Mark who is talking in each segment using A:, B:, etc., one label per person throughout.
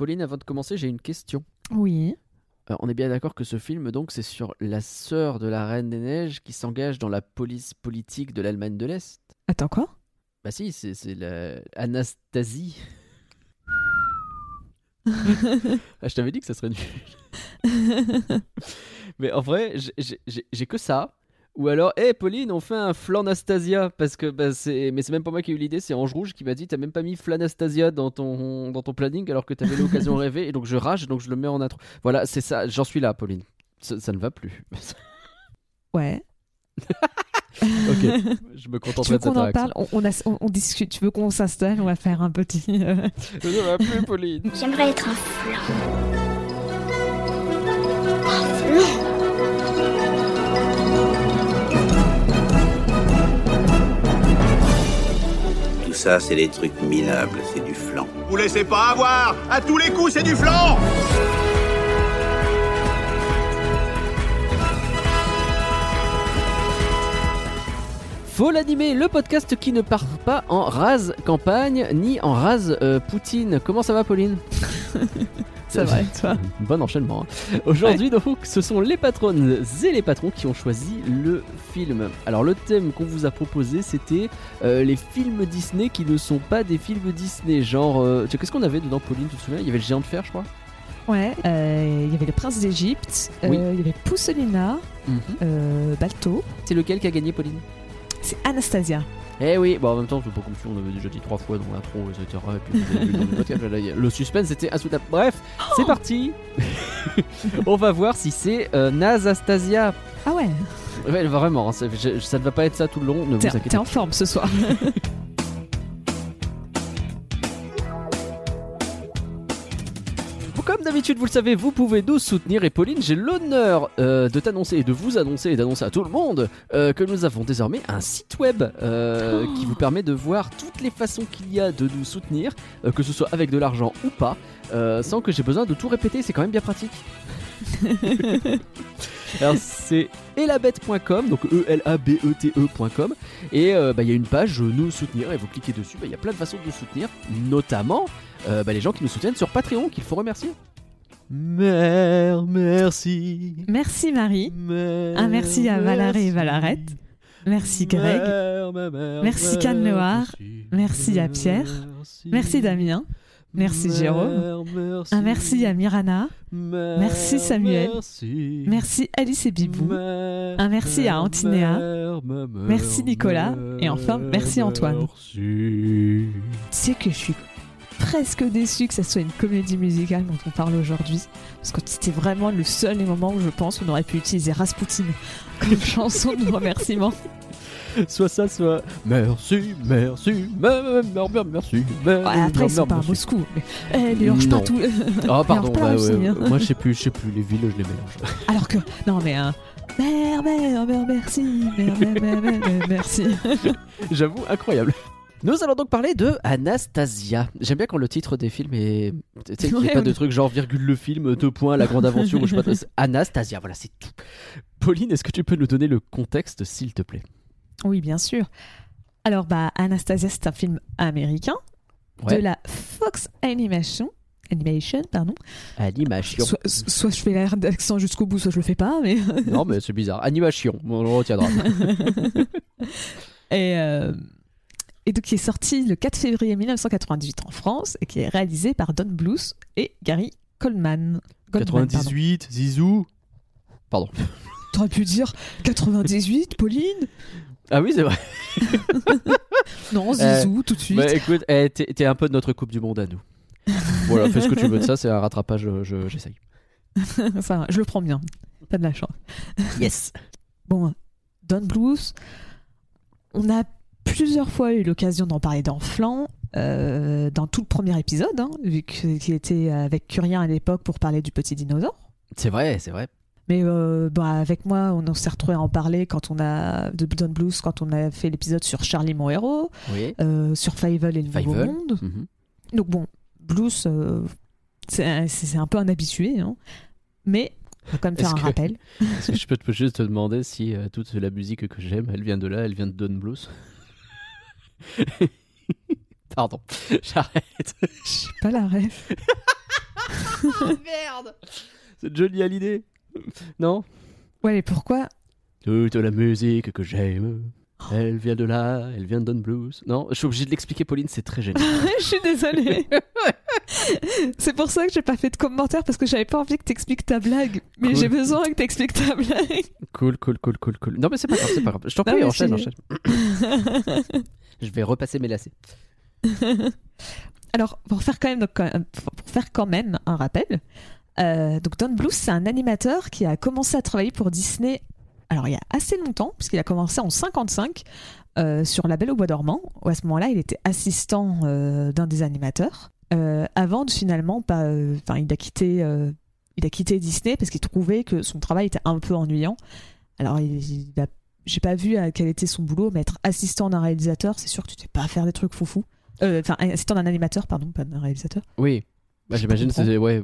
A: Pauline, avant de commencer, j'ai une question.
B: Oui.
A: Euh, on est bien d'accord que ce film, donc, c'est sur la sœur de la Reine des Neiges qui s'engage dans la police politique de l'Allemagne de l'Est.
B: Attends, quoi?
A: Bah si, c'est c'est la Anastasie. ah, je t'avais dit que ça serait nul. Mais en vrai, j'ai que ça. Ou alors, hé Pauline, on fait un Flanastasia parce que bah, c'est, mais c'est même pas moi qui ai eu l'idée, c'est Ange Rouge qui m'a dit t'as même pas mis Flanastasia dans ton dans ton planning alors que t'avais l'occasion rêver et donc je rage donc je le mets en intro. Voilà, c'est ça, j'en suis là, Pauline. Ça, ça ne va plus.
B: Ouais.
A: ok, je me
B: veux
A: de cette
B: qu'on en
A: réaction.
B: parle? On, on a- on- on discute. Tu veux qu'on s'installe? On va faire un petit. euh,
A: Ça ne va plus, Pauline.
C: J'aimerais être un flan. Un flan?
D: Ça, c'est des trucs minables, c'est du flan.
E: Vous laissez pas avoir À tous les coups, c'est du flanc
A: Faut l'animer, le podcast qui ne part pas en rase campagne ni en rase euh, Poutine. Comment ça va, Pauline?
B: Ça va, et toi
A: Bon enchaînement. hein. Aujourd'hui, donc, ce sont les patronnes et les patrons qui ont choisi le film. Alors, le thème qu'on vous a proposé, c'était euh, les films Disney qui ne sont pas des films Disney. Genre, euh, qu'est-ce qu'on avait dedans, Pauline Tu te souviens? Il y avait le géant de fer, je crois.
B: Ouais. euh, Il y avait le prince d'Égypte.
A: Oui.
B: Il y avait Pousselina. euh, Balto.
A: C'est lequel qui a gagné, Pauline?
B: C'est Anastasia.
A: Eh oui, bon en même temps, c'est pas comme si on avait déjà dit trois fois dans l'intro, etc. Et puis vous avez vu dans le podcast, le suspense était insoutenable. Bref, c'est parti On va voir si c'est euh, Nazastasia.
B: Ah ouais.
A: Ouais, vraiment, hein, ça ne va pas être ça tout le long, ne vous inquiétez
B: t'es en forme ce soir.
A: Comme d'habitude, vous le savez, vous pouvez nous soutenir. Et Pauline, j'ai l'honneur euh, de t'annoncer et de vous annoncer et d'annoncer à tout le monde euh, que nous avons désormais un site web euh, qui vous permet de voir toutes les façons qu'il y a de nous soutenir, que ce soit avec de l'argent ou pas, sans que j'ai besoin de tout répéter. C'est quand même bien pratique. Alors c'est elabette.com, donc e l a b e t e.com et euh, bah, il y a une page euh, nous soutenir et vous cliquez dessus, bah, il y a plein de façons de nous soutenir, notamment euh, bah, les gens qui nous soutiennent sur Patreon qu'il faut remercier. Mère, merci.
B: Merci Marie. Un merci à Valaré et Valarette. Merci Greg. Merci Cannes Noir. Merci à Pierre. Merci Damien. Merci Jérôme. Un merci à Mirana. Merci Samuel. Merci Alice et Bibou.
A: Un
B: merci à Antinéa. Merci Nicolas. Et enfin, merci Antoine. Tu sais que je suis presque déçue que ça soit une comédie musicale dont on parle aujourd'hui. Parce que c'était vraiment le seul moment où je pense qu'on aurait pu utiliser Rasputin comme chanson de remerciement.
A: Soit ça, soit merci, merci, mer- mer- mer- merci. mer-
B: Ouais, après, ils sont pas à
A: merci.
B: Moscou. Mais, eh, mélange pas
A: Non.
B: tout.
A: Ah pardon, bah,
B: aussi,
A: ouais,
B: hein.
A: moi je sais plus, je sais plus les villes, je les mélange.
B: Alors que, non mais, euh, mère, mère, mère, merci, mère, mère, mère, merci.
A: J'avoue, incroyable. Nous allons donc parler de Anastasia. J'aime bien quand le titre des films est. Tu sais, qu'il n'y a pas de truc genre virgule le film, deux points, la grande aventure, ou je sais pas. Anastasia, voilà, c'est tout. Pauline, est-ce que tu peux nous donner le contexte, s'il te plaît?
B: Oui, bien sûr. Alors, bah, Anastasia, c'est un film américain
A: Ouais.
B: de la Fox Animation. Animation, pardon.
A: Animation.
B: Soit, soit je fais l'air d'accent jusqu'au bout, soit je le fais pas, mais.
A: non, mais c'est bizarre. Animation, on le retiendra.
B: et, euh, et donc, qui est sorti le 4 février 1998 en France et qui est réalisé par Don Bluth et Gary Coleman. Goldman, pardon.
A: 98, Zizou. Pardon.
B: T'aurais pu dire 98, Pauline
A: Ah oui, c'est vrai.
B: Non, Zizou, tout de suite.
A: Bah écoute, eh, t'es t'es un peu de notre Coupe du Monde à nous. voilà, fais ce que tu veux de ça, c'est un rattrapage, je- je- j'essaye.
B: Ça va, je le prends bien. T'as de la chance.
A: Yes.
B: Bon, Don Bluth, on a plusieurs fois eu l'occasion d'en parler dans Flan, euh, dans tout le premier épisode, hein, vu qu'il était avec Curien à l'époque pour parler du petit dinosaure.
A: C'est vrai, c'est vrai.
B: Mais euh, bah, avec moi, on s'est retrouvé à en parler quand on a de Don Bluth, quand on a fait l'épisode sur Charlie mon héros,
A: Oui.
B: euh, sur Fievel et le Nouveau
A: Fievel.
B: Monde.
A: Mhm.
B: Donc bon, Bluth, euh, c'est un- peu un habitué, hein. mais va quand même faire un
A: que-
B: rappel.
A: Est-ce que je peux te- juste te demander si euh, toute la musique que j'aime, elle vient de là, elle vient de Don Bluth Pardon, j'arrête.
B: Je sais pas la ref.
A: merde C'est Johnny Hallyday Non?
B: Ouais, mais pourquoi?
A: Toute la musique que j'aime, elle vient de là, elle vient de Don Blues. Non, je suis obligé de l'expliquer, Pauline, c'est très génial.
B: Je suis désolée. c'est pour ça que j'ai pas fait de commentaire parce que j'avais pas envie que t'expliques ta blague. Mais
A: Cool.
B: j'ai besoin que t'expliques ta blague.
A: cool, cool, cool, cool, cool. Non, mais c'est pas grave, c'est pas grave. Je t'en prie, enchaîne, enchaîne. Je vais repasser mes lacets.
B: Alors, pour faire quand même, donc, quand- pour faire quand même un rappel, euh, donc Don Bluth, c'est un animateur qui a commencé à travailler pour Disney. Alors, il y a assez longtemps, puisqu'il a commencé en 55 euh, sur La Belle au Bois dormant. Où à ce moment-là, il était assistant euh, d'un des animateurs. Euh, avant de finalement, pas, euh, il a quitté, euh, il a quitté Disney parce qu'il trouvait que son travail était un peu ennuyant. Alors, il a- j'ai pas vu euh, quel était son boulot, mais être assistant d'un réalisateur, c'est sûr que tu t'es pas à faire des trucs foufou. Euh, Enfin, assistant d'un animateur, pardon, pas d'un réalisateur.
A: Oui. Bah, J'imagine, c'est ouais,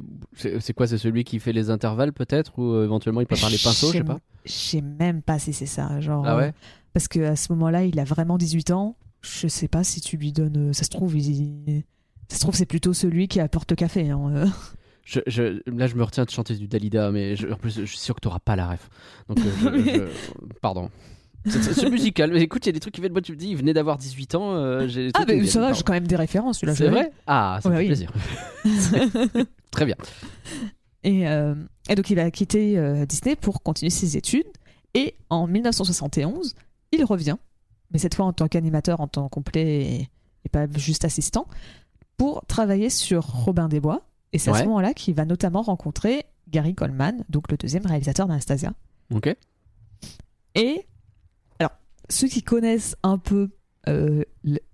A: c'est quoi C'est celui qui fait les intervalles peut-être Ou euh, éventuellement il passe par les pinceaux, je sais pas.
B: Je sais même pas si c'est ça. Genre,
A: Ah ouais?
B: euh, Parce que à ce moment-là, il a vraiment 18 ans. Je sais pas si tu lui donnes. Ça se trouve, il... ça se trouve, c'est plutôt celui qui apporte le café. hein.
A: Je, je- là, je me retiens de chanter du Dalida, mais je- en plus, je suis sûr que t'auras pas la ref. Donc, euh, pardon. C'est musical. Mais écoute, il y a des trucs qui viennent. Moi, tu me dis, il venait d'avoir 18 ans. euh, j'ai
B: Ah, mais ça va, j'ai quand même des références. celui-là,
A: C'est vrai Ah, ça
B: Ouais,
A: fait
B: oui.
A: plaisir. Très bien.
B: Et, euh, et donc, il va quitter euh, Disney pour continuer ses études. Et en 1971, il revient, mais cette fois en tant qu'animateur en temps complet et, et pas juste assistant, pour travailler sur Robin des Bois. Et c'est à
A: Ouais.
B: ce moment-là qu'il va notamment rencontrer Gary Coleman, donc le deuxième réalisateur d'Anastasia.
A: Ok.
B: Et alors, ceux qui connaissent un peu euh,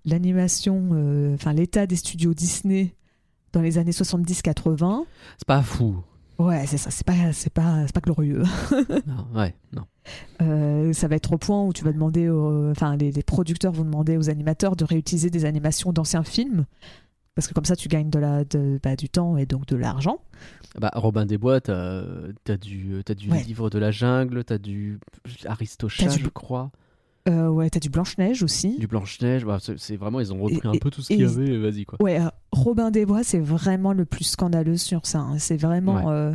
B: l'animation, euh, enfin l'état des studios Disney dans les années 70-80,
A: C'est pas fou.
B: ouais, c'est ça, c'est pas, c'est pas, c'est pas glorieux.
A: Non, ouais, non.
B: Euh, ça va être au point où tu vas demander, enfin les, les producteurs vont demander aux animateurs de réutiliser des animations d'anciens films. Parce que comme ça, tu gagnes de la, de, bah, du temps et donc de l'argent.
A: Bah, Robin des Bois, t'as as du, t'as du
B: Ouais.
A: livre de la jungle, t'as du Aristochat,
B: du-
A: je crois,
B: Euh, ouais, t'as du Blanche-Neige aussi.
A: du Blanche-Neige. Bah, c'est vraiment, ils ont repris
B: Et-
A: un peu tout ce qu'il y avait. Vas-y, quoi.
B: Ouais, euh, Robin des Bois, c'est vraiment le plus scandaleux sur ça. hein. C'est vraiment.
A: Ouais.
B: euh,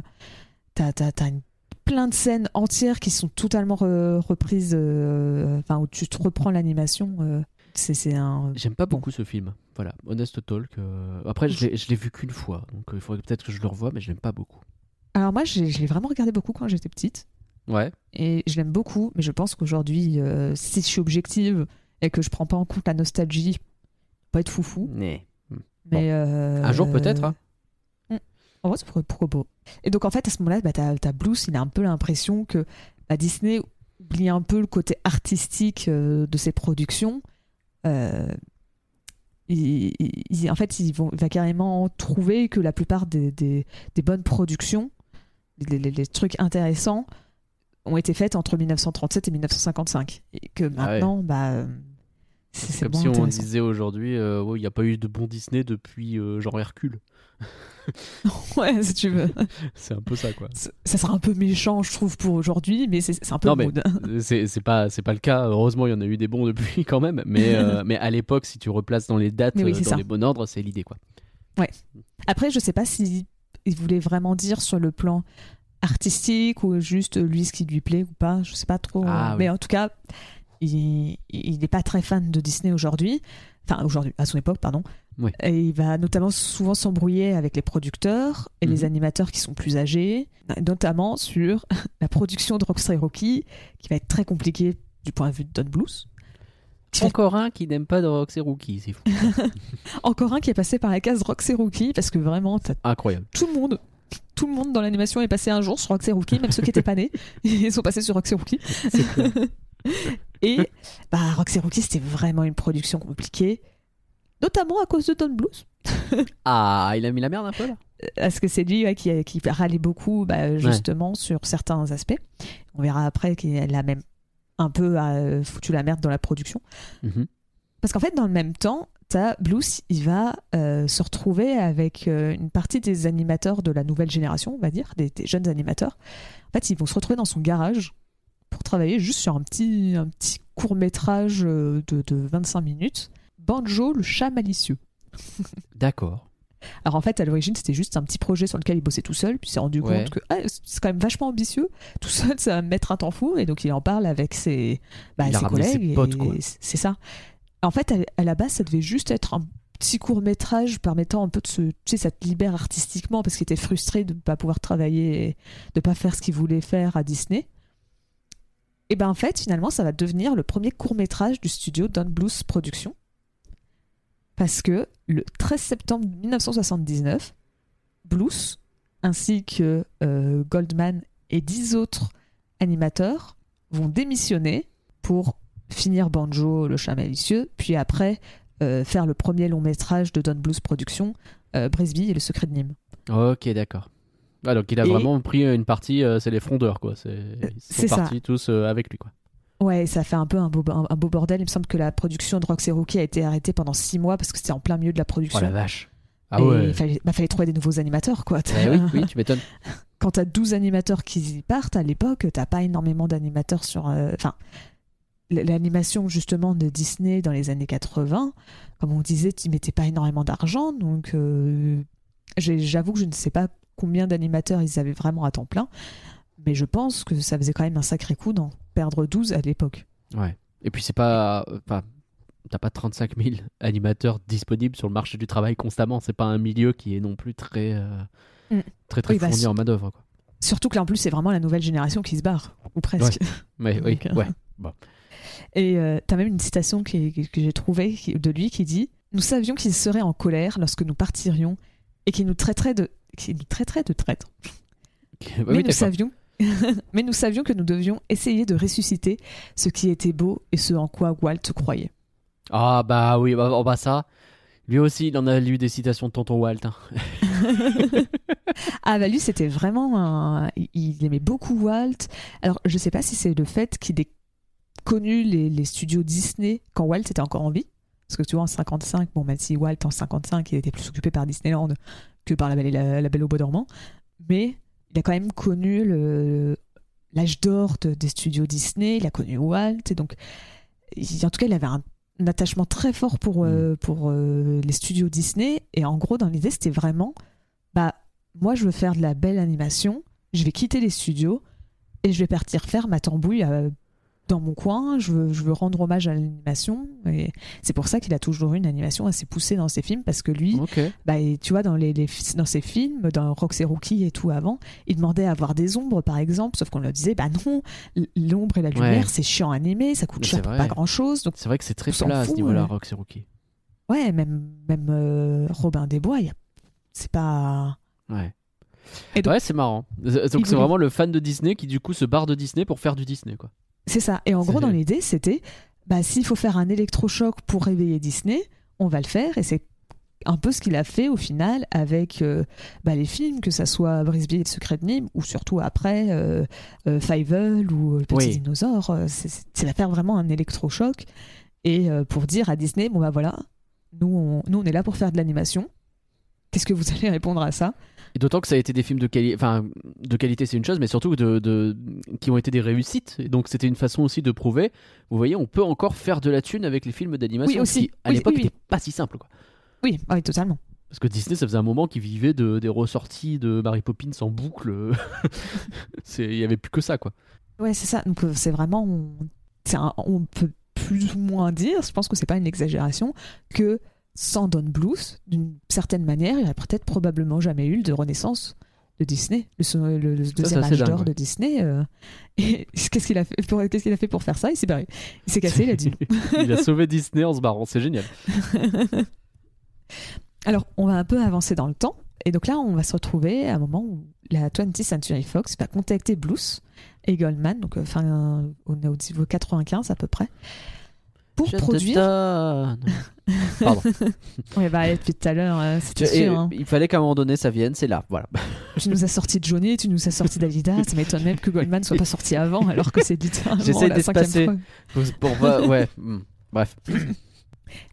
B: t'as, une- plein de scènes entières qui sont totalement re- reprises. euh, Enfin, où tu te reprends l'animation. euh, c'est, c'est un.
A: J'aime pas beaucoup ce film. Voilà, Honest Talk. euh, Après, je l'ai- vu qu'une fois, donc euh, il faudrait peut-être que je le revoie, mais je l'aime pas beaucoup.
B: Alors, moi, je l'ai vraiment regardé beaucoup quand j'étais petite.
A: Ouais.
B: Et je l'aime beaucoup, mais je pense qu'aujourd'hui, euh, si je suis objective et que je prends pas en compte la nostalgie, pas être foufou.
A: Mais...
B: Mais euh,
A: Un jour peut-être. hein.
B: Hmm. En vrai, c'est pourquoi. Et donc, en fait, à ce moment-là, bah, t'as, Blues, il a un peu l'impression que bah, Disney oublie un peu le côté artistique de ses productions. Euh, il- il- il- en fait, ils vont, il va carrément trouver que la plupart des, des- des bonnes productions, les, les- les trucs intéressants, ont été faites entre 1937 et 1955. Et que maintenant, bah, euh, C'est
A: comme si on disait aujourd'hui, euh, ouais, il n'y a pas eu de bon Disney depuis euh, genre Hercule.
B: Ouais, si tu veux.
A: C'est un peu ça, quoi.
B: Ça sera un peu méchant, je trouve, pour aujourd'hui, mais c'est, un peu
A: Non,
B: le mood.
A: c'est pas c'est pas le cas. Heureusement, il y en a eu des bons depuis quand même. Mais euh, mais à l'époque, si tu replaces dans les dates,
B: oui,
A: dans
B: ça.
A: les bons ordres, c'est l'idée, quoi.
B: Après, je sais pas si il voulait vraiment dire sur le plan artistique ou juste lui ce qui lui plaît ou pas. Je sais pas trop.
A: Ah,
B: mais
A: oui.
B: en tout cas, il n'est pas très fan de Disney aujourd'hui. Enfin, aujourd'hui, à son époque, pardon.
A: Oui.
B: Et il va notamment souvent s'embrouiller avec les producteurs et les
A: Mhm.
B: animateurs qui sont plus âgés, notamment sur la production de Rocksteady Rocky, qui va être très compliquée du point de vue de Don Bluth.
A: Encore un qui n'aime pas de Roxy Rookie, c'est fou.
B: Encore un qui est passé par la case Roxy Rookie, parce que vraiment,
A: Incroyable.
B: tout le monde, tout le monde dans l'animation est passé un jour sur Roxy Rookie, même ceux qui étaient pas nés, ils sont passés sur Roxy Rookie. Et bah, Roxy Rookie, c'était vraiment une production compliquée, notamment à cause de Don Bluth.
A: Ah, il a mis la merde un peu là.
B: Parce que c'est lui ouais, qui, qui râlait beaucoup, bah, justement, sur certains aspects. On verra après qu'il a même un peu euh, foutu la merde dans la production.
A: Mhm.
B: Parce qu'en fait, dans le même temps, t'as Blues, il va euh, se retrouver avec euh, une partie des animateurs de la nouvelle génération, on va dire, des, des jeunes animateurs. En fait, ils vont se retrouver dans son garage pour travailler juste sur un petit, un petit court métrage de, de 25 minutes. Banjo, le chat malicieux.
A: D'accord.
B: Alors en fait, à l'origine, c'était juste un petit projet sur lequel il bossait tout seul, puis s'est rendu
A: Ouais.
B: compte que ah, c'est quand même vachement ambitieux. Tout seul, ça va me mettre un temps fou, et donc il en parle avec ses, bah, ses collègues. C'est ça. En fait, à, la base, ça devait juste être un petit court métrage permettant un peu de se, tu sais, ça te libère artistiquement parce qu'il était frustré de ne pas pouvoir travailler, et de pas faire ce qu'il voulait faire à Disney. Et ben en fait, finalement, ça va devenir le premier court métrage du studio Don Bluth Productions. Parce que le 13 septembre 1979, Bluth, ainsi que euh, Goldman et 10 autres animateurs, vont démissionner pour finir Banjo, le chat malicieux, puis après euh, faire le premier long métrage de Don Bluth Productions, euh, Brisby et le secret de Nîmes.
A: Ok, d'accord. Ah, donc il a
B: Et-
A: vraiment pris une partie, euh, c'est les frondeurs, quoi. C'est, ils sont
B: ça.
A: partis tous euh, avec lui, quoi.
B: Ouais, ça fait un peu un beau, un, un beau bordel. Il me semble que la production de Roxy Rookie a été arrêtée pendant 6 mois parce que c'était en plein milieu de la
A: Oh
B: production.
A: la vache. Ah
B: Et
A: ouais.
B: il fallait, bah, fallait trouver des nouveaux animateurs, quoi.
A: Eh oui, oui, tu m'étonnes.
B: Quand t'as 12 animateurs qui partent, à l'époque, t'as pas énormément d'animateurs sur... euh, Enfin, l'animation, justement, de Disney dans les années 80, comme on disait, tu mettais pas énormément d'argent. Donc, euh, j'avoue que je ne sais pas combien d'animateurs ils avaient vraiment à temps plein. Mais je pense que ça faisait quand même un sacré coup d'en perdre 12 à l'époque.
A: Ouais. Et puis c'est pas. Enfin, t'as pas 35 000 animateurs disponibles sur le marché du travail constamment. C'est pas un milieu qui est non plus très. euh,
B: Mm.
A: Très très
B: Oui, bah,
A: fourni en main-d'œuvre, quoi.
B: Surtout que là, en plus, c'est vraiment la nouvelle génération qui se barre, ou presque.
A: Mais oui,
B: euh,
A: ouais.
B: Et euh, t'as même une citation qui- que, j'ai trouvée de lui qui dit Nous savions qu'il serait en colère lorsque nous partirions et qu'il nous traiterait de, qu'il nous traiterait de traîtres.
A: Bah
B: mais,
A: oui,
B: nous savions, mais nous savions que nous devions essayer de ressusciter ce qui était beau et ce en quoi Walt croyait.
A: Ah bah oui, bah, oh, bah ça. Lui aussi, il en a lu des citations de Tonton Walt. hein.
B: Ah bah lui c'était vraiment un... il- il aimait beaucoup Walt. Alors je sais pas si c'est le fait qu'il ait connu les, les studios Disney quand Walt était encore en vie. Parce que tu vois en 55, bon même si Walt en 55 il était plus occupé par Disneyland que par la Belle, et la, la Belle au Bois dormant, mais il a quand même connu le l'âge d'or de- des studios Disney, il a connu Walt et donc il- en tout cas il avait un, un attachement très fort pour, euh, pour euh, les studios Disney. Et en gros dans l'idée c'était vraiment bah moi je veux faire de la belle animation, je vais quitter les studios et je vais partir faire ma tambouille euh, dans mon coin, je veux, je veux rendre hommage à l'animation et c'est pour ça qu'il a toujours eu une animation assez poussée dans ses films parce que lui, bah, tu vois dans, les, dans ses films, dans Rox et Rookie et tout avant, il demandait à avoir des ombres par exemple, sauf qu'on lui disait bah non, l'ombre et la lumière
A: Ouais.
B: c'est chiant à animer, ça coûte cher pour pas grand chose, donc
A: C'est vrai que c'est très plat à ce niveau-là,
B: euh.
A: Rox et Rookie.
B: ouais même même euh, Robin des Bois, a- c'est pas
A: Ouais.
B: Et donc-
A: ouais, c'est marrant. Donc c'est
B: voulait-
A: vraiment le fan de Disney qui du coup se barre de Disney pour faire du Disney, quoi.
B: C'est ça. Et en gros, dans l'idée, c'était bah, s'il faut faire un électrochoc pour réveiller Disney, on va le faire. Et c'est un peu ce qu'il a fait au final avec euh, bah, les films, que ça soit Brisby et le secret de Nîmes, ou surtout après euh, euh, Fievel ou euh, Le Petit
A: Oui.
B: Dinosaure. Euh, C'est de faire vraiment un électrochoc. Et pour dire à Disney, bon bah voilà, nous on, nous on est là pour faire de l'animation. Qu'est-ce que vous allez répondre à ça?
A: Et d'autant que ça a été des films de, quali- enfin, de qualité, c'est une chose, mais surtout de, de- qui ont été des réussites. Et donc c'était une façon aussi de prouver, vous voyez, on peut encore faire de la thune avec les films d'animation.
B: Oui, aussi.
A: qui, à
B: Oui,
A: l'époque,
B: oui.
A: n'était pas si simple. Quoi.
B: Oui, ah oui, totalement.
A: Parce que Disney, ça faisait un moment qu'ils vivaient de, des ressorties de Mary Poppins en boucle. Il y avait plus que ça, quoi.
B: Ouais, c'est ça. Donc euh, c'est vraiment, on, un- on peut plus ou moins dire, je pense que c'est pas une exagération, que sans Don Bluth, d'une certaine manière, il n'y a peut-être probablement jamais eu de renaissance de Disney, le, le- le deuxième âge d'or
A: ouais.
B: de Disney. euh, et qu'est-ce qu'il a fait pour qu'est-ce qu'il a fait pour faire ça? Il s'est barré. Il s'est cassé, il a dit
A: il a sauvé Disney en se barrant, c'est génial.
B: Alors, on va un peu avancer dans le temps. Et donc là, on va se retrouver à un moment où la 20th Century Fox va contacter Bluth et Goldman, donc euh, enfin, on est au niveau 95 à peu près, pour produire.
A: Pardon.
B: Oui, bah, depuis tout à l'heure, euh, c'était sûr. hein.
A: Il fallait qu'à un moment donné ça vienne, c'est là. Voilà.
B: Tu nous as sorti de Johnny, tu nous as sorti d'Alida. Ça m'étonne même que Goldman soit pas sorti avant, alors que c'est littéralement
A: J'essaie d'espacer. Pour, pour ouais. hmm. Bref.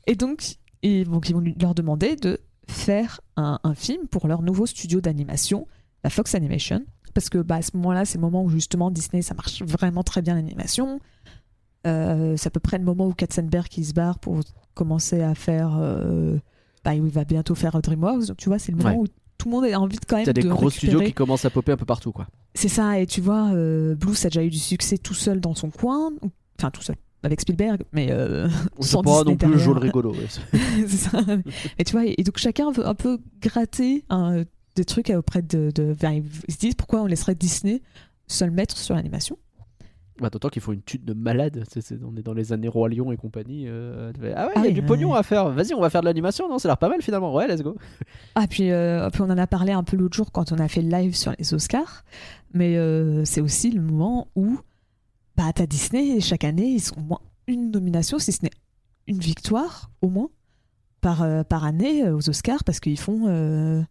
B: Et donc, ils, donc, ils vont leur demander de faire un, un film pour leur nouveau studio d'animation, la Fox Animation. Parce que bah, à ce moment-là, c'est le moment où justement Disney, ça marche vraiment très bien l'animation. Euh, c'est à peu près le moment où Katzenberg il se barre pour commencer à faire euh, bah, il va bientôt faire DreamWorks. Donc, tu vois, c'est le moment
A: Ouais.
B: où tout le monde a envie de quand même
A: T'as des
B: de
A: gros studios qui commencent à popper un peu partout, quoi.
B: C'est ça, et tu vois, euh, Blues a déjà eu du succès tout seul dans son coin, enfin tout seul, avec Spielberg, mais euh,
A: C'est
B: sans
A: pas non plus le jeu le rigolo. ouais.
B: C'est ça. Et tu vois, et donc chacun veut un peu gratter hein, des trucs auprès de, Ils se disent pourquoi on laisserait Disney seul maître sur l'animation.
A: Bah, D'autant qu'il faut une tude de malade. On est dans les années Roi Lion et compagnie. euh, ah ouais, il
B: Ah
A: y a du pognon à faire. Vas-y, on va faire de l'animation. Non, ça a l'air pas mal finalement. Ouais, let's go.
B: Ah, puis, euh, puis on en a parlé un peu l'autre jour quand on a fait le live sur les Oscars, mais euh, c'est aussi le moment où bah, t'as Disney chaque année ils ont au moins une nomination, si ce n'est une victoire au moins par, par année aux Oscars parce qu'ils font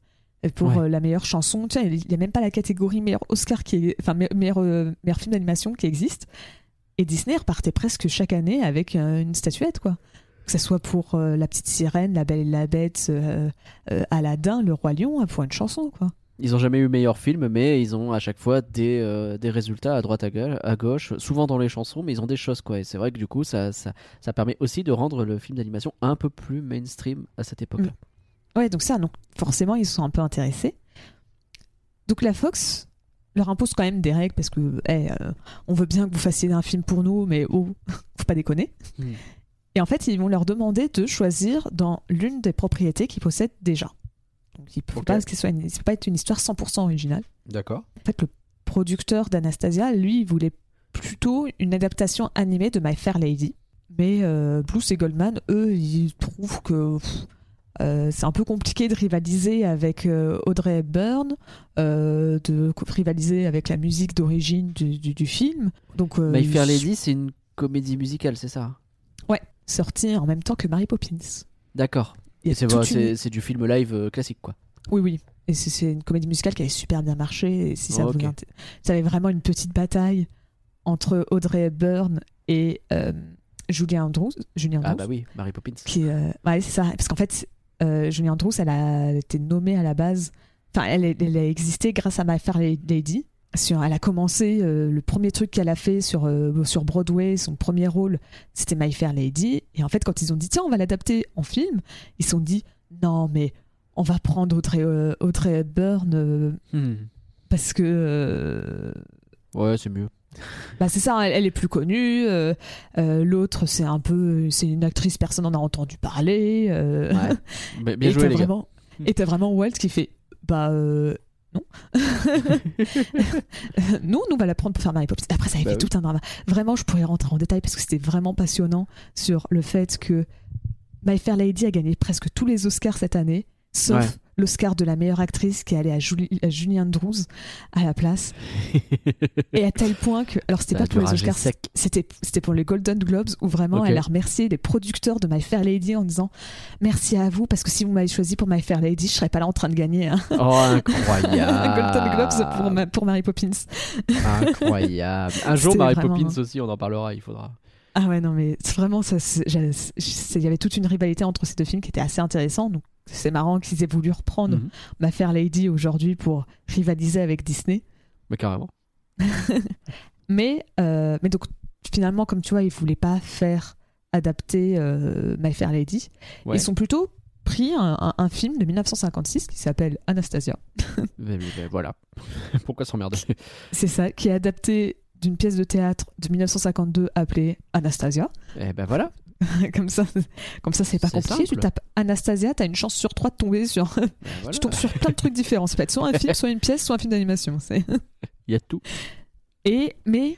B: pour
A: Ouais.
B: euh, la meilleure chanson. Vois, il n'y a même pas la catégorie meilleur Oscar qui est, enfin me- meilleur, euh, meilleur film d'animation qui existe. Et Disney repartait presque chaque année avec euh, une statuette quoi. Que ce soit pour euh, La Petite Sirène, La Belle et la Bête, euh, euh, Aladdin, Le Roi Lion, pour une chanson quoi.
A: Ils ont jamais eu meilleur film, mais ils ont à chaque fois des, des résultats à droite à gauche, à gauche, souvent dans les chansons, mais ils ont des choses quoi. Et c'est vrai que du coup, ça, ça, ça permet aussi de rendre le film d'animation un peu plus mainstream à cette époque-là.
B: Ouais, donc ça, donc forcément, ils sont un peu intéressés. Donc la Fox leur impose quand même des règles parce que eh, euh, on veut bien que vous fassiez un film pour nous, mais oh, faut pas déconner.
A: Hmm.
B: Et en fait, ils vont leur demander de choisir dans l'une des propriétés qu'ils possèdent déjà. Donc il ne peut, peut pas être une histoire 100% originale.
A: D'accord.
B: En fait, le producteur d'Anastasia, lui, il voulait plutôt une adaptation animée de My Fair Lady. Mais euh, Blues et Goldman, eux, ils trouvent que pff, euh, c'est un peu compliqué de rivaliser avec euh, Audrey Hepburn, euh, de rivaliser avec la musique d'origine du, du- du film. Donc,
A: My Fair Lady, c'est une comédie musicale, c'est ça?
B: Ouais, sorti en même temps que Mary Poppins.
A: D'accord. Et c'est
B: une-
A: c'est du film live classique, quoi.
B: Oui, oui. Et c'est- c'est une comédie musicale qui avait super bien marché. Et si ça
A: Oh,
B: vous ça avait vraiment une petite bataille entre Audrey Hepburn et Julia Andrews. Julia
A: Ah
B: Andrews,
A: bah oui, Mary Poppins.
B: qui, ouais, c'est ça. Parce qu'en fait, euh, Julia Andrews, elle a été nommée à la base. Enfin, elle, a existé grâce à My Fair Lady. Sur, elle a commencé euh, le premier truc qu'elle a fait sur, euh, sur Broadway, son premier rôle, c'était My Fair Lady. Et en fait, quand ils ont dit tiens, on va l'adapter en film, ils se sont dit non, mais on va prendre Audrey, Audrey Hepburn
A: Hmm.
B: parce que
A: Ouais, c'est mieux.
B: Bah c'est ça, elle, elle est plus connue. euh, euh, L'autre, c'est un peu, c'est une actrice, personne n'en a entendu parler. euh,
A: Ouais. Bah, bien
B: et
A: joué, les gars.
B: vraiment, et t'as vraiment Walt qui fait bah non. nous, nous, on va la prendre pour faire Mary Poppins. Après, ça avait
A: Bah
B: fait
A: oui.
B: tout un drama. Vraiment, je pourrais rentrer en détail parce que c'était vraiment passionnant sur le fait que My Fair Lady a gagné presque tous les Oscars cette année, sauf
A: Ouais.
B: l'Oscar de la meilleure actrice qui est allée à, Julie, à Julie Andrews à la place. Et à tel point que. Alors, c'était pas pour les Oscars, c'était c'était pour les Golden Globes où vraiment elle a remercié les producteurs de My Fair Lady en disant merci à vous parce que si vous m'avez choisi pour My Fair Lady, je serais pas là en train de gagner un
A: Oh, incroyable.
B: Golden Globes pour, ma- pour Mary Poppins.
A: Incroyable. Un jour, Mary
B: vraiment-
A: Poppins aussi, on en parlera, il faudra.
B: Ah ouais, non, mais vraiment, il y avait toute une rivalité entre ces deux films qui était assez intéressant. Donc, c'est marrant qu'ils aient voulu reprendre
A: Mhm.
B: My Fair Lady aujourd'hui pour rivaliser avec Disney.
A: Mais carrément.
B: Mais, euh, mais donc, finalement, comme tu vois, ils voulaient pas faire adapter euh, My Fair Lady.
A: Ouais.
B: Ils sont plutôt pris un, un- un film de 1956 qui s'appelle Anastasia.
A: Mais- mais- mais voilà. Pourquoi s'emmerder?
B: C'est ça, qui est adapté d'une pièce de théâtre de 1952 appelée Anastasia.
A: Eh ben voilà.
B: comme ça, comme ça, c'est pas compliqué. Tu tapes Anastasia, t'as une chance sur trois de tomber sur.
A: Ben voilà.
B: tu tombes sur plein de trucs différents. Ça peut être soit un film, soit une pièce, soit un film d'animation.
A: Il y a tout.
B: Et mais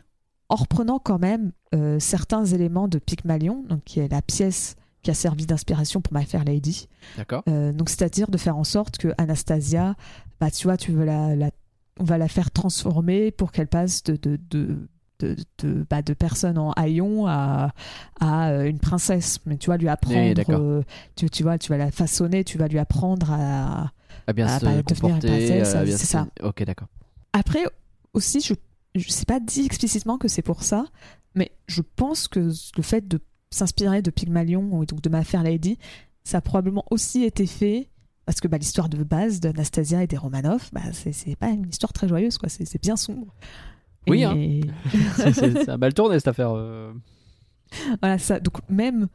B: en reprenant quand même euh, certains éléments de Pygmalion, donc qui est la pièce qui a servi d'inspiration pour My Fair Lady.
A: D'accord.
B: Euh, donc c'est-à-dire de faire en sorte que Anastasia, bah tu vois, tu veux la, la- on va la faire transformer pour qu'elle passe de de de de, de, bah, de personne en haillon à, à euh, une princesse mais tu vas lui apprendre euh, tu, tu vois tu vas la façonner tu vas lui apprendre à
A: À bien
B: Ah,
A: se
B: bah, devenir une princesse,
A: à bien
B: c'est
A: se-
B: ça.
A: Ok, d'accord.
B: après aussi je je sais pas dit explicitement que c'est pour ça mais je pense que le fait de s'inspirer de Pygmalion et donc de Ma Fair Lady ça a probablement aussi été fait parce que bah, l'histoire de base d'Anastasia et des Romanov bah, c'est pas une histoire très joyeuse quoi c'est bien sombre
A: Oui,
B: Et-
A: hein. C'est- a mal tourné cette affaire. euh.
B: voilà ça donc même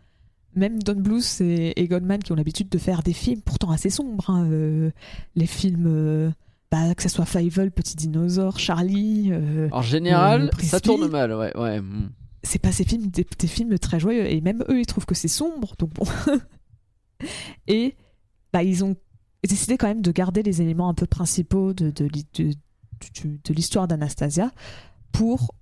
B: même Don Bluth et, et Goldman qui ont l'habitude de faire des films pourtant assez sombres, hein, euh, les films, euh, bah, que ce soit Fievel, Petit Dinosaure, Charlie.
A: En général, ça tourne mal, ouais. ouais. mm.
B: c'est pas ces films des, des films très joyeux et même eux ils trouvent que c'est sombre donc bon et bah ils ont décidé quand même de garder les éléments un peu principaux de, de, l'histoire d'Anastasia pour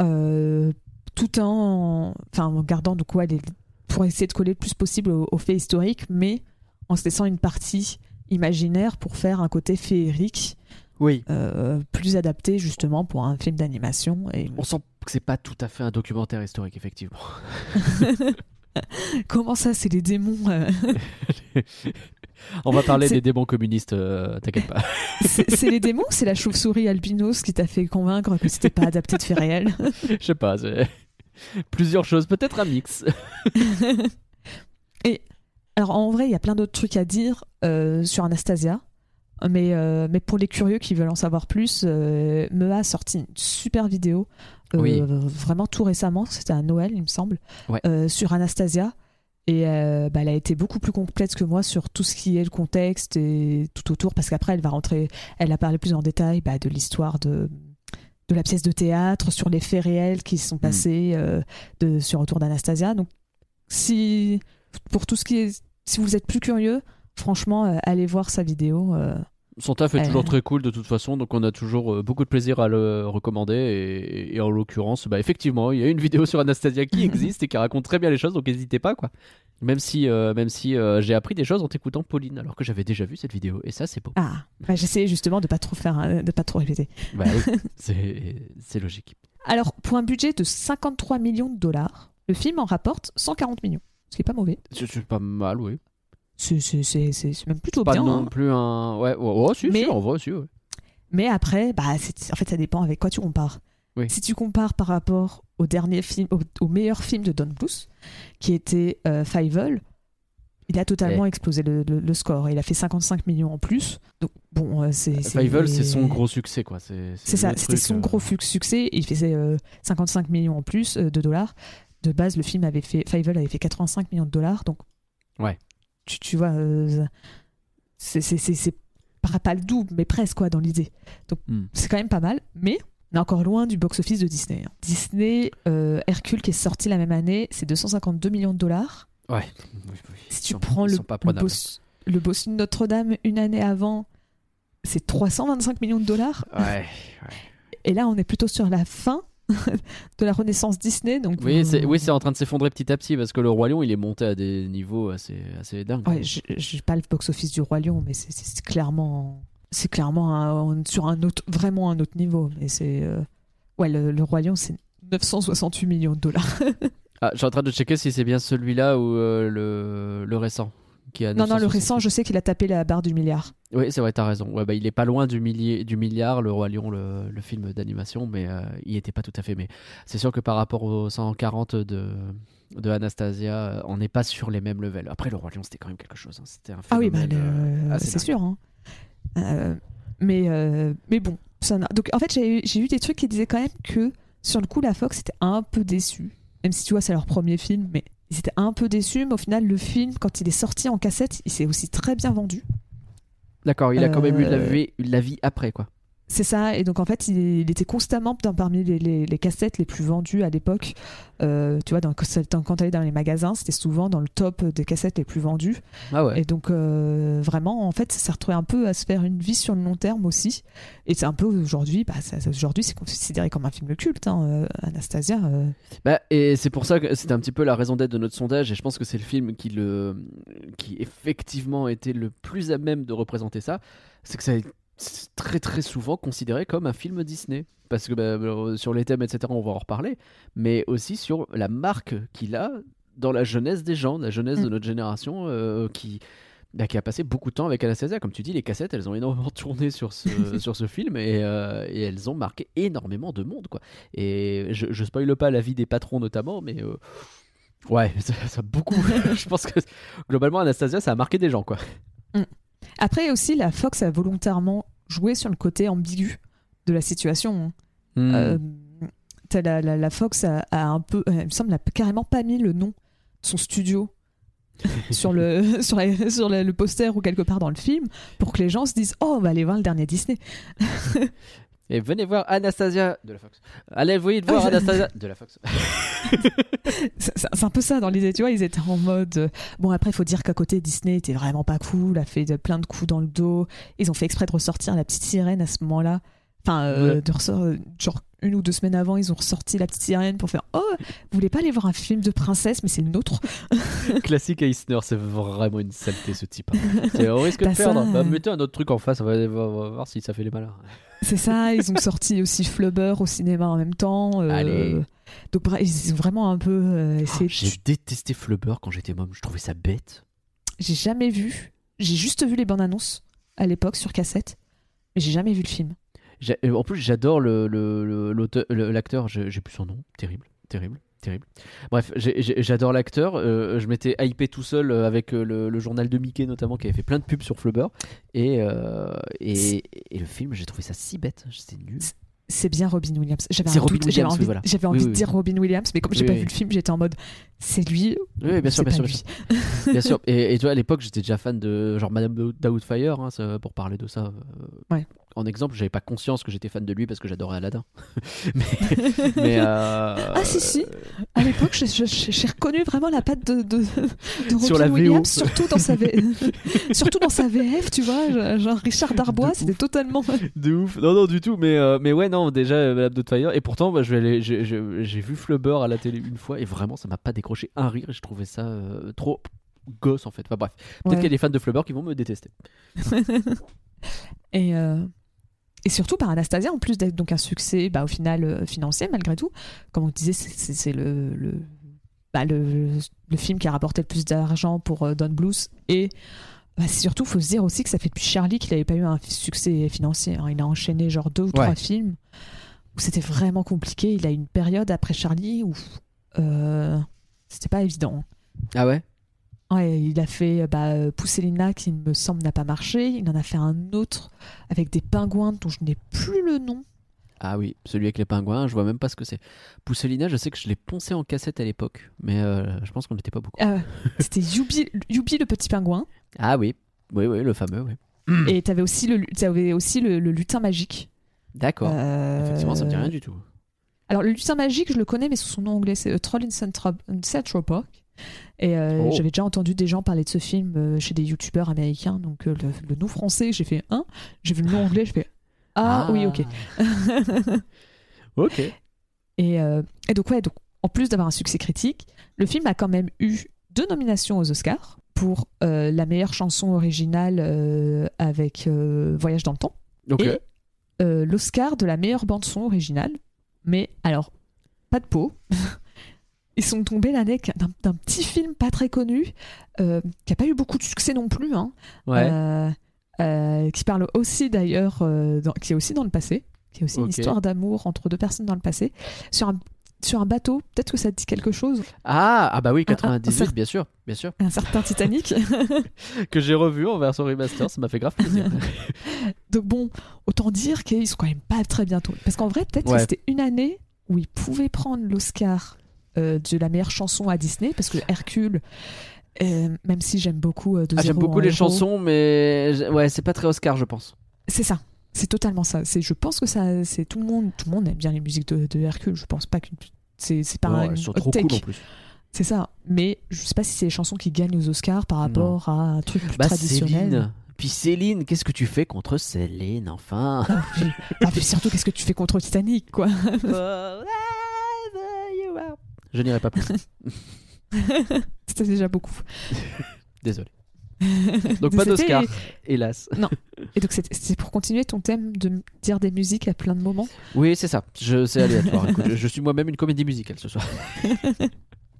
B: euh, tout en enfin en gardant donc ouais, les- pour essayer de coller le plus possible aux, aux faits historiques mais en se laissant une partie imaginaire pour faire un côté féerique
A: Oui.
B: euh, plus adapté justement pour un film d'animation et
A: On sent que c'est pas tout à fait un documentaire historique, effectivement.
B: Comment ça, c'est les démons euh,
A: On va parler des démons communistes, euh, t'inquiète pas.
B: C'est les démons ou c'est la chauve-souris albinos qui t'a fait convaincre que c'était pas adapté de faits réels
A: Je sais pas, c'est plusieurs choses, peut-être un mix.
B: Alors en vrai, il y a plein d'autres trucs à dire euh, sur Anastasia. Mais, euh, mais pour les curieux qui veulent en savoir plus, euh, Mea a sorti une super vidéo,
A: Oui.
B: vraiment tout récemment, c'était à Noël, il me semble,
A: Ouais.
B: sur Anastasia. Et euh, bah, elle a été beaucoup plus complète que moi sur tout ce qui est le contexte et tout autour, parce qu'après, elle va rentrer, elle a parlé plus en détail bah, de l'histoire de, de la pièce de théâtre, sur les faits réels qui se sont passés euh, de, sur autour d'Anastasia. Donc, si, pour tout ce qui est, si vous êtes plus curieux, franchement, euh, allez voir sa vidéo.
A: Son taf est
B: Euh.
A: toujours très cool de toute façon, donc on a toujours euh, beaucoup de plaisir à le recommander. Et, et en l'occurrence, bah, effectivement, il y a une vidéo sur Anastasia qui existe et qui raconte très bien les choses, donc n'hésitez pas quoi. Même si, euh, même si euh, j'ai appris des choses en t'écoutant Pauline, alors que j'avais déjà vu cette vidéo, et ça c'est beau.
B: Ah, bah, j'essayais justement de pas trop faire, de pas trop répéter.
A: Bah c'est logique.
B: Alors, pour un budget de 53 millions de dollars, le film en rapporte 140 millions, ce qui est pas mauvais.
A: C'est pas mal, oui.
B: C'est même plutôt
A: Pas
B: bien.
A: non
B: hein.
A: plus un. Ouais, ouais, ouais, si,
B: Mais-
A: si, en vrai, si, ouais.
B: Mais après, bah, en fait, ça dépend avec quoi tu compares.
A: Oui.
B: Si tu compares par rapport au dernier film, au, au meilleur film de Don Bluth, qui était euh, Fievel, il a totalement explosé le, le- le score. Il a fait 55 millions en plus. Donc bon, euh, c'est c'est-
A: Fievel, c'est son gros succès, quoi. C'est
B: ça, c'était son
A: euh,
B: gros succès. Il faisait euh, 55 millions en plus euh, de dollars. De base, le film avait fait, Fievel avait fait 85 millions de dollars. Donc,
A: Ouais.
B: Tu, tu vois, euh, c'est c'est- c'est- c'est pas, pas le double, mais presque quoi dans l'idée. Donc,
A: Hmm.
B: c'est quand même pas mal. Mais on est encore loin du box-office de Disney. hein. Disney, euh, Hercule qui est sorti la même année, c'est 252 millions de dollars.
A: Ouais.
B: Si tu
A: sont-
B: prends le, le, boss, le bossu de Notre-Dame une année avant, c'est 325 millions de dollars.
A: Ouais.
B: Et là, on est plutôt sur la fin de la renaissance Disney. Donc,
A: Oui, c'est
B: euh,
A: oui, c'est en train de s'effondrer petit à petit parce que le Roi Lion, il est monté à des niveaux assez, assez dingues.
B: Ouais, je j'ai pas le box-office du Roi Lion, mais c'est- c'est clairement, c'est clairement un- sur un autre, vraiment un autre niveau. Mais c'est, euh, ouais, le, le Roi Lion, c'est 968 millions de dollars.
A: Ah, je suis en train de checker si c'est bien celui-là ou euh, le, le récent. Qui a
B: non, non, le
A: 968.
B: récent, je sais qu'il a tapé la barre du milliard.
A: Oui, c'est vrai, t'as raison. Ouais, bah, il est pas loin du, millier, du milliard, le Roi Lion, le, le film d'animation, mais euh, il était pas tout à fait. Mais c'est sûr que par rapport aux 140 de, de Anastasia, euh, on n'est pas sur les mêmes levels. Après, le Roi Lion, c'était quand même quelque chose. hein. C'était un
B: Ah oui, bah,
A: euh,
B: c'est sûr. hein. Euh, mais, mais bon, ça donc en fait, j'ai eu- j'ai eu des trucs qui disaient quand même que sur le coup, la Fox était un peu déçue. Même si tu vois, c'est leur premier film, mais ils étaient un peu déçus. Mais au final, le film, quand il est sorti en cassette, il s'est aussi très bien vendu.
A: D'accord, il a quand même eu de la
B: Euh,
A: vie, la vie après, quoi.
B: C'est ça, et donc en fait, il, il était constamment dans- parmi les, les- les cassettes les plus vendues à l'époque. Euh, tu vois, dans, quand quand t'allais dans les magasins, c'était souvent dans le top des cassettes les plus vendues.
A: Ah ouais.
B: Et donc, euh, vraiment, en fait, ça s'est retrouvé un peu à se faire une vie sur le long terme aussi. Et c'est un peu aujourd'hui, bah, aujourd'hui, c'est considéré comme un film culte, hein, euh, Anastasia. euh.
A: Bah, et c'est pour ça que c'était un petit peu la raison d'être de notre sondage, et je pense que c'est le film qui, le, qui effectivement était le plus à même de représenter ça. C'est que ça très très souvent considéré comme un film Disney. Parce que bah, euh, sur les thèmes, etc., on va en reparler, mais aussi sur la marque qu'il a dans la jeunesse des gens, la jeunesse de
B: Mm.
A: notre génération euh, qui. bah, qui a passé beaucoup de temps avec Anastasia. Comme tu dis, les cassettes, elles ont énormément tourné sur ce, sur ce film et, euh, et elles ont marqué énormément de monde. Quoi. Et je, je spoile pas la vie des patrons notamment, mais euh, ouais, ça, ça a beaucoup. je pense que globalement, Anastasia, ça a marqué des gens. quoi.
B: Après aussi, la Fox a volontairement joué sur le côté ambigu de la situation. hein.
A: Hmm.
B: Euh, la, la- la Fox a, a un peu, euh, il me semble, n'a carrément pas mis le nom de son studio sur, le, sur, la- sur le poster ou quelque part dans le film pour que les gens se disent Oh, on va aller voir le dernier Disney.
A: Et venez voir Anastasia de la Fox. Allez, vous voyez de voir
B: Ah,
A: Anastasia de la Fox.
B: C'est un peu ça dans l'idée, tu vois. Ils étaient en mode. euh, Bon, après, il faut dire qu'à côté, Disney était vraiment pas cool, a fait de- plein de coups dans le dos. Ils ont fait exprès de ressortir la petite sirène à ce moment-là. Enfin, euh,
A: Ouais.
B: de ressort, euh, genre une ou deux semaines avant, ils ont ressorti la petite sirène pour faire Oh, vous voulez pas aller voir un film de princesse, mais c'est le nôtre
A: Classique Eisner, c'est vraiment une saleté ce type. hein. C'est au risque de
B: ça,
A: perdre. Bah,
B: euh.
A: mettez un autre truc en face, on va, on va- on va voir si ça fait les malins.
B: C'est ça, ils ont sorti aussi Flubber au cinéma en même temps. euh,
A: Allez.
B: Donc, ils ont vraiment un peu euh,
A: Oh,
B: essayé. de-
A: J'ai détesté Flubber quand j'étais môme, je trouvais ça bête.
B: J'ai jamais vu. J'ai juste vu les bandes annonces à l'époque sur cassette, mais j'ai jamais vu le film.
A: Euh, En plus, j'adore le- le- le- l'auteur- le- l'acteur, j'ai j'ai plus son nom, terrible, terrible, terrible. Bref, j'adore l'acteur, euh, je m'étais hypé tout seul euh, avec euh, le, le journal de Mickey notamment qui avait fait plein de pubs sur Flubber. Et, euh, et, et le film, j'ai trouvé ça si bête, c'était nul.
B: C'est bien Robin Williams. J'avais j'avais
A: Williams,
B: envie,
A: voilà. Oui,
B: envie
A: oui,
B: de
A: oui.
B: dire Robin Williams, mais comme j'ai pas vu le film, j'étais en mode c'est lui.
A: Oui, bien sûr, bien sûr, bien sûr.
B: lui.
A: Bien sûr. Et, et toi, à l'époque, j'étais déjà fan de genre Madame Doubtfire, hein, pour parler de ça. euh,
B: Ouais.
A: En exemple, j'avais pas conscience que j'étais fan de lui parce que j'adorais Aladdin. mais, mais, euh,
B: Ah, si, si. À l'époque, j'ai reconnu vraiment la patte de, de, de Robin
A: Sur la VO.
B: Williams, surtout dans sa V- surtout dans sa VF, tu vois, genre Richard Darbois,
A: De
B: c'était totalement.
A: De ouf. Non, non, du tout. Mais, euh, mais ouais, non, déjà, euh, Madame Doubtfire. Et pourtant, bah, je j'ai- vu Flubber à la télé une fois et vraiment, ça m'a pas décroché un rire. Et je trouvais ça euh, trop gosse en fait. Enfin bref, peut-être
B: Ouais.
A: qu'il y a des fans de Flubber qui vont me détester.
B: Et, euh, et surtout par Anastasia, en plus d'être donc un succès bah, au final euh, financier malgré tout. Comme on disait, c'est- le, le, bah, le, le film qui a rapporté le plus d'argent pour euh, Don Bluth. Et bah, surtout, faut se dire aussi que ça fait depuis Charlie qu'il n'avait pas eu un succès financier. hein. Il a enchaîné genre deux ou
A: Ouais.
B: trois films où c'était vraiment compliqué. Il a eu une période après Charlie où euh, c'était pas évident.
A: Ah ouais?
B: Ouais, il a fait bah, euh, Pousselina qui me semble n'a pas marché. Il en a fait un autre avec des pingouins dont je n'ai plus le nom.
A: Ah oui, celui avec les pingouins, je vois même pas ce que c'est. Pousselina, je sais que je l'ai poncé en cassette à l'époque, mais euh, je pense qu'on n'était pas beaucoup.
B: Ah, C'était Yubi, Yubi le petit pingouin.
A: Ah oui, oui, oui, le fameux, oui.
B: Et t'avais aussi le, t'avais aussi le, le lutin magique.
A: D'accord.
B: Euh,
A: Effectivement, ça me dit rien du tout.
B: Alors le lutin magique, je le connais, mais sous son nom anglais, c'est A Troll in Central Park. Et euh,
A: Oh.
B: j'avais déjà entendu des gens parler de ce film euh, chez des youtubeurs américains. Donc euh, le, le nom français, j'ai fait un. J'ai vu le nom anglais, je fais ah, oui, ok.
A: ok.
B: Et, et donc, ouais, donc, en plus d'avoir un succès critique, le film a quand même eu deux nominations aux Oscars pour la meilleure chanson originale avec Voyage dans le temps et l'Oscar de la meilleure bande-son originale. Mais alors, pas de peau. Ils sont tombés l'année d'un petit film pas très connu, euh, qui a pas eu beaucoup de succès non plus, hein,
A: Ouais.
B: euh, euh, qui parle aussi d'ailleurs, qui est aussi dans le passé, qui est aussi une histoire d'amour entre deux personnes dans le passé, sur un, sur un bateau. Peut-être que ça te dit quelque chose?
A: Ah, ah bah oui,
B: un- un
A: 98,
B: certain-
A: bien sûr, bien sûr.
B: Un certain Titanic.
A: Que j'ai revu en version remaster, ça m'a fait grave plaisir.
B: Donc bon, autant dire qu'ils sont quand même pas très bientôt. Parce qu'en vrai, peut-être
A: Ouais.
B: que c'était une année où ils pouvaient prendre l'Oscar de la meilleure chanson à Disney, parce que Hercule, euh, même si j'aime beaucoup euh, de
A: Ah, j'aime beaucoup les
B: héros,
A: chansons, mais ouais, c'est pas très Oscar, je pense.
B: C'est ça. C'est totalement ça. C'est, je pense que ça, c'est tout le monde, tout le monde aime bien les musiques de, de Hercule. Je pense pas qu'une, c'est, c'est pas
A: Ouais, elles sont trop cool en plus.
B: C'est ça. Mais je sais pas si c'est les chansons qui gagnent aux Oscars par rapport à un truc plus
A: Bah,
B: traditionnel.
A: Céline. Puis Céline, qu'est-ce que tu fais contre Céline, enfin?
B: Ah, puis, ah, puis surtout, qu'est-ce que tu fais contre Titanic, quoi?
A: Je n'irai pas plus.
B: C'était déjà beaucoup.
A: Désolé. Donc pas d'Oscar, hélas.
B: Et donc c'est pour continuer ton thème de dire des musiques à plein de moments.
A: Oui, c'est ça. C'est aléatoire. Écoute, je, je suis moi-même une comédie musicale ce soir.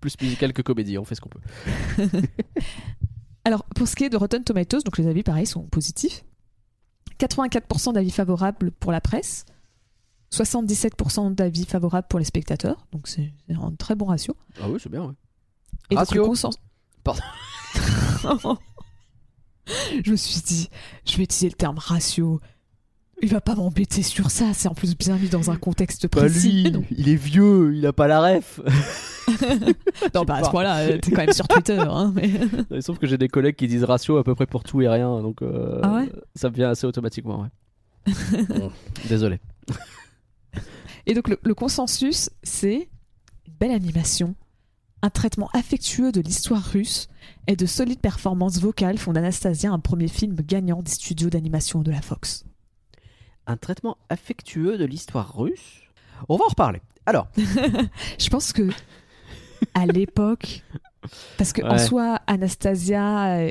A: Plus musicale que comédie, on fait ce qu'on peut.
B: Alors pour ce qui est de Rotten Tomatoes, donc les avis pareil sont positifs. 84% d'avis favorables pour la presse, 77% d'avis favorables pour les spectateurs, donc c'est un très bon ratio.
A: Ah oui, c'est bien, ouais.
B: Et
A: Ratio.
B: le consensus-
A: Pardon.
B: je me suis dit, je vais utiliser le terme ratio. il va pas m'embêter sur ça. C'est en plus bien mis dans un contexte
A: Pas
B: précis.
A: lui,
B: Non,
A: il est vieux, il a pas la ref.
B: non bah à ce point-là, euh, t'es quand même sur Twitter. Hein, mais...
A: Sauf que j'ai des collègues qui disent ratio à peu près pour tout et rien, donc euh,
B: Ah ouais?
A: ça me vient assez automatiquement. Ouais. Bon, désolé.
B: Et donc le, le consensus, c'est une belle animation, un traitement affectueux de l'histoire russe et de solides performances vocales font d'Anastasia un premier film gagnant des studios d'animation de la Fox.
A: Un traitement affectueux de l'histoire russe? On va en reparler. Alors,
B: Je pense que à l'époque, parce que en soi, Anastasia,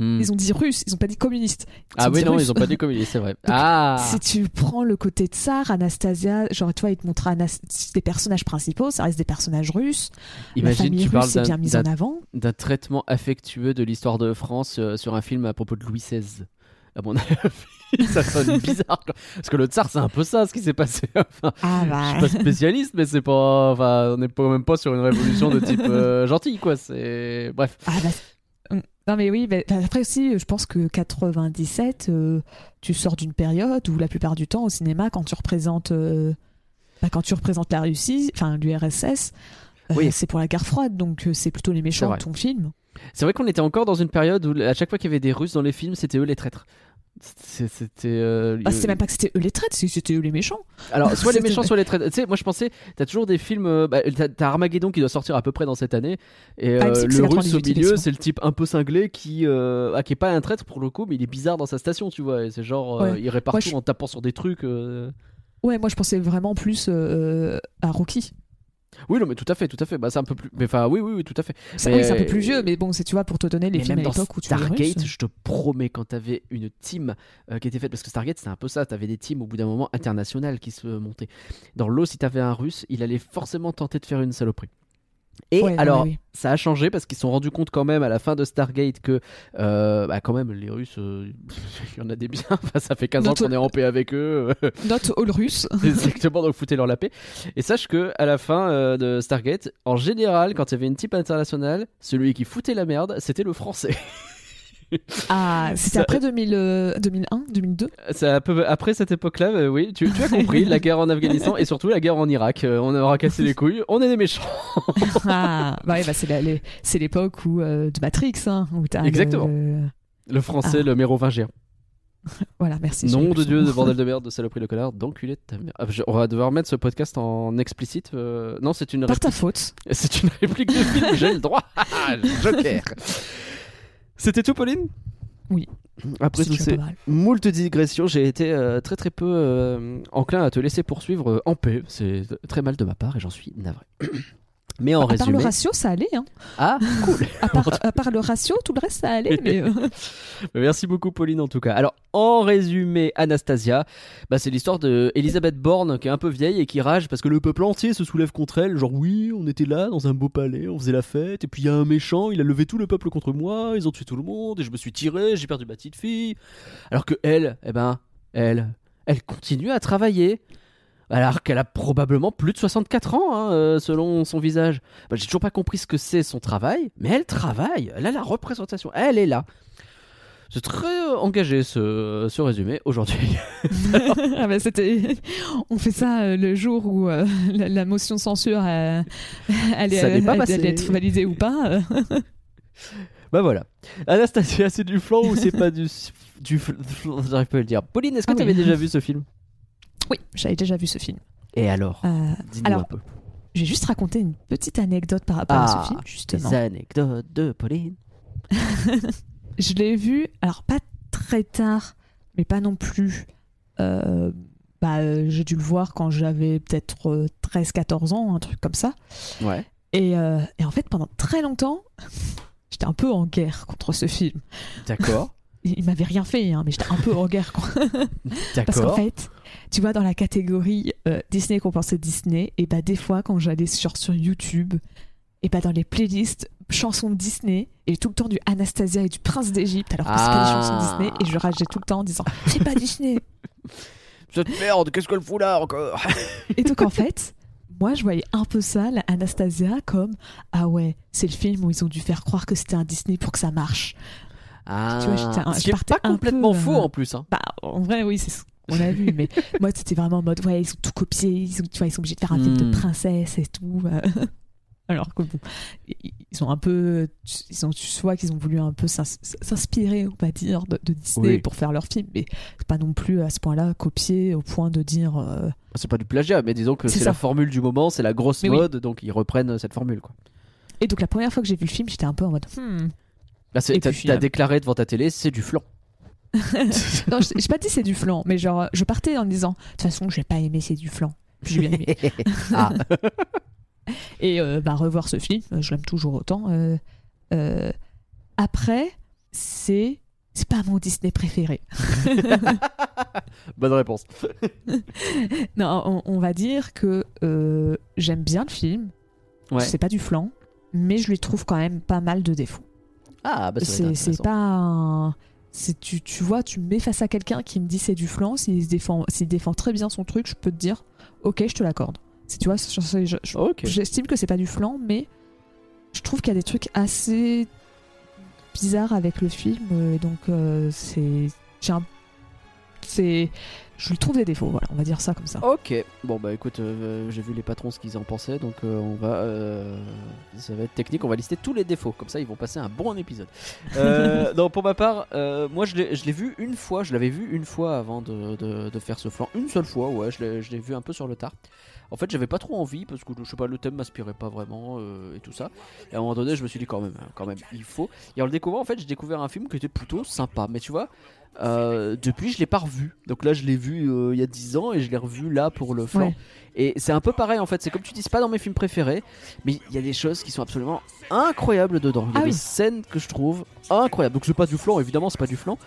B: enfin,
A: hmm.
B: ils ont dit russe, ils ont pas dit communiste.
A: ah oui, non,
B: russe.
A: ils ont pas dit communiste, c'est vrai. ah
B: Si tu prends le côté tsar, Anastasia, genre tu vois, ils te montrent Anas- des personnages principaux, ça reste des personnages russes.
A: Imagine, tu parles d'un-
B: mise en avant.
A: d'un traitement affectueux de l'histoire de France euh, sur un film à propos de Louis XVI. À mon avis, ça sonne bizarre. quoi. Parce que le tsar, c'est un peu ça ce qui s'est passé. Enfin,
B: Ah
A: je
B: bah.
A: suis pas spécialiste, mais c'est pas. Enfin, on n'est même pas sur une révolution de type euh, gentil, quoi. C'est. Bref.
B: Ah bah. Non mais oui, après aussi, je pense que 97, euh, tu sors d'une période où la plupart du temps au cinéma, quand tu représentes, euh, bah, quand tu représentes la Russie, enfin l'URSS, euh,
A: Oui.
B: c'est pour la guerre froide, donc c'est plutôt les méchants de ton film.
A: C'est vrai qu'on était encore dans une période où, à chaque fois qu'il y avait des Russes dans les films, c'était eux les traîtres. C'était. euh,
B: Bah, c'est même pas que c'était eux les traites, que c'était eux les méchants.
A: Alors, soit les méchants, soit les traîtres. Tu sais, moi je pensais, t'as toujours des films. euh, bah, t'as Armageddon qui doit sortir à peu près dans cette année. Et
B: Ah,
A: euh, le russe au
B: 98,
A: milieu, c'est le type un peu cinglé qui, euh, ah, qui est pas un traître pour le coup, mais il est bizarre dans sa station, tu vois. Et c'est genre,
B: Ouais.
A: il répare tout
B: je-
A: en tapant sur des trucs.
B: Ouais, moi je pensais vraiment plus à Rocky.
A: Oui, non, mais tout à fait, tout à fait. Bah, c'est un peu plus. Mais enfin, oui, oui, oui, tout à fait.
B: C'est
A: Mais-
B: oui, un peu plus vieux, mais bon, c'est tu vois pour te donner les
A: Mais
B: films
A: même
B: à
A: dans
B: l'époque où tu
A: Stargate, je te promets, quand t'avais une team euh, qui était faite, parce que Stargate c'était un peu ça, t'avais des teams au bout d'un moment internationales qui se montaient. Dans l'eau, si t'avais un russe, il allait forcément tenter de faire une saloperie. Et
B: Ouais,
A: alors,
B: oui.
A: ça a changé parce qu'ils se sont rendus compte quand même à la fin de Stargate que, euh, bah, quand même, les Russes, euh, il y en a des biens. Enfin, ça fait 15 ans qu'on est en paix avec eux.
B: Not all russe.
A: Exactement, donc foutez-leur la paix. Et sache que à la fin euh, de Stargate, en général, quand il y avait une type internationale, celui qui foutait la merde, c'était le français.
B: Ah, c'était
A: Ça-
B: après 2000, euh, 2001, 2002.
A: C'est un peu après cette époque-là, euh, oui, tu, tu as compris, la guerre en Afghanistan et surtout la guerre en Irak. Euh, on aura cassé les couilles, on est des méchants.
B: Ah, bah ouais, bah c'est la- les- c'est l'époque où euh, de Matrix, hein, où t'as le-
A: Exactement.
B: le-
A: Le français,
B: Ah.
A: le mérovingien.
B: Voilà, merci.
A: Nom de Dieu, de bordel de merde, de saloperie de connard, d'enculé de ta mère. Ah, je- on va devoir mettre ce podcast en explicite. euh, Non, c'est une,
B: Par
A: réplique...
B: ta faute.
A: c'est une réplique de film, j'ai le droit. Joker. C'était tout, Pauline?
B: Oui.
A: Après
B: déjà
A: ces moult digressions, j'ai été euh, très très peu euh, enclin à te laisser poursuivre euh, en paix. C'est très mal de ma part et j'en suis navré. Mais en
B: à part le
A: résumé,
B: ratio, ça allait. Hein.
A: ah cool.
B: À, part, à part le ratio, tout le reste, ça allait. Mais, euh,
A: Merci beaucoup Pauline en tout cas. Alors en résumé, Anastasia, bah, c'est l'histoire de Elisabeth Borne qui est un peu vieille et qui rage parce que le peuple entier se soulève contre elle. Genre oui, on était là dans un beau palais, on faisait la fête et puis il y a un méchant, il a levé tout le peuple contre moi, ils ont tué tout le monde et je me suis tiré, j'ai perdu ma petite fille. Alors que elle, eh ben, elle, elle continue à travailler. Alors qu'elle a probablement plus de 64 ans, hein, euh, selon son visage. Bah, J'ai toujours pas compris ce que c'est son travail, mais elle travaille, elle a la représentation, elle est là. C'est très euh, engagé ce, ce résumé aujourd'hui.
B: ah bah, c'était. On fait ça euh, le jour où euh, la, la motion censure allait, être validée ou pas.
A: bah voilà. Anastasia, c'est du flan ou c'est pas du. du J'arrive pas à le dire. Pauline, est-ce que
B: Ah
A: tu
B: oui.
A: avais déjà vu ce film?
B: Oui, j'avais déjà vu ce film.
A: Et alors?
B: Euh, alors,
A: un peu.
B: je vais juste raconter une petite anecdote par rapport à
A: Ah,
B: ce film, justement.
A: Des anecdotes de Pauline.
B: Je l'ai vu, alors pas très tard, mais pas non plus. euh, bah, euh, j'ai dû le voir quand j'avais peut-être euh, 13-14 ans, un truc comme ça.
A: Ouais.
B: Et, euh, et en fait, pendant très longtemps, j'étais un peu en guerre contre ce film.
A: D'accord.
B: Il, m'avait rien fait, hein, mais j'étais un peu en guerre. quoi. Parce qu'en
A: D'accord.
B: fait, tu vois, dans la catégorie euh, Disney qu'on pensait Disney, et bah des fois, quand j'allais sur, sur YouTube, et bah dans les playlists chansons Disney, et tout le temps du Anastasia et du Prince d'Égypte, alors que c'est pas des chansons
A: Ah.
B: Disney, et je rageais tout le temps en disant c'est pas Disney.
A: Cette merde, qu'est-ce qu'elle fout là encore?
B: Et donc en fait, moi je voyais un peu ça, la Anastasia, comme ah ouais, c'est le film où ils ont dû faire croire que c'était un Disney pour que ça marche.
A: Ah,
B: Tu vois,
A: ce
B: je partais
A: pas complètement
B: peu,
A: faux
B: euh,
A: en plus. Hein.
B: Bah, en vrai, oui, c'est ce qu'on a vu, mais moi, c'était vraiment en mode, ouais, ils ont tout copié, ils, sont, tu vois, ils sont obligés de faire un film
A: Hmm.
B: de princesse et tout. euh. Alors que bon, ils ont un peu, ils ont, tu vois qu'ils ont voulu un peu s'ins- s'inspirer, on va dire, de, de Disney
A: Oui.
B: pour faire leur film, mais c'est pas non plus à ce point-là copié au point de dire. euh,
A: C'est pas du plagiat, mais disons que
B: C'est
A: la formule du moment, c'est la grosse
B: Mais oui.
A: mode, donc ils reprennent cette formule. Quoi.
B: Et donc la première fois que j'ai vu le film, j'étais un peu en mode. Hmm.
A: Là,
B: Et
A: t'as déclaré devant ta télé, c'est du flan.
B: Non, je- j'ai pas dit c'est du flan, mais genre, je partais en disant, de toute façon, je vais pas aimer, c'est du flan. Puis J'ai bien aimé.
A: ah,
B: Et euh, bah, revoir ce film, euh, je l'aime toujours autant. Euh, euh, après, c'est c'est pas mon Disney préféré.
A: bonne réponse.
B: Non, on, on va dire que j'aime bien le film.
A: Ouais.
B: C'est pas du flan, mais je lui trouve quand même pas mal de défauts.
A: Ah, bah
B: c'est pas un- tu, tu vois tu me mets face à quelqu'un qui me dit c'est du flan s'il défend s'il défend très bien son truc je peux te dire ok je te l'accorde. C'est tu vois je- je- j'estime que c'est pas du flan mais je trouve qu'il y a des trucs assez bizarres avec le film euh, donc euh, c'est j'ai un- c'est je lui trouve des défauts voilà on va dire ça comme ça
A: Ok, bon bah écoute, euh, j'ai vu les patrons ce qu'ils en pensaient, donc euh, on va, euh, ça va être technique, on va lister tous les défauts, comme ça ils vont passer un bon épisode. Euh, non, pour ma part, euh, moi je l'ai vu une fois, je l'avais vu une fois avant de, de- de faire ce flanc, une seule fois, ouais, je l'ai vu un peu sur le tard. En fait, j'avais pas trop envie parce que je sais pas, le thème m'inspirait pas vraiment euh, et tout ça. Et à un moment donné, je me suis dit quand même, hein, quand même, il faut. Et en le découvrant, en fait, j'ai découvert un film qui était plutôt sympa. Mais tu vois, euh, depuis, je l'ai pas revu. Donc là, je l'ai vu euh, il y a 10 ans et je l'ai revu là pour le flanc.
B: Ouais.
A: Et c'est un peu pareil en fait. C'est comme tu dis, c'est pas dans mes films préférés, mais il y a des choses qui sont absolument incroyables dedans. Il y a
B: Ah
A: des
B: oui.
A: scènes que je trouve incroyables. Donc c'est pas du flanc, évidemment, c'est pas du flanc.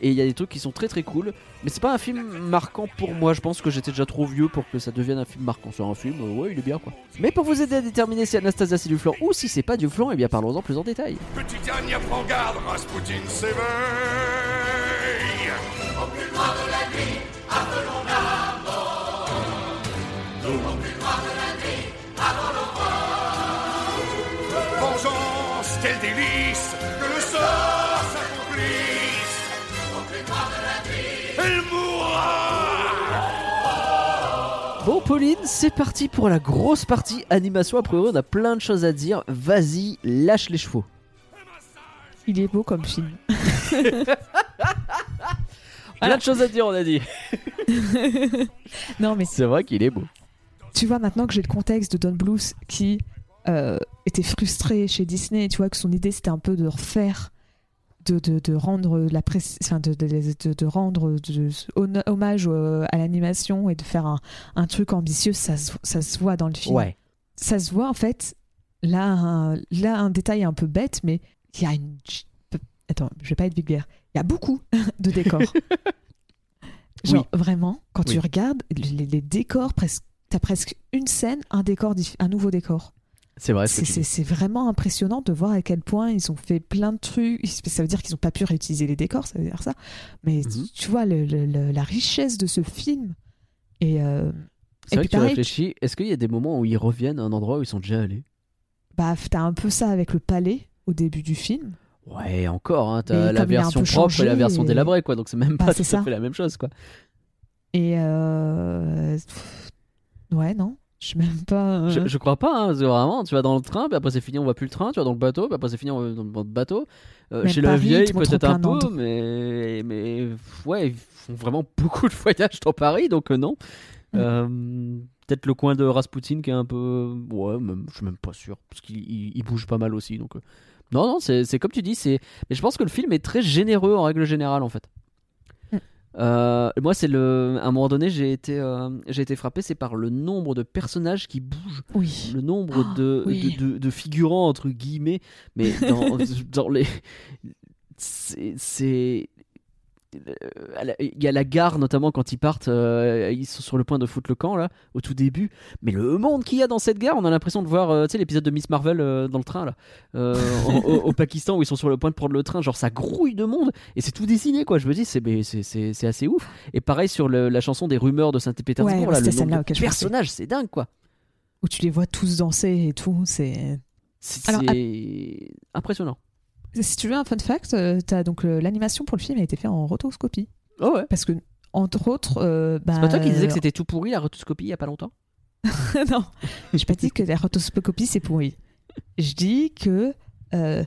A: Et il y a des trucs qui sont très très cool. Mais c'est pas un film marquant pour moi. Je pense que j'étais déjà trop vieux pour que ça devienne un film marquant. C'est un film, euh, ouais, il est bien quoi. Mais pour vous aider à déterminer si Anastasia c'est du flanc ou si c'est pas du flanc, et bien parlons-en plus en détail.
E: Petit dernier, prends garde, Rasputin s'éveille. Au plus loin de la nuit, appelons la mort. Au plus loin de la nuit, avant. Vengeance, quel délice, que le sort s'accomplisse. Elle mourra.
A: Bon, Pauline, c'est parti pour la grosse partie animation. A priori, on a plein de choses à dire. Vas-y, lâche les chevaux.
B: il est beau comme film
A: Plein de choses à dire, on a dit.
B: non mais
A: C'est vrai qu'il est beau.
B: tu vois maintenant que j'ai le contexte de Don Bluth qui euh, était frustré chez Disney, tu vois que son idée c'était un peu de refaire, de, de, de rendre la enfin, de, de, rendre hommage euh, à l'animation et de faire un, un truc ambitieux, ça, se- ça se voit dans le film.
A: Ouais.
B: Ça se voit en fait. Là, un, là, un détail un peu bête, mais il y a une. Attends, je vais pas être vulgaire. Il y a beaucoup de décors. Genre, vraiment, quand tu
A: Oui.
B: regardes les, les décors, presque, t'as presque une scène, un décor, un nouveau décor.
A: C'est vrai. ce
B: C'est vraiment impressionnant de voir à quel point ils ont fait plein de trucs. Ça veut dire qu'ils n'ont pas pu réutiliser les décors, ça veut dire ça. Mais tu-
A: Mhm.
B: tu vois le- le- le- la richesse de ce film. Et euh,
A: C'est vrai que tu réfléchis. Est-ce qu'il y a des moments où ils reviennent à un endroit où ils sont déjà allés?
B: Bah, t'as un peu ça avec le palais au début du film.
A: Ouais, encore. Hein, T'as la version propre et la version
B: et-
A: délabrée, quoi. Donc c'est même
B: Bah,
A: pas tout à
B: ça.
A: fait la même chose, quoi.
B: Et euh... ouais, non, je sais même pas. euh,
A: Je, je crois pas, hein, parce que vraiment, tu vas dans le train, puis après c'est fini, on voit plus le train, tu vas dans le bateau, puis après c'est fini, on va dans le bateau. Euh, chez
B: Paris, te montrent
A: peut-être un peu, mais, mais ouais, ils font vraiment beaucoup de voyages dans Paris, donc euh, non.
B: Mm.
A: Peut-être le coin de Rasputin qui est un peu. Ouais, même, je suis même pas sûr, parce qu'il il- il bouge pas mal aussi, donc. Non, non, c'est c'est comme tu dis, c'est. Mais je pense que le film est très généreux en règle générale, en fait. Euh, moi, c'est le. À un moment donné, j'ai été, euh, j'ai été frappé, c'est par le nombre de personnages qui bougent
B: Oui.
A: le nombre
B: Ah,
A: de,
B: oui.
A: de, de- de figurants entre guillemets mais dans, dans les c'est c'est- euh, à la- il y a la gare notamment quand ils partent euh, ils sont sur le point de foutre le camp là au tout début. Mais le monde qu'il y a dans cette gare on a l'impression de voir euh, tu sais l'épisode de Miss Marvel euh, dans le train là. Euh, au, au Pakistan où ils sont sur le point de prendre le train genre ça grouille de monde et c'est tout dessiné quoi je me dis c'est assez ouf. Et pareil sur le- la chanson des rumeurs de Saint-Pétersbourg
B: Ouais,
A: là le nombre de personnages c'est dingue quoi.
B: Où tu les vois tous danser et tout, c'est.
A: c'est
B: Alors,
A: c'est impressionnant
B: si tu veux un fun fact, euh, t'as donc euh, l'animation pour le film a été faite en rotoscopie.
A: Oh ouais.
B: Parce que, entre autres. euh, bah,
A: C'est pas toi qui disais que c'était tout pourri la rotoscopie il y a pas longtemps
B: non, j'ai pas dit que la rotoscopie c'est pourri. Je dis que euh,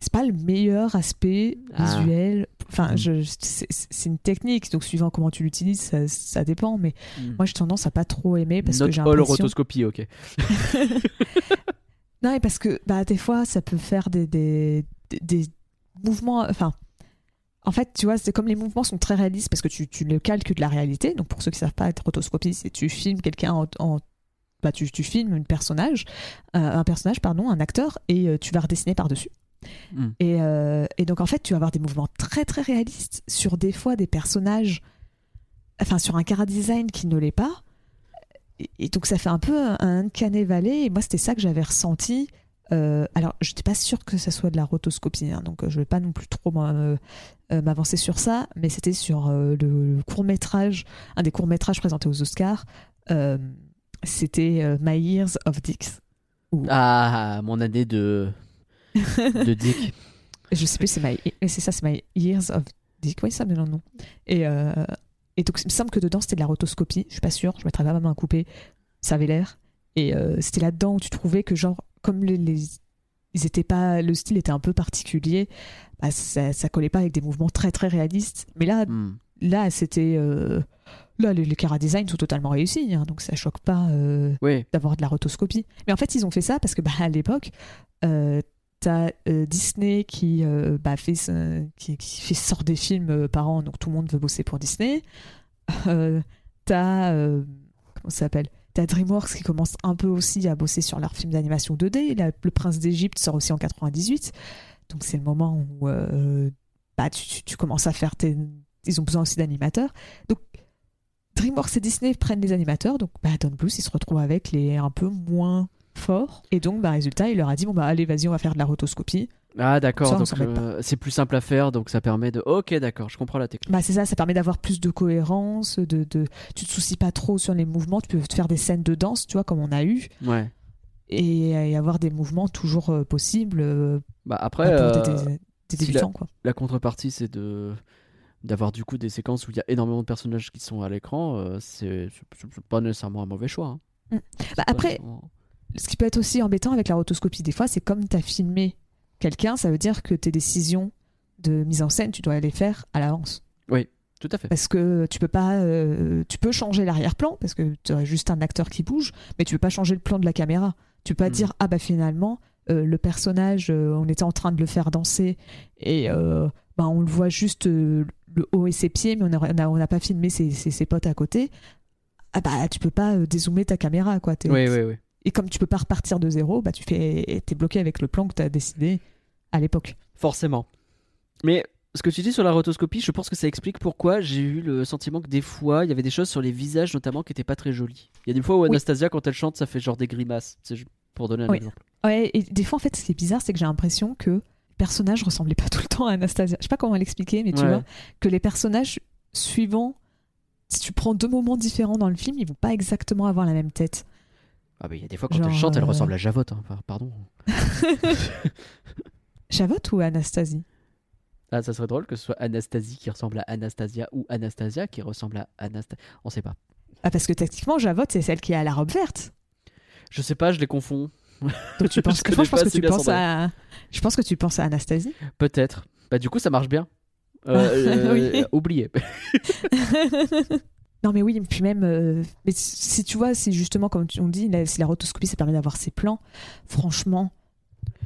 B: c'est pas le meilleur aspect
A: Ah.
B: visuel. Enfin, je, c'est une technique, donc suivant comment tu l'utilises, ça, ça dépend. Mais moi, j'ai tendance à pas trop aimer parce
A: Not
B: que j'ai
A: all rotoscopie, ok.
B: Non, et parce que bah, des fois, ça peut faire des, des, des- mouvements. Enfin, en fait, tu vois, c'est comme les mouvements sont très réalistes parce que tu, tu le calques de la réalité. Donc, pour ceux qui savent pas être rotoscopie, c'est tu filmes quelqu'un en. en- bah, tu, tu filmes un personnage, euh, un personnage, pardon, un acteur, et euh, tu vas redessiner par-dessus.
A: Mm.
B: Et, euh, et donc, en fait, tu vas avoir des mouvements très, très réalistes sur des fois des personnages. Enfin, sur un cara design qui ne l'est pas. Et, et donc, ça fait un peu un, un uncanny valley. Et moi, c'était ça que j'avais ressenti. Euh, alors, je n'étais pas sûre que ça soit de la rotoscopie, hein, donc euh, je ne vais pas non plus trop euh, m'avancer sur ça, mais c'était sur le, court-métrage, un des courts-métrages présentés aux Oscars. c'était My Years of Dicks.
A: Ah, mon année de, de Dick.
B: Je sais plus, c'est My... c'est ça, c'est My Years of Dick. Oui, ça me donne le nom. Et, euh, et donc, il me semble que dedans, c'était de la rotoscopie. Je suis pas sûre, je mettrais pas ma main à couper. Ça avait l'air. Et euh, c'était là-dedans où tu trouvais que, genre, comme les, les- ils étaient pas, le style était un peu particulier, bah, ça, ça collait pas avec des mouvements très très réalistes. Mais là,
A: Hmm.
B: là c'était. euh, Là, les, les cara design sont totalement réussis, hein, donc ça choque pas euh,
A: Oui,
B: d'avoir de la rotoscopie. Mais en fait, ils ont fait ça parce que bah, à l'époque, euh, t'as euh, Disney qui, bah, fait, qui, qui fait sort des films par an, donc tout le monde veut bosser pour Disney. T'as comment ça s'appelle? T'as DreamWorks qui commence un peu aussi à bosser sur leurs films d'animation 2D. La- le Prince d'Égypte sort aussi en 98, donc c'est le moment où euh, bah, tu commences à faire tes. Ils ont besoin aussi d'animateurs. Donc DreamWorks et Disney prennent les animateurs, donc bah, Don Bluth il se retrouve avec les un peu moins forts. Et donc, bah, résultat, il leur a dit bon, bah, allez, vas-y, on va faire de la rotoscopie.
A: Ah d'accord, donc euh, c'est plus simple à faire, donc ça permet de... Ok d'accord, je comprends la technique.
B: Bah, c'est ça, ça permet d'avoir plus de cohérence, de, de... tu te soucies pas trop sur les mouvements, tu peux te faire des scènes de danse, tu vois, comme on a eu,
A: Ouais.
B: et, et avoir des mouvements toujours euh, possibles euh,
A: Bah après,
B: pour des, des- des
A: si
B: débutants, quoi.
A: la contrepartie c'est de d'avoir du coup des séquences où il y a énormément de personnages qui sont à l'écran, c'est pas nécessairement un mauvais choix. hein.
B: Mm. Bah, après,
A: nécessairement-
B: Ce qui peut être aussi embêtant avec la rotoscopie, des fois, c'est comme tu as filmé quelqu'un, ça veut dire que tes décisions de mise en scène, tu dois les faire à l'avance.
A: Tout à fait.
B: Parce que tu peux pas, euh, tu peux changer l'arrière-plan parce que tu as juste un acteur qui bouge, mais tu peux pas changer le plan de la caméra. Tu peux pas
A: Mm.
B: dire ah bah finalement euh, le personnage, euh, on était en train de le faire danser et bah, on le voit juste le haut et ses pieds, mais on n'a on a, on a pas filmé ses, ses- ses potes à côté. Ah bah tu peux pas dézoomer ta caméra quoi.
A: Oui, oui, oui.
B: Et comme tu peux pas repartir de zéro, bah tu fais, t'es bloqué avec le plan que tu as décidé à l'époque.
A: Forcément. Mais ce que tu dis sur la rotoscopie, je pense que ça explique pourquoi j'ai eu le sentiment que des fois, il y avait des choses sur les visages notamment qui étaient pas très jolies. Il y a des fois où
B: Oui.
A: Anastasia, quand elle chante, ça fait genre des grimaces. C'est pour donner un
B: Oui.
A: exemple.
B: Ouais, et des fois, en fait, ce qui est bizarre, c'est que j'ai l'impression que le personnage ressemblait pas tout le temps à Anastasia. Je sais pas comment l'expliquer, mais tu
A: Ouais.
B: vois, que les personnages suivants, si tu prends deux moments différents dans le film, ils vont pas exactement avoir la même tête.
A: Ah bah il y a des fois quand
B: Genre,
A: elle chante, elle
B: euh,
A: ressemble à Javotte. hein. Enfin, pardon.
B: Javotte ou Anastasie?
A: Ah, ça serait drôle que ce soit Anastasie qui ressemble à Anastasia ou Anastasia qui ressemble à Anastasia. On sait pas.
B: Ah, parce que techniquement, Javotte, c'est celle qui a la robe verte.
A: Je sais pas, je les confonds.
B: Donc tu penses
A: Je
B: que,
A: connais
B: je pense
A: pas
B: que
A: assez
B: tu
A: bien
B: penses à, je pense que tu penses à Anastasie.
A: Peut-être. Bah du coup, ça marche bien. Euh,
B: Oui.
A: euh, Oublié.
B: Non mais oui, puis même, euh, mais si tu vois, si justement comme on dit, la, si la rotoscopie ça permet d'avoir ces plans, franchement,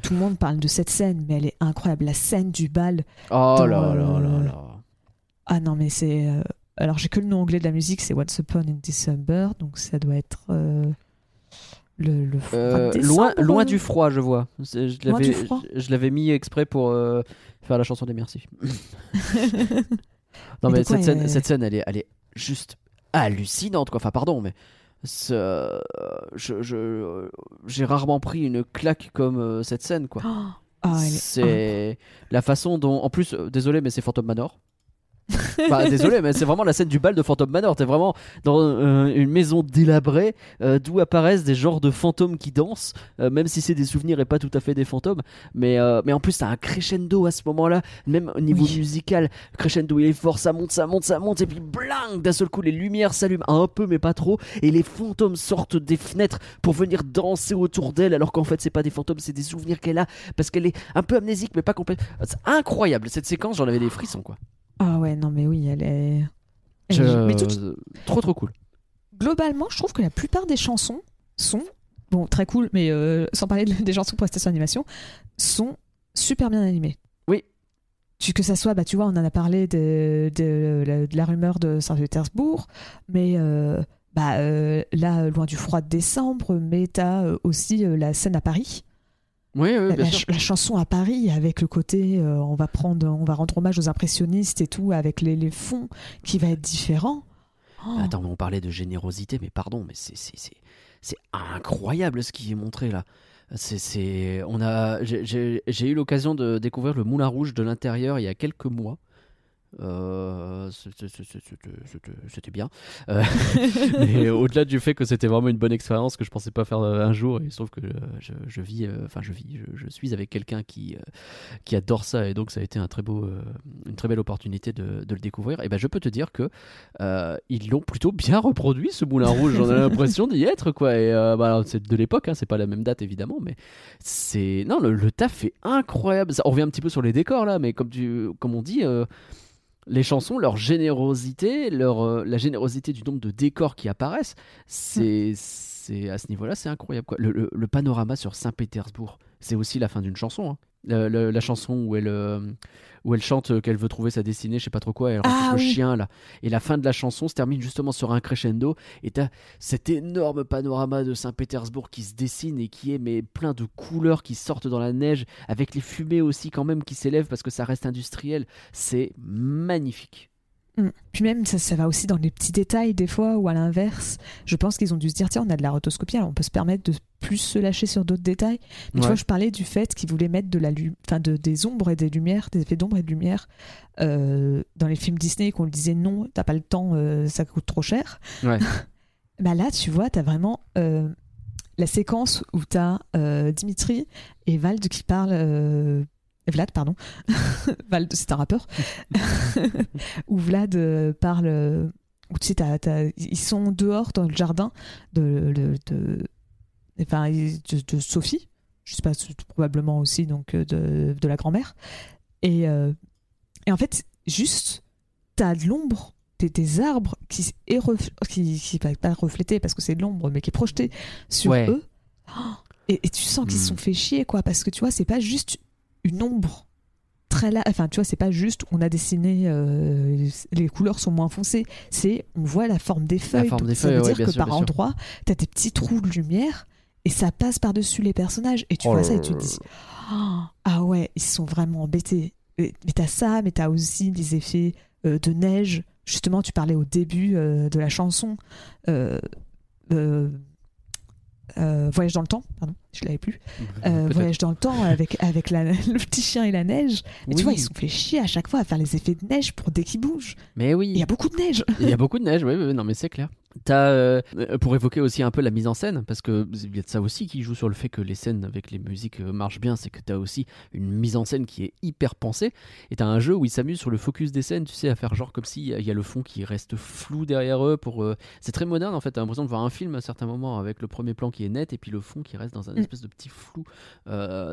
B: tout le monde parle de cette scène, mais elle est incroyable. La scène du bal.
A: Oh
B: Dans,
A: là là là là.
B: Ah non mais c'est, euh, alors j'ai que le nom anglais de la musique, c'est Once Upon in December, donc ça doit être euh, le,
A: Euh, loin, loin du froid, je vois. C'est- Je
B: Loin du
A: l'avais,
B: froid.
A: je, je l'avais mis exprès pour euh, faire la chanson des merci. non mais cette, scène, cette scène, elle est, elle est juste hallucinante. Quoi. Enfin, pardon, mais euh, je, je, j'ai rarement pris une claque comme euh, cette scène, quoi.
B: Ah,
A: c'est la façon dont, en plus, euh, désolé, mais c'est Phantom Manor. Bah, désolé, mais c'est vraiment la scène du bal de Phantom Manor. T'es vraiment dans euh, une maison délabrée euh, d'où apparaissent des genres de fantômes qui dansent, euh, même si c'est des souvenirs et pas tout à fait des fantômes. Mais, mais en plus, t'as un crescendo à ce moment-là, même au niveau
B: Oui.
A: musical. Crescendo, il est fort, ça monte, ça monte, ça monte, et puis bling D'un seul coup, les lumières s'allument un peu, mais pas trop, et les fantômes sortent des fenêtres pour venir danser autour d'elle, alors qu'en fait, c'est pas des fantômes, c'est des souvenirs qu'elle a, parce qu'elle est un peu amnésique, mais pas complètement. C'est incroyable cette séquence, j'en avais des frissons, quoi.
B: Ah ouais, non mais oui, elle est. elle
A: Je-
B: est- Mais tout-
A: Trop trop cool.
B: globalement, je trouve que la plupart des chansons sont bon très cool, mais euh, sans parler de- des chansons pour station animation, sont super bien animées.
A: Oui.
B: Tu- Que ça soit, bah tu vois, on en a parlé de, de, la, de la rumeur de Saint-Pétersbourg, mais euh, bah euh, là, loin du froid de décembre, mais t'as aussi la scène à Paris.
A: Oui, oui,
B: la,
A: bien
B: la
A: sûr.
B: ch- la chanson à Paris avec le côté euh, on va prendre on va rendre hommage aux impressionnistes et tout avec les, les fonds qui va être différent Oh.
A: Attends, mais on parlait de générosité, mais pardon, mais c'est c'est c'est c'est incroyable ce qui est montré là. C'est c'est on a j'ai eu l'occasion de découvrir le Moulin Rouge de l'intérieur il y a quelques mois. Euh, c'était- bien. Euh, mais au-delà du fait que c'était vraiment une bonne expérience que je pensais pas faire euh, un jour, se trouve que euh, je, je vis, euh, enfin je vis, je, je suis avec quelqu'un qui qui adore ça et donc ça a été un très beau, une très belle opportunité de, de le découvrir. Et ben je peux te dire que ils l'ont plutôt bien reproduit ce Moulin Rouge. J'en ai l'impression d'y être quoi. Et bah, c'est de l'époque, hein, c'est pas la même date évidemment, mais c'est non le, le taf est incroyable. Ça, on revient un petit peu sur les décors là, mais comme tu, comme on dit. Les chansons, leur générosité, leur, euh, la générosité du nombre de décors qui apparaissent, c'est c'est à ce niveau-là, c'est incroyable. Quoi. Le, le- le panorama sur Saint-Pétersbourg, c'est aussi la fin d'une chanson. hein. La chanson où elle, euh, où elle chante qu'elle veut trouver sa destinée, je sais pas trop quoi, elle rencontre
B: Ah
A: le
B: oui.
A: chien là. Et la fin de la chanson se termine justement sur un crescendo. Et t'as cet énorme panorama de Saint-Pétersbourg qui se dessine et qui est mais plein de couleurs qui sortent dans la neige, avec les fumées aussi quand même qui s'élèvent parce que ça reste industriel. C'est magnifique.
B: Mm. Puis même, ça, ça va aussi dans les petits détails des fois, ou à l'inverse. Je pense qu'ils ont dû se dire, tiens, on a de la rotoscopie, alors on peut se permettre de plus se lâcher sur d'autres détails. Mais tu vois, je parlais du fait qu'ils voulaient mettre de la enfin, de, des ombres et des lumières, des effets d'ombre et de lumière euh, dans les films Disney, qu'on lui disait non, t'as pas le temps, euh, ça coûte trop cher.
A: Ouais.
B: bah là, tu vois, t'as vraiment euh, la séquence où t'as Dimitri et Vald qui parlent. Euh, Vlad, pardon. C'est un rappeur. où Vlad euh, parle. euh, où tu sais, ils sont dehors dans le jardin de, de, de- enfin, de, de Sophie. Je sais pas, probablement aussi donc euh, de, la grand-mère. Et, euh, et en fait, juste, t'as de l'ombre des, des arbres qui est ref- qui, pas refléter parce que c'est de l'ombre, mais qui est projetée sur
A: Ouais.
B: eux. Oh et, et tu sens qu'ils se sont fait chier, quoi, parce que tu vois, c'est pas juste une ombre très là. Enfin, tu vois, c'est pas juste on a dessiné, euh, les couleurs sont moins foncées. C'est on voit la forme des feuilles.
A: forme
B: Donc,
A: des
B: ça
A: feuilles,
B: veut
A: ouais,
B: dire que
A: sûr,
B: par endroit, t'as des petits trous de lumière et ça passe par-dessus les personnages. Et tu
A: Oh
B: vois ça et tu te dis Oh, ah ouais, ils sont vraiment embêtés. Mais t'as ça, mais t'as aussi des effets euh, de neige. Justement, tu parlais au début euh, de la chanson. Euh, Voyage dans le temps, pardon, je l'avais plus. Euh, voyage dans le temps avec, avec la- le petit chien et la neige. Mais tu
A: Oui.
B: vois, ils se sont fait chier à chaque fois à faire les effets de neige pour dès qu'ils bougent.
A: Mais oui.
B: Il y a beaucoup de neige.
A: Il y a beaucoup de neige, oui, oui, non, mais c'est clair. T'as, euh, pour évoquer aussi un peu la mise en scène, parce que il y a de ça aussi qui joue sur le fait que les scènes avec les musiques euh, marchent bien, c'est que t'as aussi une mise en scène qui est hyper pensée, et t'as un jeu où ils s'amusent sur le focus des scènes, tu sais, à faire genre comme si il y a le fond qui reste flou derrière eux. Pour, euh, c'est très moderne en fait, t'as l'impression de voir un film à certains moments avec le premier plan qui est net et puis le fond qui reste dans un
B: Mm.
A: espèce de petit flou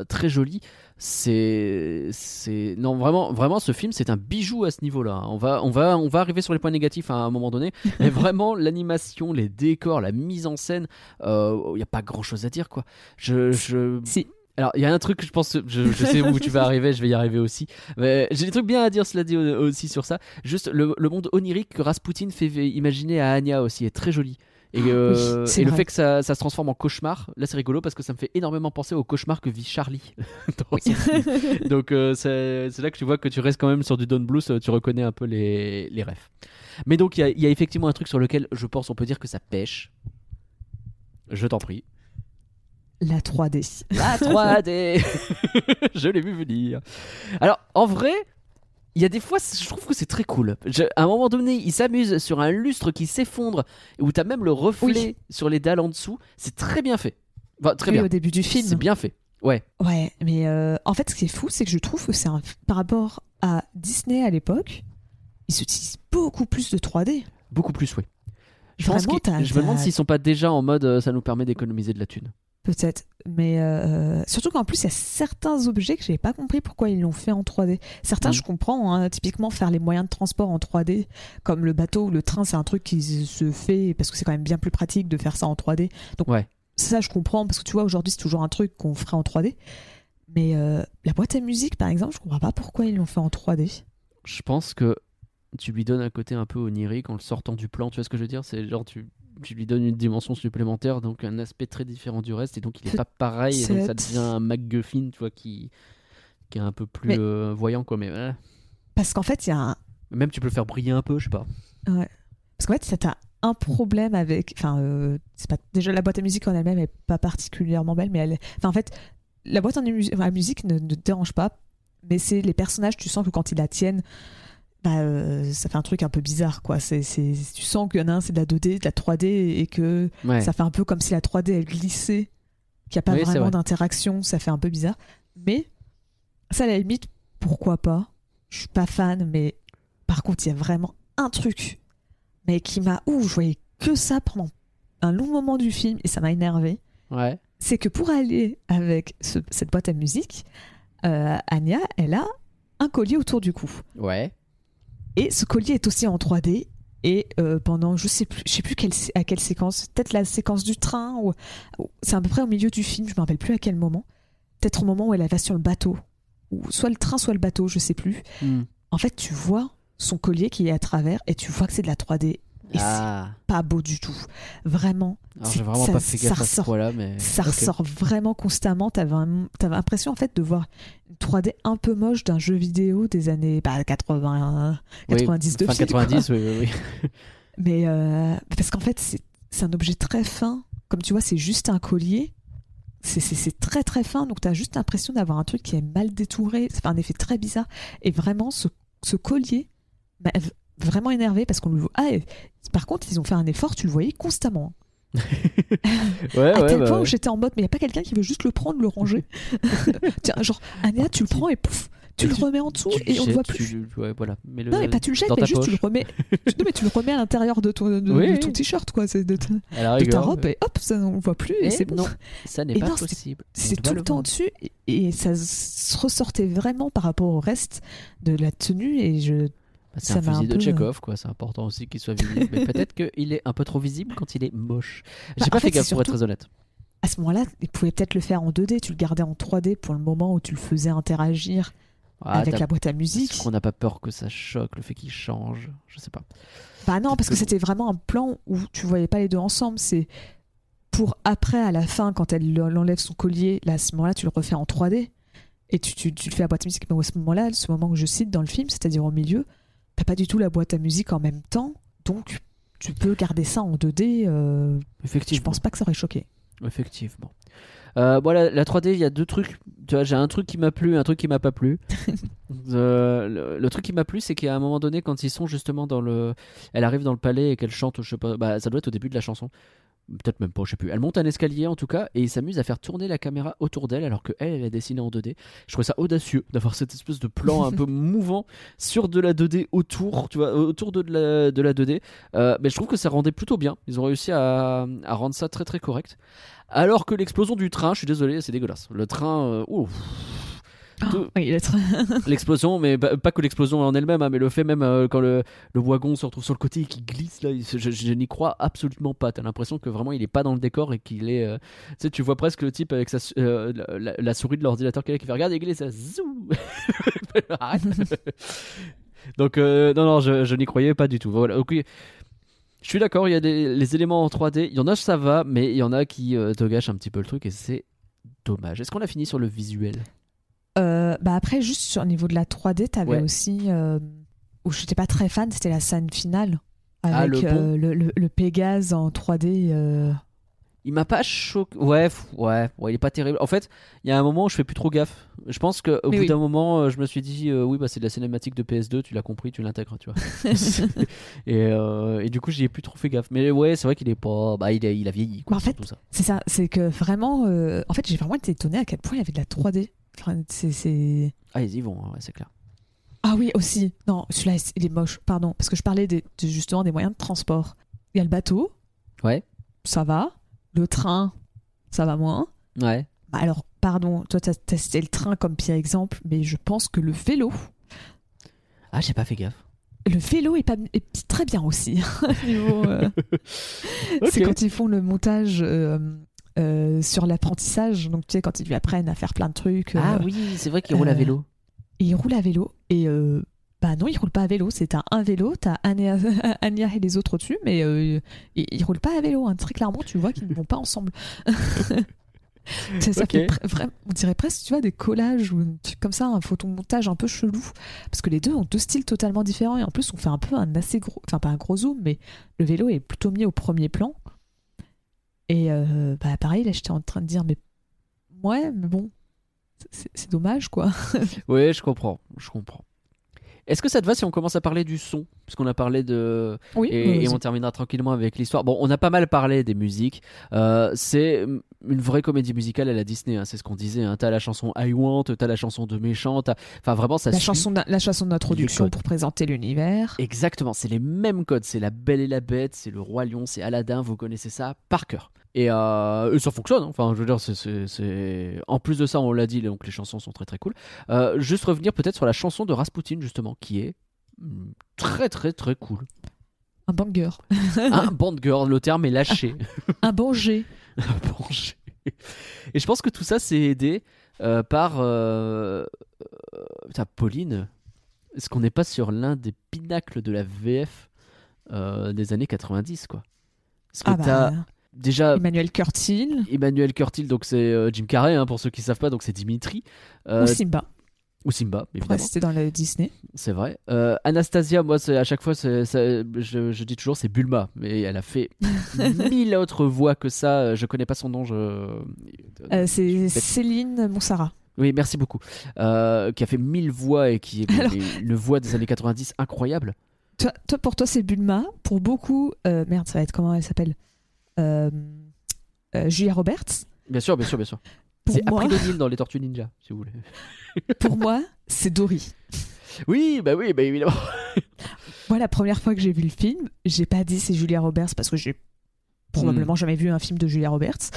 A: très joli. C'est, c'est, non vraiment, vraiment, ce film c'est un bijou à ce niveau-là. On va, on va, on va arriver sur les points négatifs à un moment donné, mais vraiment l'animation, les décors, la mise en scène, il n'y a pas grand-chose à dire quoi. Je, je...
B: Si.
A: Alors, il y a un truc, je pense, je, je sais où tu vas arriver, je vais y arriver aussi. Mais J'ai des trucs bien à dire, cela dit au- aussi sur ça. Juste le, le monde onirique que Rasputin fait imaginer à Anya aussi est très joli. Et, euh,
B: oui,
A: et le fait que ça, ça se transforme en cauchemar, là c'est rigolo parce que ça me fait énormément penser au cauchemar que vit Charlie. Donc euh, c'est là que tu vois que tu restes quand même sur du Don Blues, euh, tu reconnais un peu les, les refs. Mais donc il y y, a effectivement un truc sur lequel je pense on peut dire que ça pêche. Je t'en prie.
B: La 3D.
A: La 3D Je l'ai vu venir. Alors, en vrai, il y a des fois, je trouve que c'est très cool. Je- à un moment donné, il s'amuse sur un lustre qui s'effondre, et où t'as même le reflet sur les dalles en dessous. C'est très bien fait. Enfin, très
B: Oui,
A: bien.
B: au début du film.
A: C'est bien fait. Ouais.
B: Ouais, mais euh, en fait, ce qui est fou, c'est que je trouve que c'est un... par rapport à Disney à l'époque, ils utilisent beaucoup plus de 3D.
A: Beaucoup plus, oui. Je,
B: Vraiment,
A: me demande s'ils sont pas déjà en mode euh, ça nous permet d'économiser de la thune.
B: Peut-être, mais euh, surtout qu'en plus il y a certains objets que j'ai pas compris pourquoi ils l'ont fait en 3D. Certains
A: Mm.
B: je comprends, hein, typiquement faire les moyens de transport en 3D, comme le bateau ou le train, c'est un truc qui se fait parce que c'est quand même bien plus pratique de faire ça en 3D. Donc
A: Ouais.
B: ça je comprends parce que tu vois aujourd'hui c'est toujours un truc qu'on ferait en 3D. Mais euh, la boîte à musique par exemple, je comprends pas pourquoi ils l'ont fait en 3D.
A: Je pense que tu lui donnes un côté un peu onirique en le sortant du plan. Tu vois ce que je veux dire? C'est genre tu, tu lui donnes une dimension supplémentaire, donc un aspect très différent du reste, et donc il est pas pareil, et donc ça devient un MacGuffin, tu vois, qui, qui est un peu plus
B: Mais-
A: euh, voyant, quoi. Mais.
B: Parce qu'en fait il y a un,
A: même tu peux le faire briller un peu, je sais pas.
B: Parce qu'en fait, ça t'as un problème avec. Enfin, euh, c'est pas déjà la boîte à musique en elle-même est pas particulièrement belle, mais elle. Enfin, en fait, la boîte à musique ne, ne te dérange pas, mais c'est les personnages. Tu sens que quand ils la tiennent, bah, euh, ça fait un truc un peu bizarre, quoi. C'est, c'est, tu sens qu'il y en a un c'est de la 2D, de la 3D, et que
A: Ouais.
B: ça fait un peu comme si la 3D elle glissait, qu'il n'y a pas
A: Oui,
B: vraiment
A: vrai.
B: d'interaction. Ça fait un peu bizarre. Mais ça, à la limite, pourquoi pas? Je suis pas fan, mais par contre, il y a vraiment un truc, mais qui m'a. Ouh, je voyais que ça pendant un long moment du film et ça m'a énervé.
A: Ouais.
B: C'est que pour aller avec ce- cette boîte à musique, euh, Anya, elle a un collier autour du cou.
A: Ouais.
B: Et ce collier est aussi en 3D. Et euh, pendant, je sais plus, je sais plus quelle, à quelle séquence, peut-être la séquence du train, ou, ou- c'est à peu près au milieu du film, je me rappelle plus à quel moment. Peut-être au moment où elle va sur le bateau, ou soit le train, soit le bateau, je sais plus.
A: Hmm.
B: En fait, tu vois son collier qui est à travers et tu vois que c'est de la 3D. Et
A: Ah.
B: c'est pas beau du tout. Vraiment.
A: Alors
B: c'est-
A: j'ai vraiment
B: ça-
A: pas fait
B: ça
A: gaffe à ce
B: ressort-
A: point-là, mais.
B: Ça ressort vraiment constamment. T'avais un- t'avais l'impression en fait de voir une 3D un peu moche d'un jeu vidéo des années bah, 80,
A: Oui,
B: 90 de
A: fin
B: fil, quoi.
A: 90, oui, oui, oui.
B: Mais euh, parce qu'en fait, c'est c'est un objet très fin. Comme tu vois, c'est juste un collier. C'est- C'est c'est très très fin. Donc, tu as juste l'impression d'avoir un truc qui est mal détouré. Ça fait un effet très bizarre. Et vraiment, ce, ce collier m'a v- vraiment énervé parce qu'on le voit. Ah, et par contre, ils ont fait un effort. Tu le voyais constamment.
A: Ouais,
B: à
A: ouais,
B: tel
A: bah
B: point
A: ouais.
B: où j'étais en mode, mais il n'y a pas quelqu'un qui veut juste le prendre, le ranger. Tiens, genre, Anya, tu le prends et pouf, tu le
A: tu-
B: remets en dessous
A: Tu
B: et on le voit plus.
A: tu Ouais, voilà. Mais le...
B: Non, mais pas tu le jettes, mais juste tu le remets. non, mais tu le remets à l'intérieur de ton, de,
A: Oui,
B: de
A: oui.
B: ton t-shirt, quoi. C'est de, de ta robe et hop, ça, on le voit plus et,
A: Et
B: c'est bon.
A: non, ça n'est pas
B: non,
A: possible.
B: C'est tout le temps dessus et, et ça se ressortait vraiment par rapport au reste de la tenue et je.
A: Bah, c'est un fusil de
B: peu,
A: Chekhov, quoi. C'est important aussi qu'il soit visible. mais peut-être qu'il est un peu trop visible quand il est moche. J'ai
B: Bah,
A: pas fait
B: fait,
A: gaffe pour être très honnête.
B: À ce moment-là, ils pouvaient peut-être le faire en 2D, tu le gardais en 3D pour le moment où tu le faisais interagir
A: Ah,
B: avec la boîte à musique.
A: qu'on n'a pas peur que ça choque, le fait qu'il change Je sais pas.
B: Bah non, parce que
A: que-
B: c'était vraiment un plan où tu voyais pas les deux ensemble. C'est pour après, à la fin, quand elle le- l'enlève son collier, là, à ce moment-là, tu le refais en 3D et tu, tu, tu le fais à boîte à musique. Mais à ce moment-là, ce moment que je cite dans le film, c'est-à-dire au milieu, t'as pas du tout la boîte à musique en même temps, donc tu peux garder ça en 2D. euh, je
A: Effectivement.
B: pense pas que ça aurait choqué.
A: Effectivement. Euh, bon, la, la 3D, il y a deux trucs. Tu vois, j'ai un truc qui m'a plu, un truc qui m'a pas plu. Euh, le, le truc qui m'a plu, c'est qu'à un moment donné, quand ils sont justement dans le. Elle arrive dans le palais et qu'elle chante, je sais pas, bah, ça doit être au début de la chanson. Peut-être même pas, je sais plus. Elle monte un escalier en tout cas et il s'amuse à faire tourner la caméra autour d'elle alors qu'elle, elle est dessinée en 2D. Je trouvais ça audacieux d'avoir cette espèce de plan un peu mouvant sur de la 2D autour, tu vois, autour de la, de la 2D. Euh, mais je trouve que ça rendait plutôt bien. Ils ont réussi à, à rendre ça très très correct. Alors que l'explosion du train, je suis désolé, c'est dégueulasse. Le train, euh, ouf. Tout-
B: oui, très-
A: l'explosion, mais pas, pas que l'explosion en elle-même, hein, mais le fait même euh, quand le, le wagon se retrouve sur le côté et qu'il glisse là, il- je, je n'y crois absolument pas. T'as l'impression que vraiment il est pas dans le décor et qu'il est. euh, tu sais, tu vois presque le type avec sa, euh, la, souris de l'ordinateur qui fait regarde, il glisse, ça zou. Donc non non, je, je n'y croyais pas du tout. Voilà, ok. Je suis d'accord, il y a des, les éléments en 3D, il y en a ça va, mais il y en a qui te gâchent un petit peu le truc et c'est dommage. Est-ce qu'on a fini sur le visuel?
B: Euh, bah après, juste sur le niveau de la 3D, t'avais
A: Ouais.
B: aussi. euh, où j'étais pas très fan, c'était la scène finale.
A: Ah,
B: Avec
A: le
B: euh, le, le- le Pégase en 3D. euh,
A: Il m'a pas choqué. Ouais, ouais, ouais, il est pas terrible. En fait, il y a un moment où je fais plus trop gaffe. Je pense qu'au bout
B: oui.
A: d'un moment, je me suis dit, oui, bah c'est de la cinématique de PS2, tu l'as compris, tu l'intègres, tu vois. et, et du coup, j'y ai plus trop fait gaffe. Mais ouais, c'est vrai qu'il est pas. Bah, il a, il a vieilli, quoi.
B: Bah, en fait. C'est ça, c'est que vraiment. En fait, j'ai vraiment été étonnée à quel point il y avait de la 3D. Enfin, c'est- c'est.
A: Ah, ils y vont, ouais, c'est clair.
B: Ah oui, aussi. Non, celui-là, il est moche, pardon. Parce que je parlais des, de- justement des moyens de transport. Il y a le bateau,
A: Ouais,
B: ça va. Le train, ça va moins.
A: ouais.
B: Bah alors, pardon, toi, t'as cité le train comme pire exemple, mais je pense que le vélo,
A: Ah, j'ai pas fait gaffe.
B: le vélo est, pas, est très bien aussi. Niveau, euh, C'est quand ils font le montage euh, euh, sur l'apprentissage, donc tu sais, quand ils lui apprennent à faire plein de trucs.
A: Ah
B: euh,
A: oui, c'est vrai qu'il roule à
B: euh,
A: vélo.
B: Il roule à vélo. Et bah non, il roule pas à vélo. C'est un, un vélo, t'as Anya, Anya et les autres au-dessus, mais euh, il, il roule pas à vélo. hein. Très clairement, tu vois qu'ils ne vont pas ensemble. ça, ça
A: Ok.
B: fait on dirait presque, tu vois, des collages ou un truc comme ça, un photomontage un peu chelou. Parce que les deux ont deux styles totalement différents. Et en plus, on fait un peu un assez gros, enfin pas un gros zoom, mais le vélo est plutôt mis au premier plan. Et euh, bah pareil, là, j'étais en train de dire, mais ouais, mais bon, c'est dommage, quoi.
A: Oui, je comprends, je comprends. Est-ce que ça te va si on commence à parler du son? Puisqu'on a parlé de...
B: Oui,
A: Et, et on terminera tranquillement avec l'histoire. Bon, on a pas mal parlé des musiques. Euh, c'est une vraie comédie musicale à la Disney, hein, c'est ce qu'on disait. Hein. T'as la chanson I Want, t'as la chanson de Méchant, t'as- enfin vraiment ça
B: la
A: suit.
B: chanson, la chanson d'introduction pour présenter l'univers.
A: Exactement, c'est les mêmes codes. C'est La Belle et la Bête, c'est Le Roi Lion, c'est Aladdin, vous connaissez ça par cœur. Et, euh, et ça fonctionne, hein. enfin je veux dire, c'est- c'est- c'est... En plus de ça, on l'a dit, donc les chansons sont très très cool. Euh, juste revenir peut-être sur la chanson de Rasputin, justement, qui est très très très cool.
B: Un banger.
A: Un band girl, le terme est lâché.
B: Un banger.
A: Penché. Et je pense que tout ça, c'est aidé euh, par euh, euh, putain, Pauline. Est-ce qu'on n'est pas sur l'un des pinacles de la VF euh, des années 90, quoi? Parce que
B: Ah
A: t'as
B: bah,
A: déjà
B: Emmanuel Curtil
A: Emmanuel Curtil, donc c'est euh, Jim Carrey, hein, pour ceux qui savent pas, donc c'est Dimitri. Euh,
B: ou Simba.
A: Ou Simba, évidemment.
B: c'était dans le Disney.
A: C'est vrai. Euh, Anastasia, moi, c'est- à chaque fois, je, je dis toujours c'est Bulma, mais elle a fait mille autres voix que ça. Je connais pas son nom. Je...
B: Euh, c'est Céline Monsara.
A: Oui, merci beaucoup. Euh, qui a fait mille voix et qui est
B: Alors-
A: une voix des années 90 incroyable.
B: Toi, toi, pour toi, c'est Bulma. Pour beaucoup, euh, merde, ça va être comment elle s'appelle? Euh, euh, Julia Roberts.
A: Bien sûr, bien sûr, bien sûr.
B: Pour
A: C'est
B: moi,
A: April dans les Tortues Ninja, si vous voulez.
B: pour moi, c'est Dory.
A: Oui, bah oui, bah évidemment.
B: Moi, la première fois que j'ai vu le film, j'ai pas dit c'est Julia Roberts parce que j'ai probablement
A: Hmm.
B: jamais vu un film de Julia Roberts.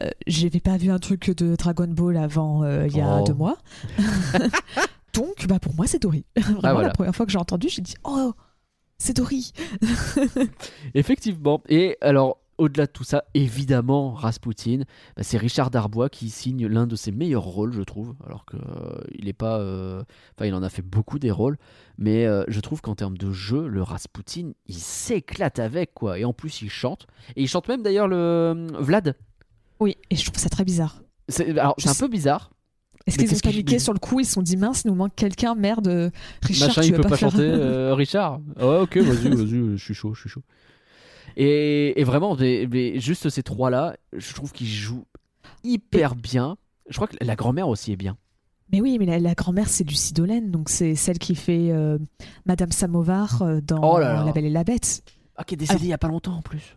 B: Euh, J'avais pas vu un truc de Dragon Ball avant euh, il y a
A: Oh.
B: deux mois. Donc, bah pour moi, c'est Dory. Vraiment,
A: Ah, voilà.
B: la première fois que j'ai entendu, j'ai dit Oh, c'est Dory.
A: Effectivement. Et alors, au-delà de tout ça, évidemment, Rasputin, bah, c'est Richard Darbois qui signe l'un de ses meilleurs rôles, je trouve. Alors que euh, il est pas, euh, enfin, il en a fait beaucoup des rôles, mais euh, je trouve qu'en termes de jeu, le Rasputin, il s'éclate avec quoi. Et en plus, il chante. Et il chante même d'ailleurs le euh, Vlad.
B: Oui, et je trouve ça très bizarre.
A: C'est alors,
B: Je
A: c'est un peu bizarre.
B: Est-ce qu'ils ont
A: qu'est-ce que je-
B: paniqué sur le coup Ils se sont dit mince, il nous manque quelqu'un, merde. Richard,
A: Machin,
B: tu
A: il
B: vas
A: peut
B: pas,
A: pas
B: faire...
A: chanter, euh, Richard. Ah, ok, vas-y, vas-y, je suis chaud, je suis chaud. Et, et vraiment, juste ces trois-là, je trouve qu'ils jouent hyper bien. Je crois que la grand-mère aussi est bien.
B: Mais oui, mais la, la grand-mère, c'est Lucie Dolène, donc c'est celle qui fait euh, Madame Samovar euh, dans
A: Oh là là.
B: La Belle et la Bête.
A: Ah, qui est décédée il y a pas longtemps en plus.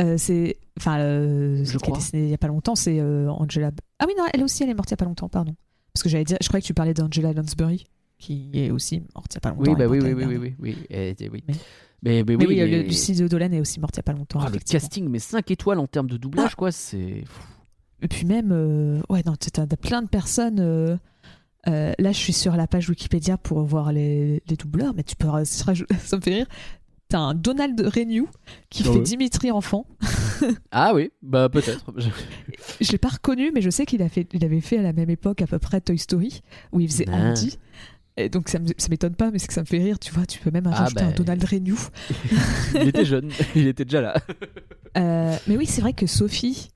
B: Euh, c'est enfin euh,
A: Je
B: qui
A: crois.
B: est décédée il y a pas longtemps c'est euh, Angela ah oui non elle aussi elle est morte il y a pas longtemps pardon parce que j'allais dire je croyais que tu parlais d'Angela Lansbury qui est aussi morte il y a pas longtemps
A: Oui, bah oui, oui, oui, oui, oui, oui. Oui.
B: Mais-
A: Mais, mais,
B: mais
A: oui,
B: oui,
A: mais-
B: euh, Lucie de Dolène est aussi morte il y a pas longtemps
A: Ah, le casting, mais 5 étoiles en termes de doublage, quoi, c'est.
B: et puis même euh, ouais non t'as plein de personnes euh, euh, là je suis sur la page Wikipédia pour voir les, les doubleurs mais tu peux ça me fait rire t'as un Donald Renew qui
A: Ah
B: fait
A: ouais.
B: Dimitri enfant
A: Ah oui, bah peut-être.
B: Je l'ai pas reconnu, mais je sais qu'il a fait, il avait fait à la même époque à peu près Toy Story, où il faisait
A: Ah.
B: Andy. Et donc ça m'étonne pas, mais c'est que ça me fait rire, tu vois. Tu peux même
A: Ah,
B: rajouter
A: bah.
B: un Donald Renew.
A: il était jeune, il était déjà là.
B: Euh, mais oui, c'est vrai que Sophie,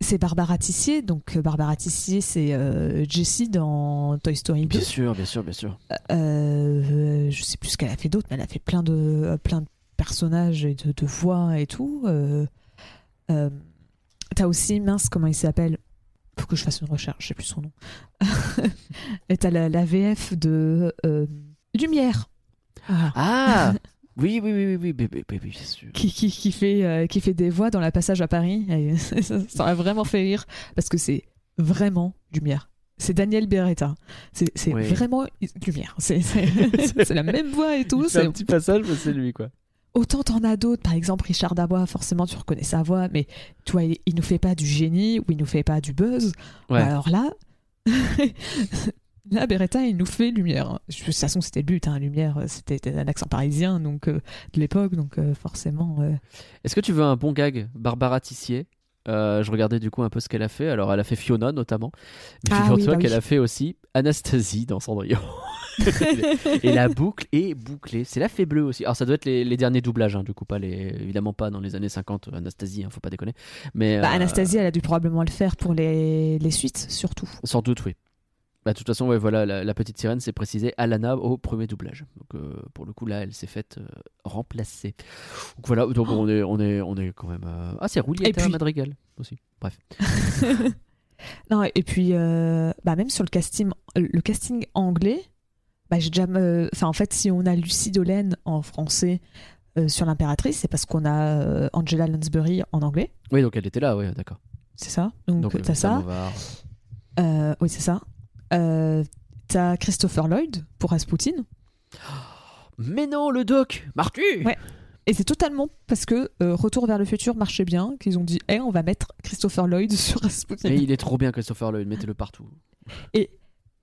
B: c'est Barbara Tissier. Donc euh, Barbara Tissier, c'est euh, Jessie dans Toy Story 2.
A: Bien sûr, bien sûr, bien sûr.
B: Euh, je sais plus ce qu'elle a fait d'autre, mais elle a fait plein de, plein de personnages et de, de voix et tout. T'as aussi, mince, comment il s'appelle? pour que je fasse une recherche, je sais plus son nom. et t'as la, la, VF de euh, Lumière. Ah,
A: ah oui, oui, oui, oui, oui, bien sûr.
B: Qui, qui, qui fait, euh, qui fait des voix dans la passage à Paris. Et ça, ça m'a vraiment fait rire parce que c'est vraiment Lumière. C'est Daniel Beretta. C'est
A: oui.
B: vraiment Lumière. C'est la même voix et tout. C'est
A: un petit passage, mais c'est lui, quoi.
B: Autant t'en as d'autres, par exemple Richard Dabois, forcément tu reconnais sa voix, mais tu vois, il, il nous fait pas du génie ou il nous fait pas du buzz.
A: Ouais.
B: Alors là, là Beretta il nous fait lumière. De toute façon c'était le but, hein, lumière, c'était un accent parisien donc euh, de l'époque, donc euh, forcément. euh,
A: Est-ce que tu veux un bon gag Barbara Tissier? Euh, je regardais du coup un peu ce qu'elle a fait. Alors, elle a fait Fiona notamment. Mais
B: Ah oui, bah
A: qu'elle
B: oui.
A: a fait aussi Anastasie dans Cendrillon. et la boucle est bouclée. C'est la fée bleue aussi. Alors, ça doit être les, les derniers doublages, hein, du coup, pas les, évidemment pas dans les années 50, Anastasie, hein, faut pas déconner. Mais,
B: bah,
A: euh,
B: Anastasie elle a dû probablement le faire pour les, les suites surtout.
A: Sans doute, oui. Bah, de toute façon, ouais, voilà, la, la petite sirène s'est précisée Alana au premier doublage. Donc, euh, pour le coup, là, elle s'est faite euh, remplacer. Donc voilà, donc on, est, on, est, on est quand même. euh, Ah, c'est Roulietta
B: Et puis-
A: Madrigal aussi. Bref.
B: Non, et puis, euh, bah, même sur le casting, le casting anglais, bah, j'ai déjà. Enfin, en fait, si on a Lucie Dolène en français euh, sur l'impératrice, c'est parce qu'on a euh, Angela Lansbury en anglais.
A: Oui, donc elle était là, oui, d'accord.
B: C'est ça Donc,
A: Donc,
B: t'as
A: euh,
B: ça. Euh, oui, c'est ça. Euh, t'as Christopher Lloyd pour Rasputin.
A: Mais non, le doc Marty
B: Ouais. Et c'est totalement parce que euh, Retour vers le futur marchait bien qu'ils ont dit Eh, on va mettre Christopher Lloyd sur Rasputin.
A: Mais il est trop bien, Christopher Lloyd, mettez-le partout.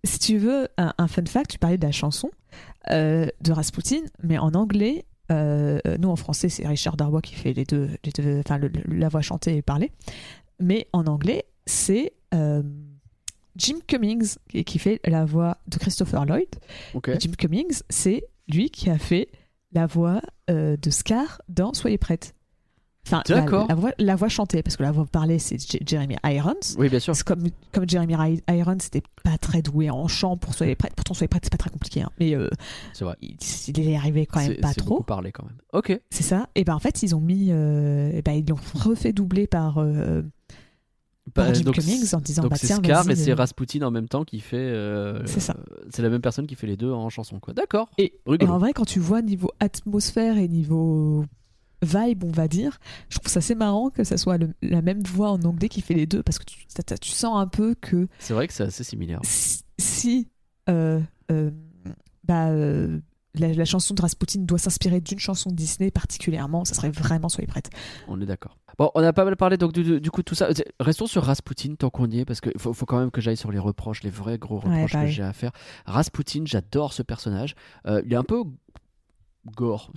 B: Si tu veux un, un fun fact, tu parlais de la chanson euh, de Rasputin, mais en anglais, euh, nous en français, c'est Richard Darbois qui fait les deux, les deux- enfin le- le- la voix chantée et parlée. Mais en anglais, c'est Jim Cummings qui, qui fait la voix de Christopher Lloyd. Jim Cummings, c'est lui qui a fait la voix euh, de Scar dans Soyez prête. Enfin, la- voix, la voix chantée, parce que la voix parlée, c'est Jeremy Irons.
A: Oui, bien sûr.
B: Comme, comme Jeremy Irons, c'était pas très doué en chant pour Soyez prête. Pourtant, Soyez prête, c'est pas très compliqué. hein. Mais euh,
A: C'est vrai.
B: il, il est arrivé quand même pas trop.
A: parlé quand même. Ok.
B: C'est ça. Et ben en fait, ils ont mis. euh, ben, ils l'ont refait doubler par, euh, par
A: Bah,
B: Jim
A: donc,
B: Cummings en disant
A: donc
B: bah
A: c'est Scar et c'est
B: euh.
A: Rasputin en même temps qui fait. euh,
B: C'est ça.
A: euh, C'est la même personne qui fait les deux en chanson, quoi. D'accord.
B: Et, et en vrai, quand tu vois niveau atmosphère et niveau vibe, on va dire, je trouve ça assez marrant que ça soit le- la même voix en anglais qui fait les deux parce que tu, sens un peu que
A: C'est vrai que c'est assez similaire.
B: si, si, euh, bah, la, la chanson de Rasputin doit s'inspirer d'une chanson de Disney particulièrement, ça serait vraiment Soyez prête.
A: On est d'accord. Bon, on a pas mal parlé donc du, coup de tout ça. Restons sur Rasputin tant qu'on y est parce qu'il faut, faut quand même que j'aille sur les reproches, les vrais gros
B: Ouais,
A: reproches que j'ai à faire. Rasputin, j'adore ce personnage. Euh, il est un peu gore.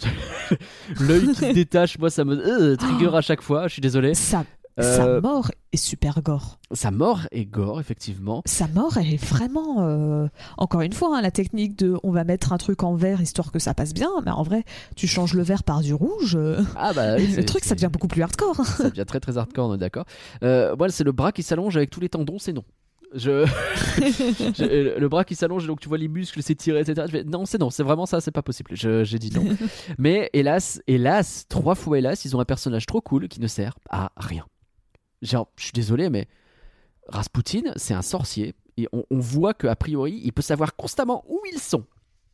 A: L'œil qui détache, moi ça me euh, trigger à chaque fois. Je suis désolé. Euh,
B: sa mort est super gore.
A: Sa mort est gore effectivement.
B: Sa mort, elle est vraiment. euh, Encore une fois, hein, la technique de on va mettre un truc en vert histoire que ça passe bien, mais en vrai, tu changes le vert par du rouge. euh,
A: Ah bah oui,
B: le truc, ça devient beaucoup plus hardcore. hein.
A: ça devient très très hardcore, on est d'accord. Euh, moi, c'est le bras qui s'allonge avec tous les tendons, c'est non. Je... je- euh, le bras qui s'allonge, donc tu vois les muscles s'étirer, etc. Je non, c'est non, c'est vraiment ça, c'est pas possible. Je- J'ai dit non. Mais hélas, hélas, trois fois hélas, ils ont un personnage trop cool qui ne sert à rien. Genre, je suis désolé, mais Rasputin, c'est un sorcier. Et on, on voit qu'a priori, il peut savoir constamment où ils sont.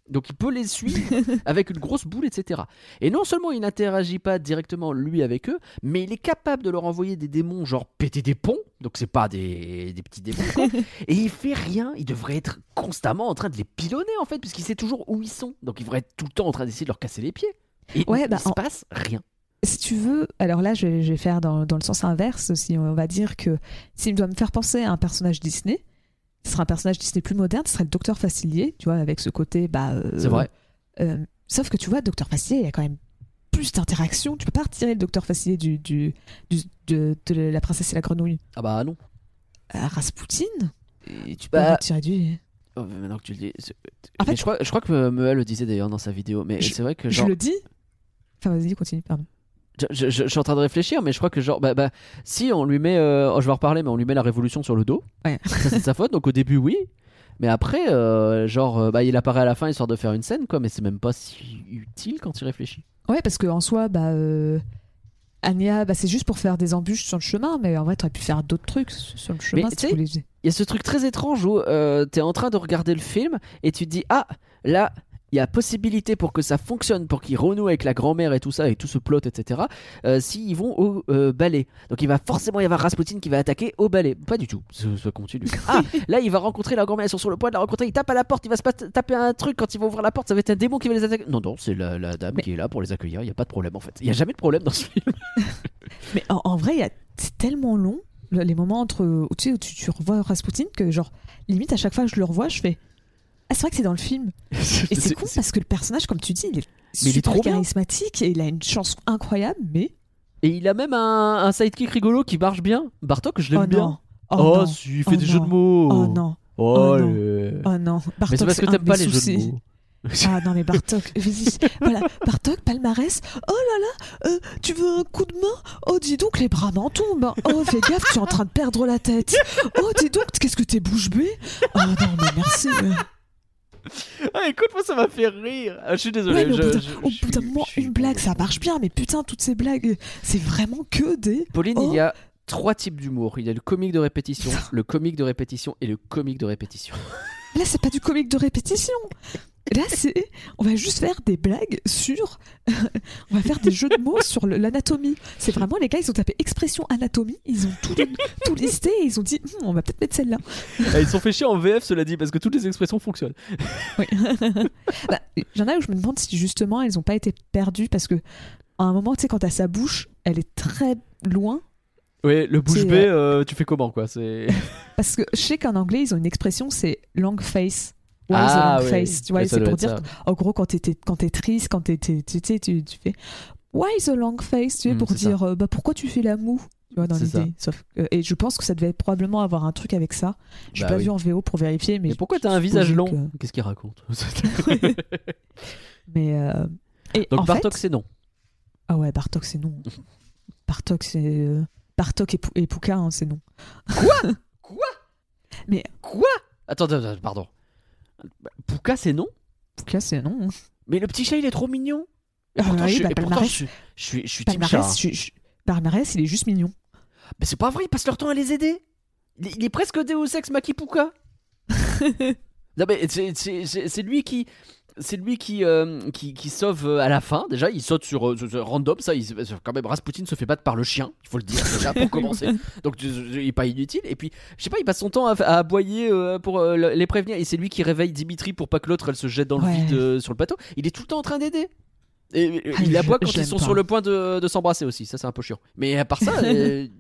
A: Donc il peut les suivre avec une grosse boule, etc. Et non seulement il n'interagit pas directement lui avec eux, mais il est capable de leur envoyer des démons, genre péter des ponts. Donc c'est pas des, des petits démons. quoi. Et il fait rien. Il devrait être constamment en train de les pilonner en fait, puisqu'il sait toujours où ils sont. Donc il devrait être tout le temps en train d'essayer de leur casser les pieds. Et
B: Ouais,
A: il
B: bah,
A: se
B: en-
A: passe rien.
B: Si tu veux, alors là, je vais, je vais faire dans, dans le sens inverse aussi. On va dire que s'il doit me faire penser à un personnage Disney, ce sera un personnage Disney plus moderne, ce serait le Docteur Facilier, tu vois, avec ce côté. Bah, euh,
A: C'est vrai.
B: euh, sauf que tu vois, Docteur Facilier, il y a quand même plus d'interaction. Tu peux pas retirer le Docteur Facilier du, du, du- de, de La Princesse et la Grenouille.
A: Ah bah non.
B: À Rasputin, et tu peux
A: Bah,
B: retirer du.
A: Oh, maintenant que tu le dis.
B: En fait-
A: je, crois, je crois que Meuel le disait d'ailleurs dans sa vidéo. Mais
B: Je-
A: c'est vrai que
B: Je
A: genre.
B: le dis Enfin, vas-y, continue, pardon.
A: Je, je- je- je suis en train de réfléchir, mais je crois que genre, bah, bah, si on lui met, euh, oh, je vais en reparler, mais on lui met la révolution sur le dos.
B: Ouais.
A: Ça c'est de sa faute. Donc au début oui, mais après, euh, genre, euh, bah, il apparaît à la fin histoire de faire une scène, quoi. Mais c'est même pas si utile quand il réfléchit.
B: Ouais, parce qu'en soi, bah, euh, Anya, bah, c'est juste pour faire des embûches sur le chemin, mais en vrai, t'aurais pu faire d'autres trucs sur le chemin si.
A: Il y a ce truc très étrange où euh, t'es en train de regarder le film et tu te dis ah là il y a possibilité pour que ça fonctionne, pour qu'ils renouent avec la grand-mère et tout ça, et tout ce plot, etc. euh, S'ils vont au euh, ballet. Donc il va forcément y avoir Rasputin qui va attaquer au ballet. Pas du tout, ça, ça continue. Ah, là il va rencontrer la grand-mère, ils sont sur le point de la rencontrer, il tape à la porte, il va se taper un truc quand ils vont ouvrir la porte, ça va être un démon qui va les attaquer. Non, non, c'est la, la dame
B: Mais-
A: qui est là pour les accueillir, il n'y a pas de problème en fait. Il n'y a jamais de problème dans ce film.
B: Mais en, en vrai, c'est tellement long, le- les moments entre où tu, sais, où tu, tu revois Rasputin, que genre, limite, à chaque fois que je le revois, je fais. Ah, c'est vrai que c'est dans le film. Et c'est con parce que le personnage, comme tu dis, il est
A: Mais il est
B: super
A: trop
B: charismatique et il a une chanson incroyable, mais.
A: Et il a même un, un sidekick rigolo qui marche bien. Bartok, je l'aime
B: oh
A: bien.
B: Oh,
A: Oh, si, il fait
B: Oh
A: des
B: non.
A: jeux de mots.
B: Oh non.
A: Oh,
B: non.
A: le-
B: Oh non. Bartok,
A: Mais c'est parce que t'aimes pas les jeux de mots.
B: Ah non mais Bartok, voilà, Bartok, palmarès. Oh là là, euh, tu veux un coup de main? Oh dis donc, les bras m'en tombent. Oh fais gaffe, tu es en train de perdre la tête. Oh dis donc, qu'est-ce que t'es bouche bée? Oh non mais merci.
A: Ah, écoute, moi ça m'a fait rire. Ah, je suis désolé.
B: Ouais, au
A: je-
B: bout d'un-
A: je-
B: au
A: je
B: bout d'un
A: suis-
B: moment,
A: suis
B: une blague, ça marche bien, mais putain, toutes ces blagues, c'est vraiment que des.
A: Pauline,
B: Oh.
A: il y a trois types d'humour. Il y a le comique de répétition, le comique de répétition et le comique de répétition.
B: Là, c'est pas du comique de répétition. Là, c'est. On va juste faire des blagues sur. on va faire des jeux de mots sur l'anatomie. C'est vraiment les gars, ils ont tapé expression anatomie, ils ont tout, tout listé et ils ont dit Hum, on va peut-être mettre celle-là.
A: Ah, ils se sont fait chier en VF, cela dit, parce que toutes les expressions fonctionnent.
B: Oui. bah, il y en a où je me demande si justement elles ont pas été perdues parce que à un moment, tu sais, quand t'as sa bouche, elle est très loin.
A: Ouais, le bouche bée, euh, tu fais comment quoi?
B: Parce que je sais qu'en anglais, ils ont une expression, c'est long face. Why
A: Ah,
B: the long face Tu vois, c'est pour dire. En gros, quand t'es triste, quand t'es tu sais, tu, fais Why the long face Tu sais,
A: Mm,
B: pour dire euh, bah pourquoi tu fais la moue Tu vois, dans l'idée. Sauf que- et je pense que ça devait probablement avoir un truc avec ça. Je
A: Bah
B: pas
A: oui.
B: vu en VO pour vérifier, mais.
A: Mais pourquoi t'as un visage long Qu'est-ce qu'il raconte
B: Mais. euh, Et
A: Donc
B: en
A: Bartok,
B: fait...
A: c'est non.
B: Ah ouais, Bartok, c'est non. Bartok, c'est. euh, Bartok et, Pou- et Pouka, hein, c'est non.
A: Quoi? Attends, attends, attends, pardon. Pouka, c'est non
B: Pouka, c'est non.
A: Mais le petit chat, il est trop mignon. Et
B: Ah
A: pourtant,
B: oui,
A: je, suis-
B: bah,
A: et pourtant, je, suis- je suis, je suis team chat.
B: Palmarès, je- je- Palmarès, il est juste mignon.
A: Mais c'est pas vrai, ils passent leur temps à les aider. Il, il est presque Deus Ex Maki Pouka. non mais c'est lui qui c'est lui qui, euh, qui, qui sauve euh, à la fin. Déjà, il saute sur, euh, sur- sur random. Ça, il, se- quand même, Rasputin se fait battre par le chien. Il faut le dire déjà pour commencer. Donc, il est pas inutile. Et puis, je sais pas, il passe son temps à, à aboyer euh, pour euh, le- les prévenir. Et c'est lui qui réveille Dimitri pour pas que l'autre elle se jette dans le
B: Ouais.
A: vide sur le plateau. Il est tout le temps en train d'aider. Et
B: Ah,
A: il aboie quand ils sont
B: pas.
A: sur le point de, de s'embrasser aussi. Ça, c'est un peu chiant. Mais à part ça, il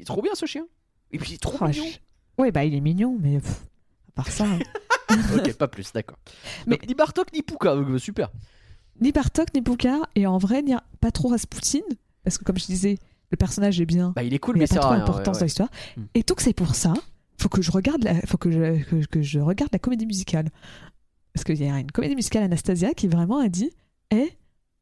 A: est trop bien ce chien. Et puis, il est trop
B: Oh,
A: mignon.
B: je- Ouais, bah il est mignon, mais pff, à part ça.
A: ok, pas plus, d'accord.
B: Mais-
A: ni Bartok ni Pouka, euh, super.
B: ni Bartok ni Pouka, et en vrai, ni pas trop Rasputin, parce que comme je disais, le personnage est bien,
A: Bah, il est cool,
B: mais
A: c'est
B: pas trop d'importance
A: ouais,
B: dans l'histoire.
A: Mm.
B: Et donc c'est pour ça, faut que je regarde la, faut que je, que, que je regarde la comédie musicale. Parce qu'il y a une comédie musicale Anastasia qui vraiment a dit, eh,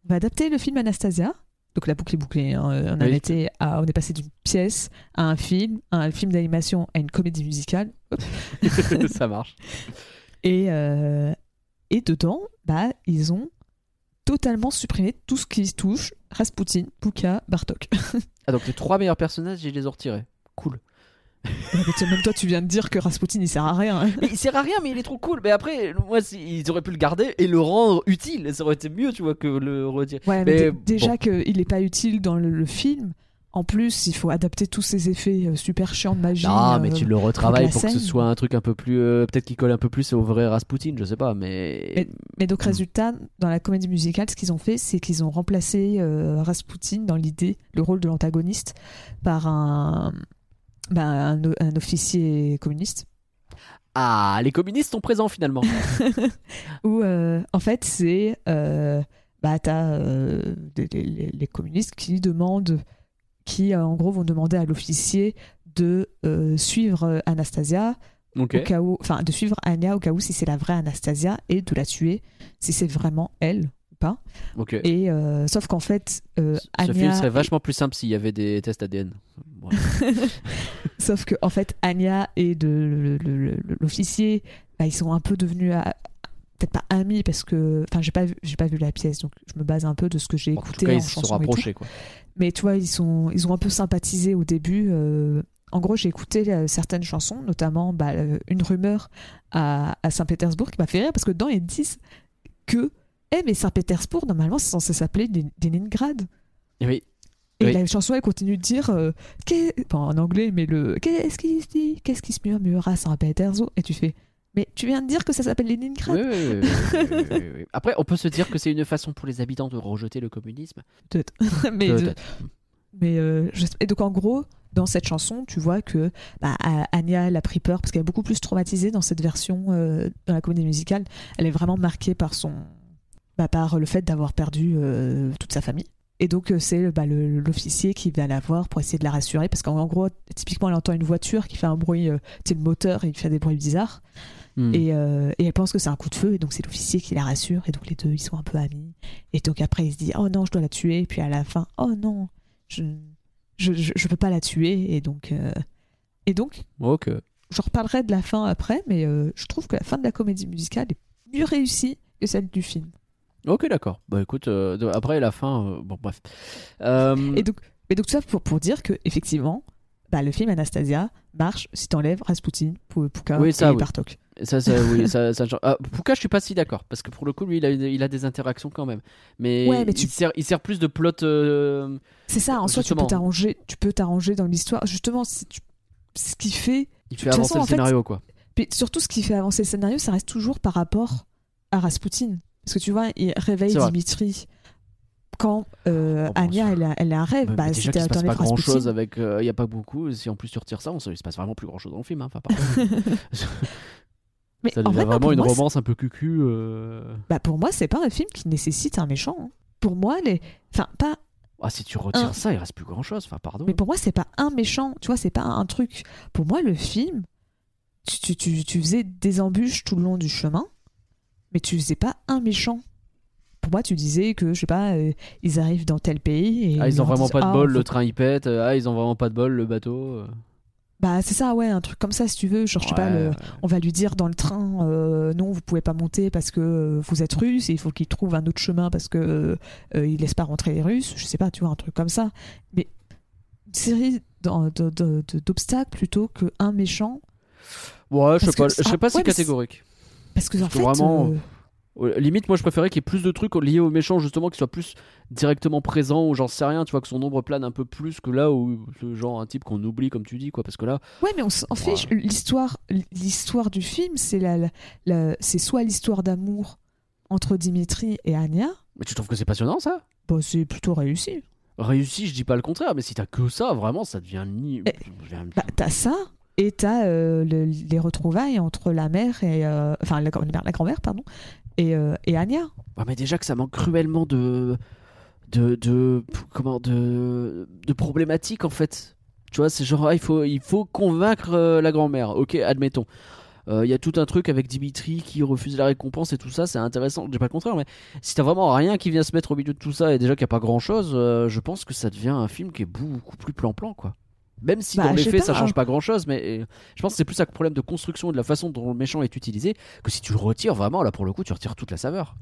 B: on va adapter le film Anastasia. Donc la boucle est bouclée. hein. On, a
A: Oui.
B: été à- on est passé d'une pièce à un film, à un film d'animation à une comédie musicale.
A: Ouais. ça marche.
B: Et, euh, et dedans, bah, ils ont totalement supprimé tout ce qui se touche Rasputin, Pouka, Bartok.
A: Ah, donc les trois meilleurs personnages, je les ai retirés. Cool.
B: Même toi, tu viens de dire que Rasputin, il sert à rien. hein.
A: Mais il sert à rien, mais il est trop cool. Mais après, moi, ils auraient pu le garder et le rendre utile. Ça aurait été mieux, tu vois, que le retirer.
B: Ouais, mais,
A: Mais
B: dé-
A: bon.
B: déjà qu'il n'est pas utile dans le, le film. En plus, il faut adapter tous ces effets euh, super chiants de magie.
A: Non, mais
B: euh,
A: tu le retravailles pour que ce soit un truc un peu plus. euh, Peut-être qui colle un peu plus au vrai Rasputin, je sais pas, mais.
B: Mais donc, résultat, dans la comédie musicale, ce qu'ils ont fait, c'est qu'ils ont remplacé Rasputin dans l'idée, le rôle de l'antagoniste, par un, ben, un, officier communiste.
A: Ah, les communistes sont présents finalement.
B: euh, en fait c'est euh, bah t'as euh, les communistes qui demandent qui euh, en gros vont demander à l'officier de euh, suivre euh, Anastasia au cas où enfin de suivre Anya au cas où si c'est la vraie Anastasia et de la tuer si c'est vraiment elle ou pas
A: Ok.
B: et euh, sauf qu'en fait euh,
A: Ce
B: Anya
A: film serait vachement plus simple s'il y avait des tests ADN.
B: Sauf que en fait, Anya et de, l'officier, bah, ils sont un peu devenus à- peut-être pas amis parce que enfin j'ai pas vu, j'ai pas vu la pièce donc je me base un peu de ce que j'ai
A: En tout
B: écouté
A: cas,
B: en
A: ils se sont
B: tout.
A: rapprochés, quoi.
B: mais tu vois ils sont ils ont un peu sympathisé au début euh, en gros j'ai écouté euh, certaines chansons notamment bah, euh, une rumeur à, à Saint-Pétersbourg qui m'a fait rire parce que dedans ils disent que eh mais Saint-Pétersbourg normalement c'est censé s'appeler Leningrad
A: Et oui.
B: et
A: Oui.
B: la chanson elle continue de dire euh, enfin, en anglais mais le qu'est-ce qui se dit qu'est-ce qui se murmure à Saint-Pétersbourg? Et tu fais mais tu viens de dire que ça s'appelle Leningrad
A: Oui, oui, oui. Après, on peut se dire que c'est une façon pour les habitants de rejeter le communisme.
B: peut-être mais
A: Peut-être.
B: Mais euh, je- et donc en gros, dans cette chanson, tu vois que bah, Anya elle a pris peur parce qu'elle est beaucoup plus traumatisée dans cette version euh, dans la comédie musicale. Elle est vraiment marquée par son, bah, par le fait d'avoir perdu euh, toute sa famille. Et donc euh, c'est bah, l'officier qui va la voir pour essayer de la rassurer parce qu'en en gros, typiquement, elle entend une voiture qui fait un bruit, euh, tu sais, le moteur, il fait des bruits bizarres.
A: Hmm.
B: Et, euh, et elle pense que c'est un coup de feu, et donc c'est l'officier qui la rassure, et donc les deux ils sont un peu amis. Et donc après il se dit oh non, je dois la tuer, et puis à la fin oh non, je je, je, je peux pas la tuer, et donc euh, et donc je reparlerai de la fin après, mais euh, je trouve que la fin de la comédie musicale est mieux réussie que celle du film.
A: Ok, d'accord. Bah écoute, euh, après la fin, bon bref.
B: Et donc, mais donc tout ça pour, pour dire que effectivement, bah, le film Anastasia marche si t'enlèves Rasputin, Pouka
A: Oui, ça,
B: et
A: oui.
B: Bartok.
A: Ça, ça, oui, ça, ça. Ah, Pouka, je suis pas si d'accord parce que pour le coup, lui, il a, il a des interactions quand même. Mais,
B: Ouais, mais tu-
A: il, sert, il sert plus de plot. euh,
B: C'est ça, en soi tu peux t'arranger, tu peux t'arranger dans l'histoire. Justement, si tu- ce qui fait
A: il fait avancer
B: façon,
A: le
B: fait,
A: scénario, quoi.
B: Puis surtout, ce qui fait avancer le scénario, ça reste toujours par rapport à Rasputin. Parce que tu vois, il réveille. Dimitri quand euh,
A: Oh, bon,
B: Anya,
A: c'est-
B: elle a, elle a un rêve. Bah, si
A: déjà qu'il se passe pas grand chose
B: Rasputin-
A: avec. Il y a pas beaucoup. Si en plus tu retires ça, on se, il se passe vraiment plus grand chose dans le film. hein. Enfin, pardon.
B: Mais
A: ça
B: en
A: devient
B: vrai,
A: vraiment une
B: moi,
A: romance un peu cucu. euh.
B: bah, pour moi, c'est pas un film qui nécessite un méchant. hein. Pour moi, les... enfin, pas...
A: Ah, si tu retires
B: Un-
A: ça, il reste plus grand chose. Enfin, pardon.
B: mais pour moi, c'est pas un méchant. Tu vois, c'est pas un truc. Pour moi, le film, tu, tu, tu, tu faisais des embûches tout le long du chemin, mais tu faisais pas un méchant. Pour moi, tu disais que, je sais pas, euh, ils arrivent dans tel pays et
A: Ah, ils ont vraiment
B: disent,
A: pas de
B: Ah,
A: bol, le
B: faut
A: train il pète. Ah, ils ont vraiment pas de bol, le bateau. euh.
B: Bah c'est ça, ouais, un truc comme ça si tu veux. Genre, je sais pas,
A: Ouais,
B: le-
A: ouais.
B: on va lui dire dans le train, euh, non, vous pouvez pas monter parce que vous êtes russe et il faut qu'il trouve un autre chemin parce que euh, il laisse pas rentrer les Russes. Je sais pas, tu vois, un truc comme ça. Mais une série d'obstacles plutôt qu'un méchant.
A: Ouais, je sais
B: que
A: pas, je serais pas si
B: ouais, mais
A: catégorique.
B: Parce que en
A: que
B: fait,
A: vraiment, Limite, moi je préférais qu'il y ait plus de trucs liés aux méchants, justement, qui soient plus directement présents, ou j'en sais rien, tu vois, que son ombre plane un peu plus que là où ce genre un type qu'on oublie, comme tu dis, quoi. Parce que là,
B: ouais, mais on s'en fiche. L'histoire, l'histoire du film, c'est la, la- la- c'est soit l'histoire d'amour entre Dimitri et Anya.
A: mais tu trouves que c'est passionnant ça?
B: Bah, c'est plutôt réussi.
A: Réussi, je dis pas le contraire, mais si t'as que ça, vraiment, ça devient ni.
B: Eh, Bah, t'as ça et t'as euh, le- les retrouvailles entre la mère et euh, enfin la grand-mère pardon et, euh, et Anya.
A: Ouais, mais déjà que ça manque cruellement de. de. de. comment. de. de problématiques en fait. Tu vois, c'est genre, ah, il, faut, il faut convaincre euh, la grand-mère. Ok, admettons. Euh, Il y a tout un truc avec Dimitri qui refuse la récompense et tout ça, c'est intéressant. Je dis pas le contraire, mais si t'as vraiment rien qui vient se mettre au milieu de tout ça et déjà qu'il n'y a pas grand chose, je pense que ça devient un film qui est beaucoup plus plan-plan quoi. Même si
B: Bah,
A: dans les faits
B: pas,
A: ça change
B: hein.
A: pas grand chose, mais euh, je pense que c'est plus un problème de construction et de la façon dont le méchant est utilisé que si tu le retires vraiment, là pour le coup, tu retires toute la saveur.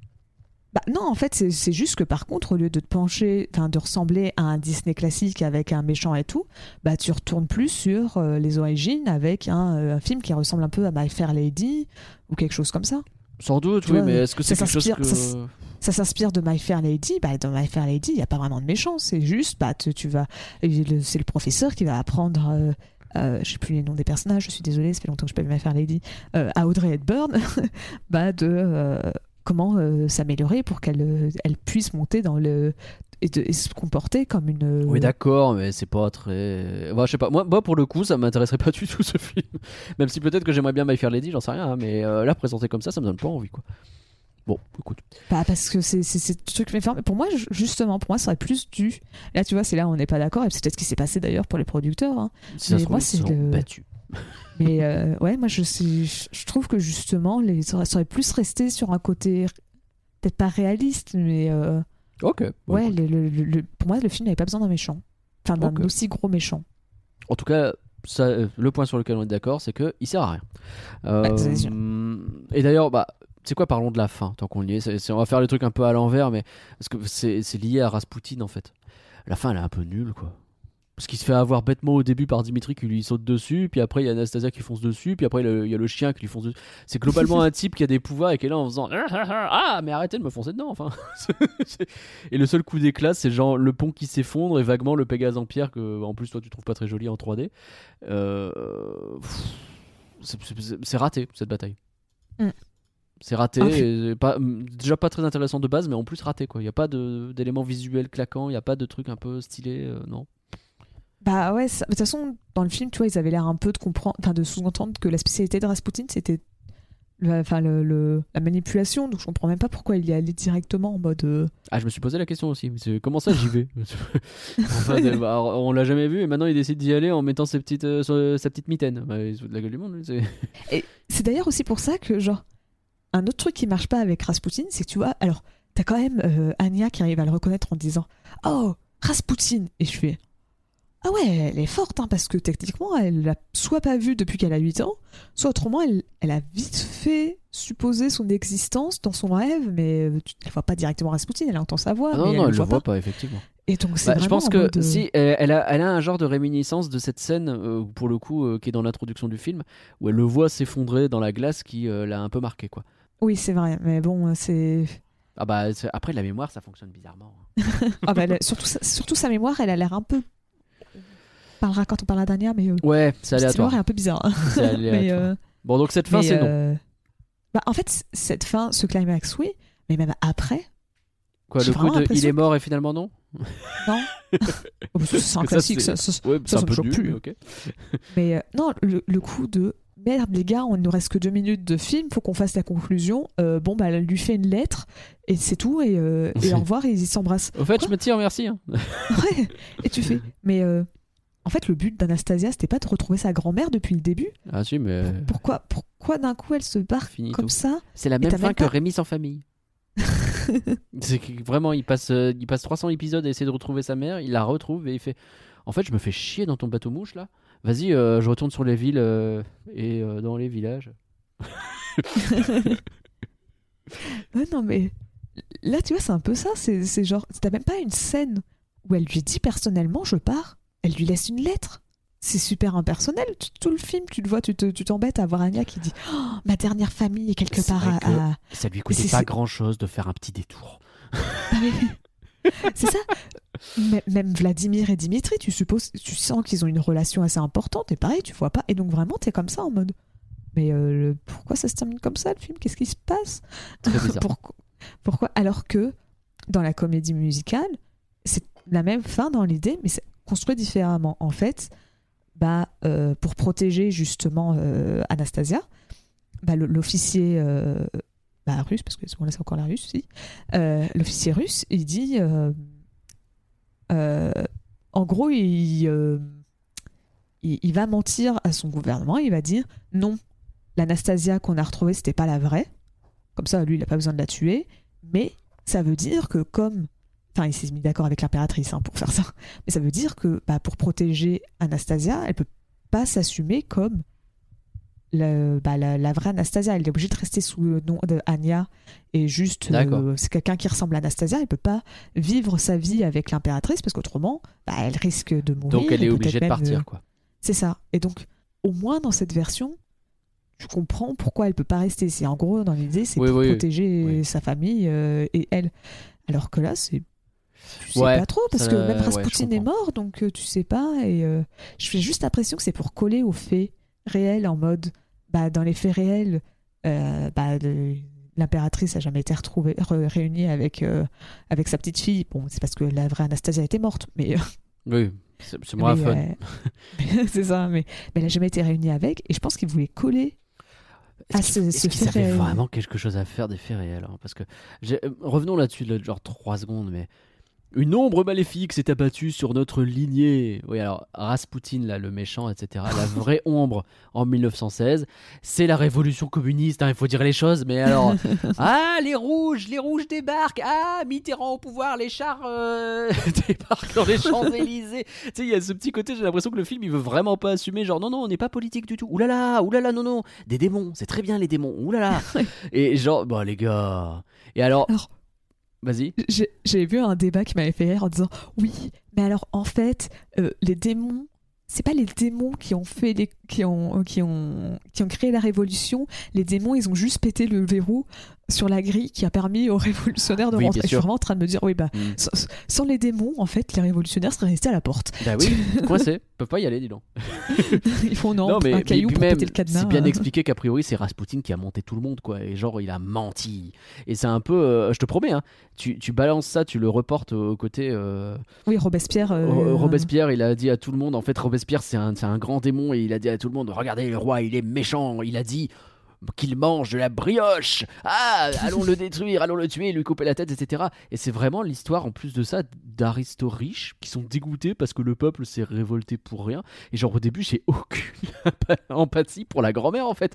B: Bah non en fait c'est c'est juste que par contre au lieu de te pencher enfin de ressembler à un Disney classique avec un méchant et tout bah tu retournes plus sur euh, les origines avec un, euh, un film qui ressemble un peu à My Fair Lady ou quelque chose comme ça.
A: Sans doute,
B: Tu
A: oui,
B: vois,
A: mais est-ce que c'est quelque chose que.
B: ça s'inspire de My Fair Lady. Bah, dans My Fair Lady, il n'y a pas vraiment de méchant. C'est juste, bah, tu, tu vas, c'est le professeur qui va apprendre. Euh, euh, je sais plus les noms des personnages. Je suis désolée, ça fait longtemps que je n'ai pas vu My Fair Lady. euh, à Audrey Hepburn, bah, de euh, comment euh, s'améliorer pour qu'elle elle puisse monter dans le et, de- et se comporter comme une.
A: Oui, d'accord, mais c'est pas très. Bah, je sais pas. Moi, moi, pour le coup, ça m'intéresserait pas du tout ce film. Même si peut-être que j'aimerais bien My Fair Lady, j'en sais rien. hein, mais euh, là, présenté comme ça, ça me donne pas envie, quoi. Bon, écoute.
B: Bah, parce que c'est ce truc mais. Pour moi, ju- justement, pour moi, ça aurait plus dû. Là, tu vois, c'est là où on n'est pas d'accord. Et c'est peut-être ce qui s'est passé d'ailleurs pour les producteurs. hein.
A: Si ça
B: Mais
A: se trouve,
B: moi, c'est le-
A: battus.
B: Mais euh, ouais, moi je, je trouve que justement, les, ça aurait- ça aurait plus resté sur un côté peut-être pas réaliste, mais euh,
A: Ok.
B: ouais, le- le- le- le- pour moi le film n'avait pas besoin d'un méchant, enfin d'un aussi gros méchant.
A: En tout cas, ça, euh, le point sur lequel on est d'accord, c'est que il sert à rien.
B: C'est sûr.
A: et d'ailleurs, bah, sais quoi, parlons de la fin, tant qu'on y est. C'est- c'est- on va faire les trucs un peu à l'envers, mais parce que c'est c'est lié à Rasputin en fait. La fin, elle est un peu nulle, quoi. Parce qu'il se fait avoir bêtement au début par Dimitri qui lui saute dessus, puis après il y a Anastasia qui fonce dessus, puis après il y a le- chien qui lui fonce dessus. C'est globalement un type qui a des pouvoirs et qui est là en faisant Ah, mais arrêtez de me foncer dedans, enfin. Et le seul coup d'éclat, c'est genre le pont qui s'effondre et vaguement le Pégase en pierre que, en plus, toi tu trouves pas très joli en 3D. Euh, c'est- raté cette bataille.
B: Mm.
A: C'est raté,
B: Ah,
A: et pas, déjà pas très intéressant de base, mais en plus raté quoi. Il y a pas d'éléments visuels claquants, il y a pas de trucs un peu stylés, euh, non.
B: Bah ouais, ça- de toute façon, dans le film, tu vois, ils avaient l'air un peu de comprendre, enfin de sous-entendre que la spécialité de Rasputin, c'était enfin le, le- la manipulation. Donc je comprends même pas pourquoi il y allait directement en mode. euh,
A: Ah, je me suis posé la question aussi. Comment ça j'y vais Enfin, bah, On l'a jamais vu et maintenant il décide d'y aller en mettant ses petites, euh, sa petite mitaine. Bah, il se fout de la gueule du monde. c'est-
B: C'est d'ailleurs aussi pour ça que, genre, un autre truc qui marche pas avec Rasputin, c'est que tu vois, alors, t'as quand même euh, Anya qui arrive à le reconnaître en disant Oh, Rasputin Et je fais Ah ouais, elle est forte, hein, parce que techniquement, elle l'a soit pas vu depuis qu'elle a 8 ans, soit autrement, elle, elle a vite fait supposer son existence dans son rêve, mais euh, tu ne vois pas directement Rasputin, elle entend sa voix.
A: Ah
B: mais
A: non,
B: elle
A: non,
B: le voit
A: voit
B: pas.
A: pas, effectivement.
B: Et donc, c'est
A: Bah, je pense
B: en
A: que
B: euh,
A: si elle, a, elle a un genre de réminiscence de cette scène, euh, pour le coup, euh, qui est dans l'introduction du film, où elle le voit s'effondrer dans la glace qui euh, l'a un peu marqué. quoi.
B: Oui, c'est vrai, mais bon, c'est.
A: Ah bah, après, la mémoire, ça fonctionne bizarrement.
B: Ah bah, elle- surtout, surtout sa mémoire, elle a l'air un peu. On parlera quand on parlera d'Anya, mais. euh,
A: Ouais, c'est aléatoire.
B: est un peu bizarre.
A: C'est aléatoire.
B: mais, euh,
A: Bon, donc cette fin, c'est non.
B: euh, bah, en fait, cette fin, ce climax, oui, mais même après,
A: Quoi, le coup de il est mort et finalement non?
B: Non. Oh, ça, c'est un
A: Que ça,
B: classique,
A: c'est-
B: ça, ça-
A: Ouais,
B: ça, ça me choque plus.
A: mais.
B: Mais euh, non, le, le coup de merde, les gars, on ne nous reste que deux minutes de film, faut qu'on fasse la conclusion. Euh, bon, bah, elle lui fait une lettre et c'est tout, et, euh, et au revoir, et ils s'embrassent.
A: Au fait,
B: Quoi
A: je me tire, merci. hein.
B: Ouais, et tu fais. Mais euh, en fait, le but d'Anastasia, c'était pas de retrouver sa grand-mère depuis le début.
A: Ah si, mais
B: Pourquoi, pourquoi d'un coup elle se barre
A: Finito.
B: comme ça
A: c'est la même fin
B: même
A: que
B: pas-
A: Rémi sans famille. c'est vraiment, il passe, euh, il passe 300 épisodes à essayer de retrouver sa mère, il la retrouve et il fait En fait, je me fais chier dans ton bateau mouche là. Vas-y, euh, je retourne sur les villes euh, et euh, dans les villages.
B: Ouais, non, mais là, tu vois, c'est un peu ça. C'est c'est genre, t'as même pas une scène où elle lui dit personnellement, je pars. Elle lui laisse une lettre. C'est super impersonnel. Tout, tout le film, tu le vois, tu te- tu t'embêtes à voir Anya qui dit Oh, Ma dernière famille est quelque part à.
A: Ça lui coûtait pas
B: c'est-
A: grand chose de faire un petit détour.
B: C'est ça. M- Même Vladimir et Dimitri, tu supposes, tu sens qu'ils ont une relation assez importante. Et pareil, tu vois pas. Et donc vraiment, t'es comme ça en mode. Mais euh, le- pourquoi ça se termine comme ça le film? Qu'est-ce qui se passe? Pourquoi, pourquoi? Alors que dans la comédie musicale, c'est la même fin dans l'idée, mais c'est construit différemment. En fait, bah, euh, pour protéger justement euh, Anastasia, bah, l'officier euh, bah, russe, parce que c'est encore la russe euh, l'officier russe, il dit, en gros, il va mentir à son gouvernement, il va dire non, l'Anastasia qu'on a retrouvée, c'était pas la vraie. Comme ça, lui, il n'a pas besoin de la tuer. Mais ça veut dire que comme... Enfin, il s'est mis d'accord avec l'impératrice hein, pour faire ça. Mais ça veut dire que bah, pour protéger Anastasia, elle peut pas s'assumer comme bah, la, la vraie Anastasia. Elle est obligée de rester sous le nom de Anya. Et juste, euh, c'est quelqu'un qui ressemble à Anastasia. Elle peut pas vivre sa vie avec l'impératrice parce qu'autrement, bah, elle risque de mourir.
A: Donc elle est obligée de partir
B: euh,
A: quoi.
B: c'est ça. Et donc, au moins dans cette version, tu comprends pourquoi elle peut pas rester. C'est en gros, dans l'idée, c'est
A: Oui,
B: pour
A: oui,
B: protéger
A: oui.
B: sa famille euh, et elle. Alors que là, c'est. Tu sais
A: Ouais,
B: pas trop, parce que même
A: ouais, je
B: Rasputin est
A: comprends.
B: mort, donc euh, tu sais pas. Et euh, je fais juste l'impression que c'est pour coller aux faits réels, en mode. Bah, dans les faits réels, euh, bah, le- l'impératrice a jamais été retrouvée, re- réunie avec, euh, avec sa petite fille. Bon, c'est parce que la vraie Anastasia était morte, mais.
A: Oui, c'est moins fun.
B: euh, c'est ça, mais, mais elle n'a jamais été réunie avec. Et je pense qu'il voulait coller. à ce- ce
A: qu'ils
B: fait réel.
A: vraiment quelque chose à faire des faits réels hein Parce que revenons là-dessus, là, genre 3 secondes, mais Une ombre maléfique s'est abattue sur notre lignée. Oui, alors Rasputin, là, le méchant, etc. La vraie ombre en 1916, c'est la révolution communiste. hein, il faut dire les choses. Mais alors, ah, les rouges, les rouges débarquent. Ah, Mitterrand au pouvoir, les chars euh, débarquent dans les Champs Élysées. tu sais, il y a ce petit côté. J'ai l'impression que le film, il veut vraiment pas assumer. Genre, non, non, on n'est pas politique du tout. Là là, non, non, des démons. C'est très bien les démons. Là. Et genre, bon, les gars. Et alors,
B: Alors,
A: vas-y.
B: J'ai vu un débat qui m'avait fait rire en disant oui, mais alors en fait, euh, les démons, c'est pas les démons qui ont fait les, qui ont qui ont qui ont créé la révolution. Les démons, ils ont juste pété le verrou sur la grille qui a permis aux révolutionnaires de
A: Oui,
B: rentrer. Je suis vraiment en train de me dire oui bah
A: Mm.
B: sans, sans les démons, en fait, les révolutionnaires seraient restés à la porte.
A: Bah oui, coincé. Ils peuvent pas y aller, dis donc.
B: Ils font non,
A: Non, mais,
B: un
A: mais-
B: caillou
A: puis
B: pour
A: même,
B: péter le cadenas.
A: c'est bien
B: euh.
A: expliqué qu'a priori c'est Rasputin qui a monté tout le monde, quoi. Et genre, il a menti. Et c'est un peu, euh, je te promets, hein, tu, tu balances ça, tu le reportes au côté. euh,
B: Oui, Robespierre. euh,
A: Ro- Robespierre, il a dit à tout le monde, en fait, Robespierre, c'est un, c'est un grand démon, et il a dit à tout le monde, regardez, le roi, il est méchant. Il a dit qu'il mange de la brioche. Ah, allons le détruire, allons le tuer, lui couper la tête, etc. Et c'est vraiment l'histoire, en plus de ça, d'aristos riches qui sont dégoûtés parce que le peuple s'est révolté pour rien. Et genre, au début, j'ai aucune empathie pour la grand-mère, en fait.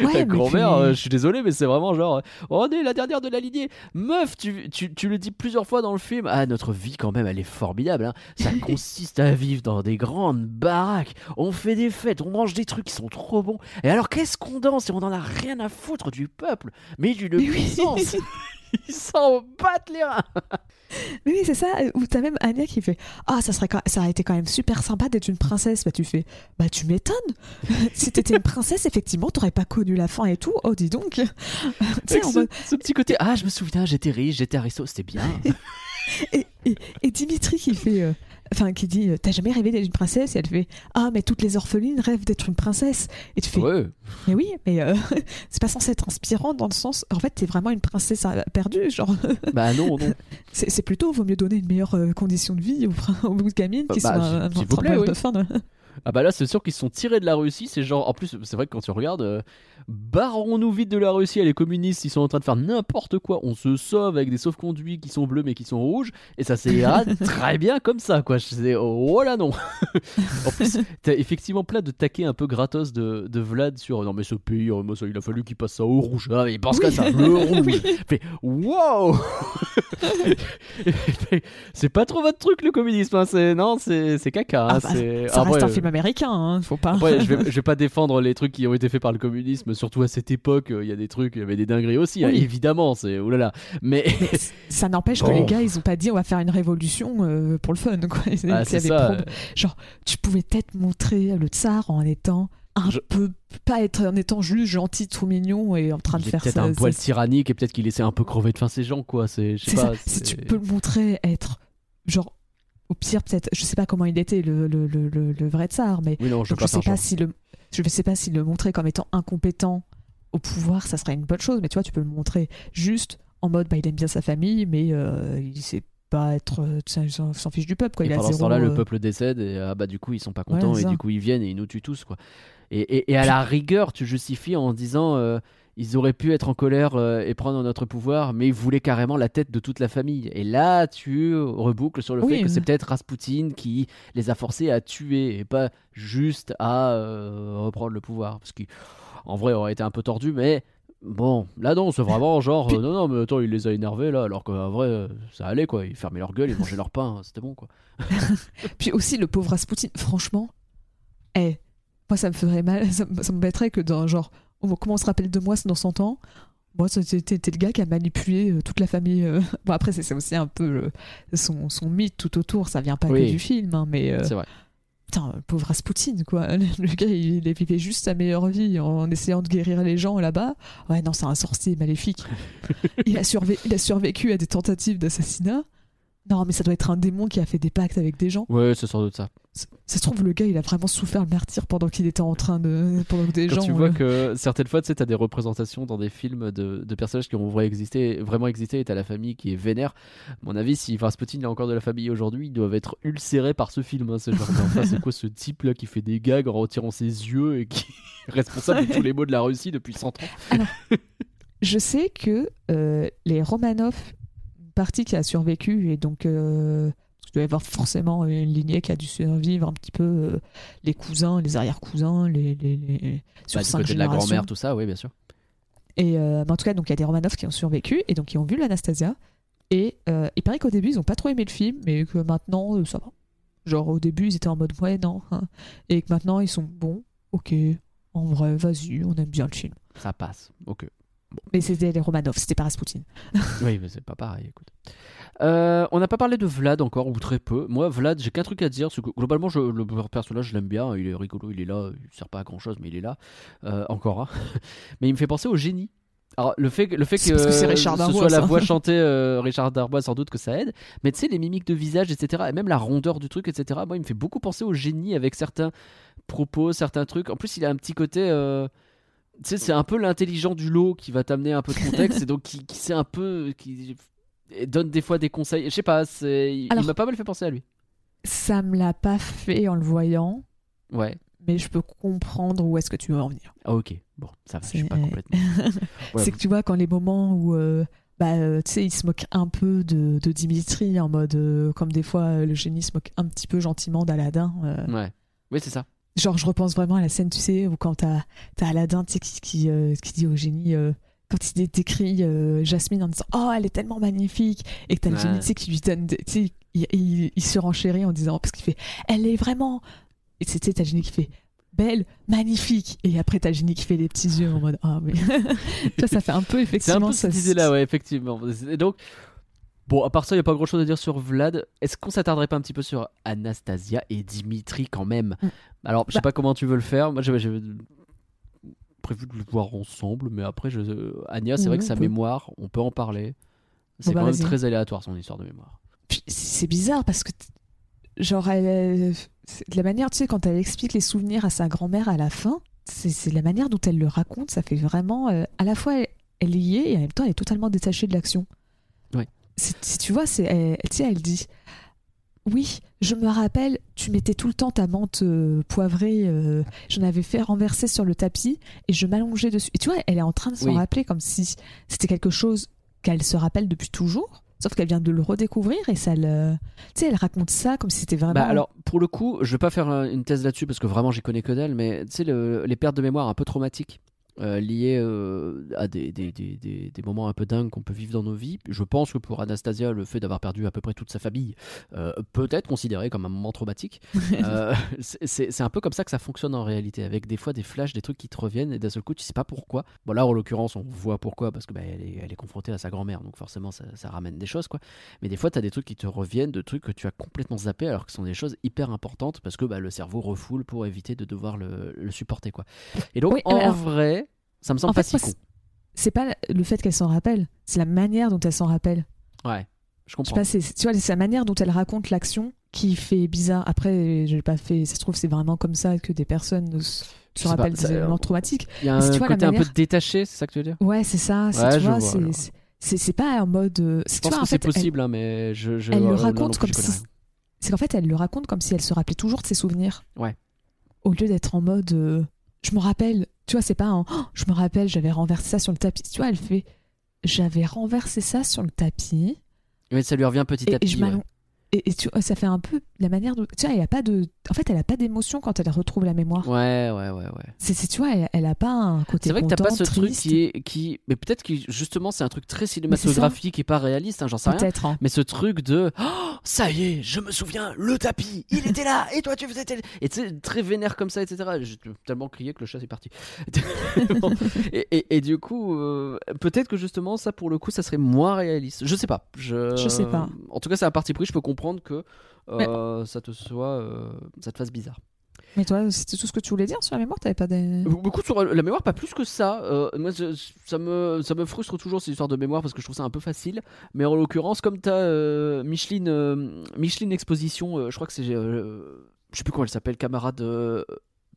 B: Ouais,
A: grand-mère,
B: puis-
A: euh, je suis désolé, mais c'est vraiment genre, euh, on est la dernière de la lignée. Meuf, tu, tu, tu le dis plusieurs fois dans le film. Ah, notre vie, quand même, elle est formidable. hein. Ça consiste à vivre dans des grandes baraques. On fait des fêtes, on mange des trucs qui sont trop bons. Et alors, qu'est-ce qu'on danse? Et on en a rien à foutre du peuple, mais d'une
B: oui.
A: Ils s'en battent les reins.
B: Mais oui, c'est ça. Ou t'as même Anya qui fait Ah, ça, serait, quand- ça aurait été quand même super sympa d'être une princesse. Bah, tu fais Bah, tu m'étonnes. si t'étais une princesse, effectivement, t'aurais pas connu la fin et tout. Oh, dis donc. tu
A: ce,
B: mode-
A: ce petit côté, ah, je me souviens, j'étais riche, j'étais aristo, c'était bien.
B: et, et- et Dimitri qui fait. euh, Enfin, qui dit euh, T'as jamais rêvé d'être une princesse? Et elle fait Ah, mais toutes les orphelines rêvent d'être une princesse. Et tu fais
A: ouais.
B: Mais oui, mais euh, c'est pas censé être inspirant dans le sens. En fait, t'es vraiment une princesse perdue. Genre,
A: Bah non, non.
B: c'est plutôt Vaut mieux donner une meilleure euh, condition de vie aux, aux gamines qui
A: Bah,
B: sont
A: s'il-
B: un, un
A: s'il vous plaît,
B: travailleur
A: oui.
B: de fin. de-
A: Ah bah là c'est sûr qu'ils se sont tirés de la Russie, c'est genre en plus c'est vrai que quand tu regardes euh, barrons-nous vite de la Russie, les communistes ils sont en train de faire n'importe quoi, on se sauve avec des sauve-conduits qui sont bleus mais qui sont rouges et ça s'ira très bien comme ça quoi, je sais oh là non. en plus t'as effectivement plein de taquets un peu gratos de, de Vlad sur non mais ce pays euh, moi, ça, il a fallu qu'il passe ça au rouge, ah, mais il pense
B: Oui.
A: qu'à ça, le rouge.
B: Oui.
A: Fait wow C'est pas trop votre truc le communisme, hein, c'est non c'est c'est caca. hein,
B: Ah bah,
A: c'est-
B: Ça reste un
A: euh,
B: film américain, hein, faut pas.
A: après, je vais, je vais pas défendre les trucs qui ont été faits par le communisme, surtout à cette époque. euh, Il y a des trucs, il y avait des dingueries aussi, hein, évidemment. C'est oulala. Mais
B: Mais ça n'empêche que les gars, ils ont pas dit on va faire une révolution euh, pour le fun. Quoi.
A: Ah,
B: ils
A: c'est
B: avaient
A: ça.
B: Genre, tu pouvais peut-être montrer le tsar en étant un
A: Je-
B: peu. Pas être en étant juste gentil, tout mignon et en train de
A: Il
B: faire
A: peut-être
B: ça.
A: un
B: ça-
A: poil tyrannique et peut-être qu'il laissait un peu crever de faim ses gens, quoi. C'est, je sais
B: C'est ça.
A: pas.
B: Si tu peux le montrer être. Genre, au pire, peut-être. Je sais pas comment il était, le, le, le, le- vrai tsar, mais.
A: Oui, non, je
B: je sais pas si le. Je sais pas si le montrer comme étant incompétent au pouvoir, ça serait une bonne chose, mais tu vois, tu peux le montrer juste en mode bah, il aime bien sa famille, mais euh, il sait pas être. euh, il s'en fiche du peuple, quoi.
A: Et
B: il a
A: pendant ce temps-là, le
B: euh,
A: peuple décède et ah bah du coup ils sont pas contents et
B: ça.
A: du coup ils viennent et ils nous tuent tous quoi. Et, et, et à la rigueur, tu justifies en disant euh, ils auraient pu être en colère euh, et prendre notre pouvoir, mais ils voulaient carrément la tête de toute la famille. Et là, tu reboucles sur le
B: Oui,
A: fait que c'est peut-être Rasputin qui les a forcés à tuer et pas juste à euh, reprendre le pouvoir, parce qu'en vrai, aurait été un peu tordu, mais Bon, là non, c'est vraiment genre, euh, non, non, mais attends, il les a énervés là, alors qu'en vrai, ça allait quoi, ils fermaient leur gueule, ils mangeaient leur pain, c'était bon quoi.
B: Puis aussi, le pauvre Rasputin, franchement, eh, moi, ça me ferait mal, ça, me- ça m'embêterait que dans genre, comment on se rappelle de moi dans 100 ans? Moi, c'était le gars qui a manipulé euh, toute la famille. euh. Bon, après, c'est aussi un peu son, son mythe tout autour. Ça vient pas
A: Oui.
B: que du film, hein, mais euh,
A: C'est vrai.
B: putain, le pauvre Rasputin, quoi. Le gars, il, il vivait juste sa meilleure vie en essayant de guérir les gens là-bas. Ouais, non, c'est un sorcier maléfique. il, a survé- il a survécu à des tentatives d'assassinat. Non, mais ça doit être un démon qui a fait des pactes avec des gens.
A: Ouais, c'est sans doute ça.
B: Ça se trouve, le gars, il a vraiment souffert le martyr pendant qu'il était en train de. pendant que des
A: Quand
B: gens.
A: tu vois
B: euh,
A: que certaines fois, tu sais, t'as des représentations dans des films de, de personnages qui ont vrai existé, vraiment existé et t'as la famille qui est vénère. À mon avis, si Rasputin a encore de la famille aujourd'hui, ils doivent être ulcérés par ce film. Hein. Genre, enfin, c'est quoi ce type-là qui fait des gags en retirant ses yeux et qui est responsable de tous les maux de la Russie depuis 100 ans?
B: Je sais que euh, les Romanov, partie qui a survécu et donc euh, il doit y avoir forcément une lignée qui a dû survivre un petit peu euh, les cousins, les arrière-cousins, les, les, les- sur
A: Bah, du
B: cinq
A: côté de la grand-mère, tout ça, oui, bien sûr.
B: Et euh, mais en tout cas, donc il y a des Romanov qui ont survécu et donc qui ont vu l'Anastasia. Et euh, il paraît qu'au début, ils ont pas trop aimé le film, mais que maintenant, euh, ça va. Genre au début, ils étaient en mode ouais, non. hein. Et que maintenant, ils sont bon, ok, en vrai, vas-y, on aime bien le film.
A: Ça passe. Ok.
B: Mais c'était les Romanov, c'était pas Rasputin.
A: Oui, mais c'est pas pareil, écoute. Euh, on n'a pas parlé de Vlad encore, ou très peu. Moi, Vlad, j'ai qu'un truc à dire. que globalement, je, le personnage, je l'aime bien. Il est rigolo, il est là. Il sert pas à grand chose, mais il est là. Euh, encore un. mais il me fait penser au génie. Alors, le fait, que- le fait que,
B: parce
A: ce
B: Darbois,
A: soit la voix chantée euh, Richard Darbois, sans doute que ça aide. Mais tu sais, les mimiques de visage, etc., et même la rondeur du truc, etc., moi, il me fait beaucoup penser au génie avec certains propos, certains trucs. En plus, il a un petit côté. Tu sais, c'est un peu l'intelligent du lot qui va t'amener un peu de contexte et donc qui, qui sait un peu. qui donne des fois des conseils. Je sais pas, il, il m'a pas mal fait penser à lui.
B: Ça me l'a pas fait en le voyant,
A: Ouais.
B: mais je peux comprendre où est-ce que tu veux en venir.
A: Ah, ok. Bon, ça va, je suis pas complètement.
B: C'est que tu vois, quand les moments où. euh, bah, euh, tu sais, il se moque un peu de, de Dimitri, en mode. euh, comme des fois, le génie se moque un petit peu gentiment d'Aladin. euh.
A: Ouais. Oui, c'est ça.
B: Genre, je repense vraiment à la scène, tu sais, où quand t'as as sais, qui, qui, euh, qui dit au génie. euh, quand il dé- décrit euh, Jasmine en disant Oh, elle est tellement magnifique Et que t'as le génie, tu sais, qui lui donne. des- Tu sais, il, il, il se renchérit en disant Parce qu'il fait Elle est vraiment. Et tu sais, t'as le génie qui fait Belle, magnifique Et après, t'as le génie qui fait les petits yeux en mode Ah, mais. tu vois, ça fait un peu
A: C'est un
B: effectivement.
A: peu
B: ça-
A: cette idée-là, ouais, effectivement. Et donc, bon, à part ça, il n'y a pas grand-chose à dire sur Vlad. Est-ce qu'on s'attarderait pas un petit peu sur Anastasia et Dimitri quand même?
B: Mm.
A: Alors, je sais
B: Bah-
A: pas comment tu veux le faire. Moi, j'avais prévu de le voir ensemble, mais après, je... Anya, c'est vrai que sa
B: peut.
A: mémoire, on peut en parler. C'est
B: bah,
A: quand même très aléatoire son histoire de mémoire.
B: C'est bizarre parce que, genre, elle, c'est de la manière, tu sais, quand elle explique les souvenirs à sa grand-mère à la fin, c'est c'est la manière dont elle le raconte, ça fait vraiment. euh, à la fois, elle, elle y est et en même temps, elle est totalement détachée de l'action. Si tu vois, c'est, elle, tu sais, elle dit Oui, je me rappelle, tu mettais tout le temps ta menthe euh, poivrée, euh, j'en avais fait renverser sur le tapis et je m'allongeais dessus. Et tu vois, elle est en train de s'en
A: Oui.
B: rappeler comme si c'était quelque chose qu'elle se rappelle depuis toujours. Sauf qu'elle vient de le redécouvrir et ça le. Tu sais, elle raconte ça comme si c'était vraiment.
A: Bah alors, pour le coup, je vais pas faire euh, une thèse là-dessus parce que vraiment j'y connais que dalle, mais tu sais, le- les pertes de mémoire un peu traumatiques euh, liées euh, à des, des, des, des, des moments un peu dingues qu'on peut vivre dans nos vies. Je pense que pour Anastasia, le fait d'avoir perdu à peu près toute sa famille euh, peut être considéré comme un moment traumatique. Euh, c'est- un peu comme ça que ça fonctionne en réalité, avec des fois des flashs, des trucs qui te reviennent et d'un seul coup tu sais pas pourquoi. Bon là en l'occurrence on voit pourquoi parce que bah, elle, est, elle est confrontée à sa grand-mère, donc forcément ça, ça ramène des choses quoi. Mais des fois, tu as des trucs qui te reviennent, de trucs que tu as complètement zappé, alors que ce sont des choses hyper importantes parce que bah, le cerveau refoule pour éviter de devoir le, le supporter. quoi. Et donc,
B: Oui,
A: en
B: alors-
A: vrai, ça me semble
B: En
A: pas
B: fait,
A: si
B: moi,
A: con.
B: c'est- pas le fait qu'elle s'en rappelle, c'est la manière dont elle s'en rappelle.
A: Ouais, je
B: Je sais
A: comprends.
B: pas, c'est- tu vois, c'est la manière dont elle raconte l'action qui fait bizarre. Après, je l'ai pas fait. Ça se trouve, c'est vraiment comme ça que des personnes se,
A: Je pas,
B: rappellent des événements traumatiques.
A: Il y a
B: si
A: un
B: tu vois
A: côté un peu détaché, c'est ça que tu veux dire?
B: Ouais, c'est ça.
A: Ouais,
B: tu
A: je
B: vois, c'est- pas en mode. euh,
A: Je pense
B: vois,
A: que c'est
B: elle-
A: possible, hein, mais je. je
B: elle
A: euh,
B: le raconte comme
A: je
B: si. C'est qu'en fait, elle le raconte comme si elle se rappelait toujours de ses souvenirs.
A: Ouais.
B: Au lieu d'être en mode. euh, je me rappelle. Tu vois, c'est pas en. Oh, je me rappelle, j'avais renversé ça sur le tapis. Tu vois, elle fait. J'avais renversé ça sur le tapis.
A: Mais ça lui revient petit
B: Et,
A: à
B: et
A: petit.
B: je
A: ouais.
B: Et, et tu vois, ça fait un peu la manière dont. Tu vois, elle a pas de. En fait, elle a pas d'émotion quand elle retrouve la mémoire.
A: Ouais, ouais, ouais, ouais.
B: C'est, c'est- tu vois, elle, elle a pas un côté.
A: C'est vrai que t'as pas
B: content,
A: ce truc qui est. Qui... Mais peut-être que justement c'est un truc très cinématographique et pas réaliste, hein, j'en sais rien.
B: Peut-être. hein.
A: Mais ce truc de Oh, ça y est, je me souviens, le tapis, il était là, et toi tu faisais tel. Et tu sais, très vénère comme ça, etc. J'ai tellement crié que le chat est parti. Bon. et, et- et du coup, euh, peut-être que justement, ça pour le coup, ça serait moins réaliste. Je sais pas. Je,
B: Je sais pas.
A: En tout cas, c'est un parti pris, je peux comprendre que euh, ça te soit. euh, ça te fasse bizarre.
B: Mais toi, c'était tout ce que tu voulais dire sur la mémoire? T'avais pas des.
A: Beaucoup sur la mémoire, pas plus que ça. Euh, moi, je- ça, me, ça me frustre toujours ces histoires de mémoire parce que je trouve ça un peu facile. Mais en l'occurrence, comme tu as Micheline, euh, Micheline Exposition, euh, je crois que c'est. euh, je sais plus comment elle s'appelle, camarade.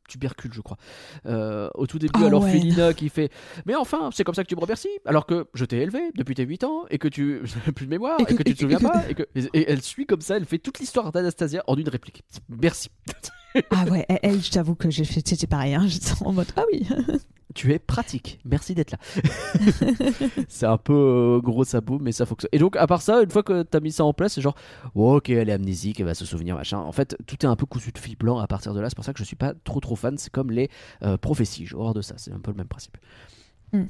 A: Tubercule je crois Euh, au tout début
B: Ah
A: alors
B: ouais.
A: Félina qui fait mais enfin c'est comme ça que tu me remercies alors que je t'ai élevé depuis tes 8 ans et que tu n'as plus de mémoire
B: Et
A: et
B: que-
A: que, tu te souviens
B: que-
A: pas et, que, et elle suit comme ça elle fait toute l'histoire d'Anastasia en une réplique merci
B: Ah ouais, elle, elle, je t'avoue que j'ai fait. C'était pareil, hein. J'étais en mode. Ah oui
A: Tu es pratique. Merci d'être là. c'est un peu euh, gros sabot, mais ça fonctionne. Et donc, à part ça, une fois que t'as mis ça en place, c'est genre, oh, ok, elle est amnésique, elle va se souvenir, machin. En fait, tout est un peu cousu de fil blanc à partir de là. C'est pour ça que je suis pas trop trop fan. C'est comme les euh, prophéties. J'ai horreur de ça. C'est un peu le même principe.
B: Hmm.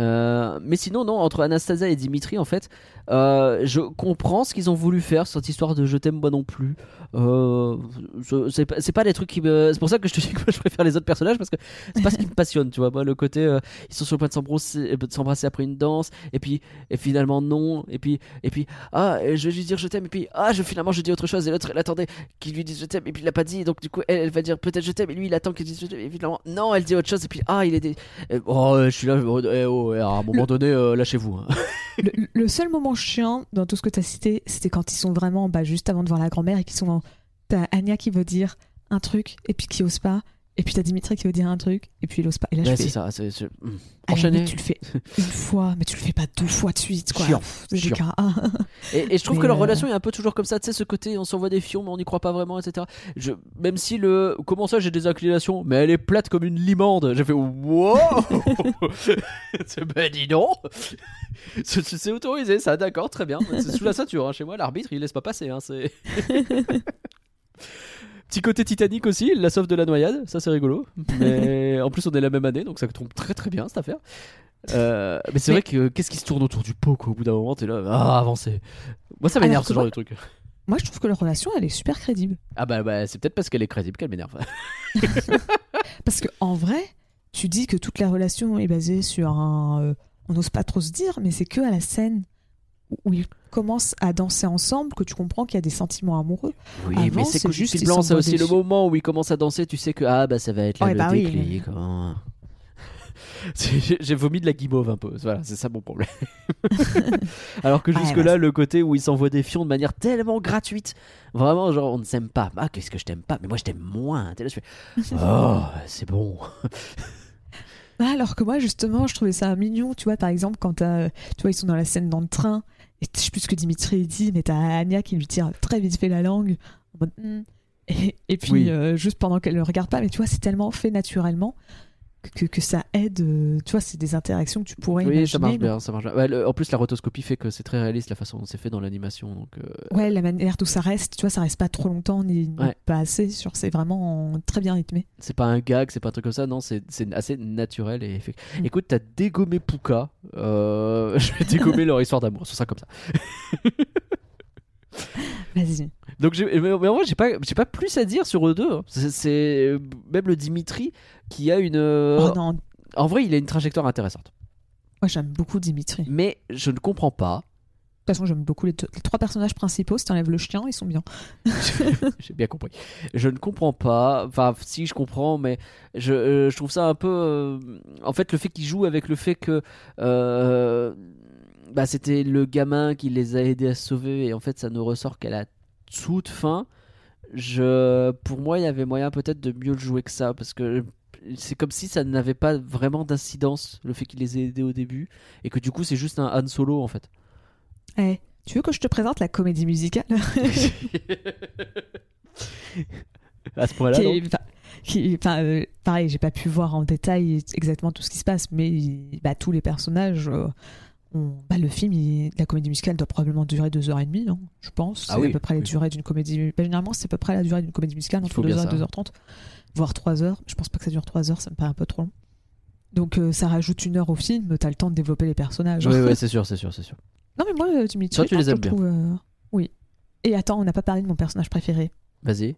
A: Euh, mais sinon, non, entre Anastasia et Dimitri, en fait, euh, je comprends ce qu'ils ont voulu faire, cette histoire de je t'aime moi non plus. Euh, je- c'est pas, des trucs qui me. C'est pour ça que je te dis que moi, je préfère les autres personnages parce que c'est pas ce qui me passionne, tu vois. Moi, le côté, ils sont sur le point de s'embrasser, après une danse, et puis, et finalement, non, et puis, et puis, ah, je vais lui dire je t'aime, et puis, ah, je, finalement, je dis autre chose, et l'autre, elle attendait qu'il lui dise je t'aime, et puis il l'a pas dit, donc du coup, elle, va dire peut-être je t'aime, et lui, il attend qu'il dise je t'aime, et finalement, non, elle dit autre chose, et puis, ah, il est. Des... Oh, je suis là, eh, oh, à un moment donné, euh, lâchez-vous. hein.
B: Le, le seul moment chiant dans tout ce que tu as cité, c'était quand ils sont vraiment bah, juste avant de voir la grand-mère et qu'ils sont. en- T'as Anya qui veut dire un truc et puis qui ose pas. Et puis t'as Dimitri qui veut dire un truc et puis il ose pas. Et là,
A: Ouais,
B: je fais.
A: ça, c'est. hmm. Enchaîner.
B: tu le fais une fois, mais tu le fais pas deux fois de suite, quoi.
A: Chiant,
B: c'est
A: chiant. Et, et je trouve
B: Mais,
A: que leur
B: euh,
A: relation est un peu toujours comme ça, tu sais, ce côté on s'envoie des fions mais on n'y croit pas vraiment, etc. Je, même si le. Comment ça j'ai des inclinations Mais elle est plate comme une limande. J'ai fait wow C'est- Ben dis donc C'est c'est autorisé, ça, d'accord, très bien. C'est sous la ceinture, hein. chez moi, l'arbitre il laisse pas passer. Hein, c'est. Petit côté Titanic aussi, la sauve de la noyade, ça c'est rigolo. Mais en plus on est la même année, donc ça tombe très très bien cette affaire. Euh, mais c'est
B: Mais-
A: vrai que qu'est-ce qui se tourne autour du pot quoi, au bout d'un moment t'es là, ah avancez. Moi ça m'énerve ce genre
B: moi-
A: de truc.
B: Moi, je trouve que leur relation, elle est super crédible.
A: Ah bah, bah c'est peut-être parce qu'elle est crédible qu'elle m'énerve.
B: Parce que en vrai, tu dis que toute la relation est basée sur un. euh, on n'ose pas trop se dire, mais c'est que à la scène où- ils commencent à danser ensemble que tu comprends qu'il y a des sentiments amoureux.
A: Oui,
B: Avant,
A: mais c'est
B: c'est
A: juste
B: ils
A: blanc, c'est
B: s'envoient
A: aussi
B: des
A: le moment où il commence à danser, tu sais que ah bah ça va être
B: Ouais,
A: le
B: bah oui,
A: déclic. hein. C'est- J'ai vomi de la guimauve un peu, voilà, c'est ça mon problème. Alors que jusque-là, le côté où il s'envoie des fions de manière tellement gratuite, vraiment, genre on ne s'aime pas. Ah, qu'est-ce que je t'aime pas? Mais moi je t'aime moins. T'es là, je fais Oh, c'est bon.
B: Ah, Alors que moi, justement, je trouvais ça mignon, tu vois, par exemple, quand t'as, tu vois, ils sont dans la scène dans le train, et je sais plus ce que Dimitri dit, mais t'as Anya qui lui tire très vite fait la langue, en mode, Hmm. et, et puis
A: Oui.
B: euh, juste pendant qu'elle le regarde pas, mais tu vois, c'est tellement fait naturellement que, que ça aide, euh, tu vois, c'est des interactions que tu pourrais
A: Oui,
B: imaginer.
A: ça marche bien, ça marche bien. Ouais, le- en plus, la rotoscopie fait que c'est très réaliste la façon dont c'est fait dans l'animation. Donc, euh,
B: Ouais, la manière dont ça reste, tu vois, ça reste pas trop longtemps ni, ni
A: Ouais.
B: pas assez, sur c'est vraiment très bien rythmé.
A: c'est pas un gag, c'est pas un truc comme ça, non, c'est c'est assez naturel. Et
B: Mm.
A: Écoute, t'as dégommé Puka, euh, je vais dégommer leur histoire d'amour, ce sera comme ça.
B: Vas-y.
A: Donc, mais, en vrai, j'ai pas, j'ai pas plus à dire sur eux deux. hein. C'est- C'est euh, même le Dimitri qui a une. euh,
B: Oh non,
A: en vrai, il a une trajectoire intéressante.
B: moi j'aime beaucoup Dimitri. De
A: Mais je ne comprends pas.
B: toute façon, j'aime beaucoup les, deux- les trois personnages principaux. Si t'enlèves le chien, ils sont bien.
A: J'ai bien compris. Je ne comprends pas. Enfin, si je comprends, mais je, euh, je trouve ça un peu. euh, En fait, le fait qu'ils jouent avec le fait que. euh, Bah, c'était le gamin qui les a aidés à se sauver, et en fait, ça ne ressort qu'à la toute fin. Je, pour moi, il y avait moyen peut-être de mieux le jouer que ça, parce que c'est comme si ça n'avait pas vraiment d'incidence, le fait qu'il les ait aidés au début, et que du coup, c'est juste un Han Solo en fait.
B: Eh, tu veux que je te présente la comédie musicale
A: à ce point-là,
B: qui
A: non
B: enfin, qui- enfin, euh, pareil, j'ai pas pu voir en détail exactement tout ce qui se passe, mais bah, tous les personnages. euh, bah, le film, il- la comédie musicale doit probablement durer deux heures et demie, hein, je pense.
A: Ah
B: c'est
A: oui,
B: à peu près la durée d'une comédie. bah, généralement, c'est à peu près la durée d'une comédie musicale, entre
A: faut
B: 2
A: bien
B: heures et
A: ça.
B: 2h30, voire 3 heures. Je pense pas que ça dure 3 heures, ça me paraît un peu trop long. Donc euh, ça rajoute une heure au film, t'as le temps de développer les personnages.
A: Oui, c'est sûr, c'est sûr, c'est sûr.
B: Non mais moi, euh, Dimitri,
A: Toi, tu les aimes bien.
B: trouve, euh, Oui. Et attends, on n'a pas parlé de mon personnage préféré.
A: Vas-y.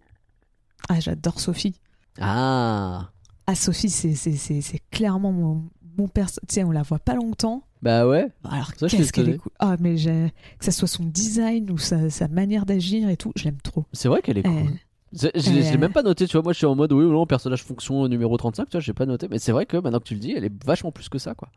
B: Ah, j'adore Sophie.
A: Ah.
B: Ah, Sophie, c'est, c'est, c'est, c'est clairement mon, mon personnage. Tu sais, on la voit pas longtemps.
A: Bah ouais.
B: Alors, qu'est-ce qu'elle est cool. Ah, mais que ça soit son design ou sa, sa manière d'agir et tout, je l'aime trop.
A: C'est vrai qu'elle est cool.
B: Elle-
A: Je l'ai je l'ai même pas noté, tu vois. Moi, je suis en mode, oui ou non, personnage fonction numéro 35, tu vois, j'ai pas noté. Mais c'est vrai que maintenant que tu le dis, elle est vachement plus que ça, quoi.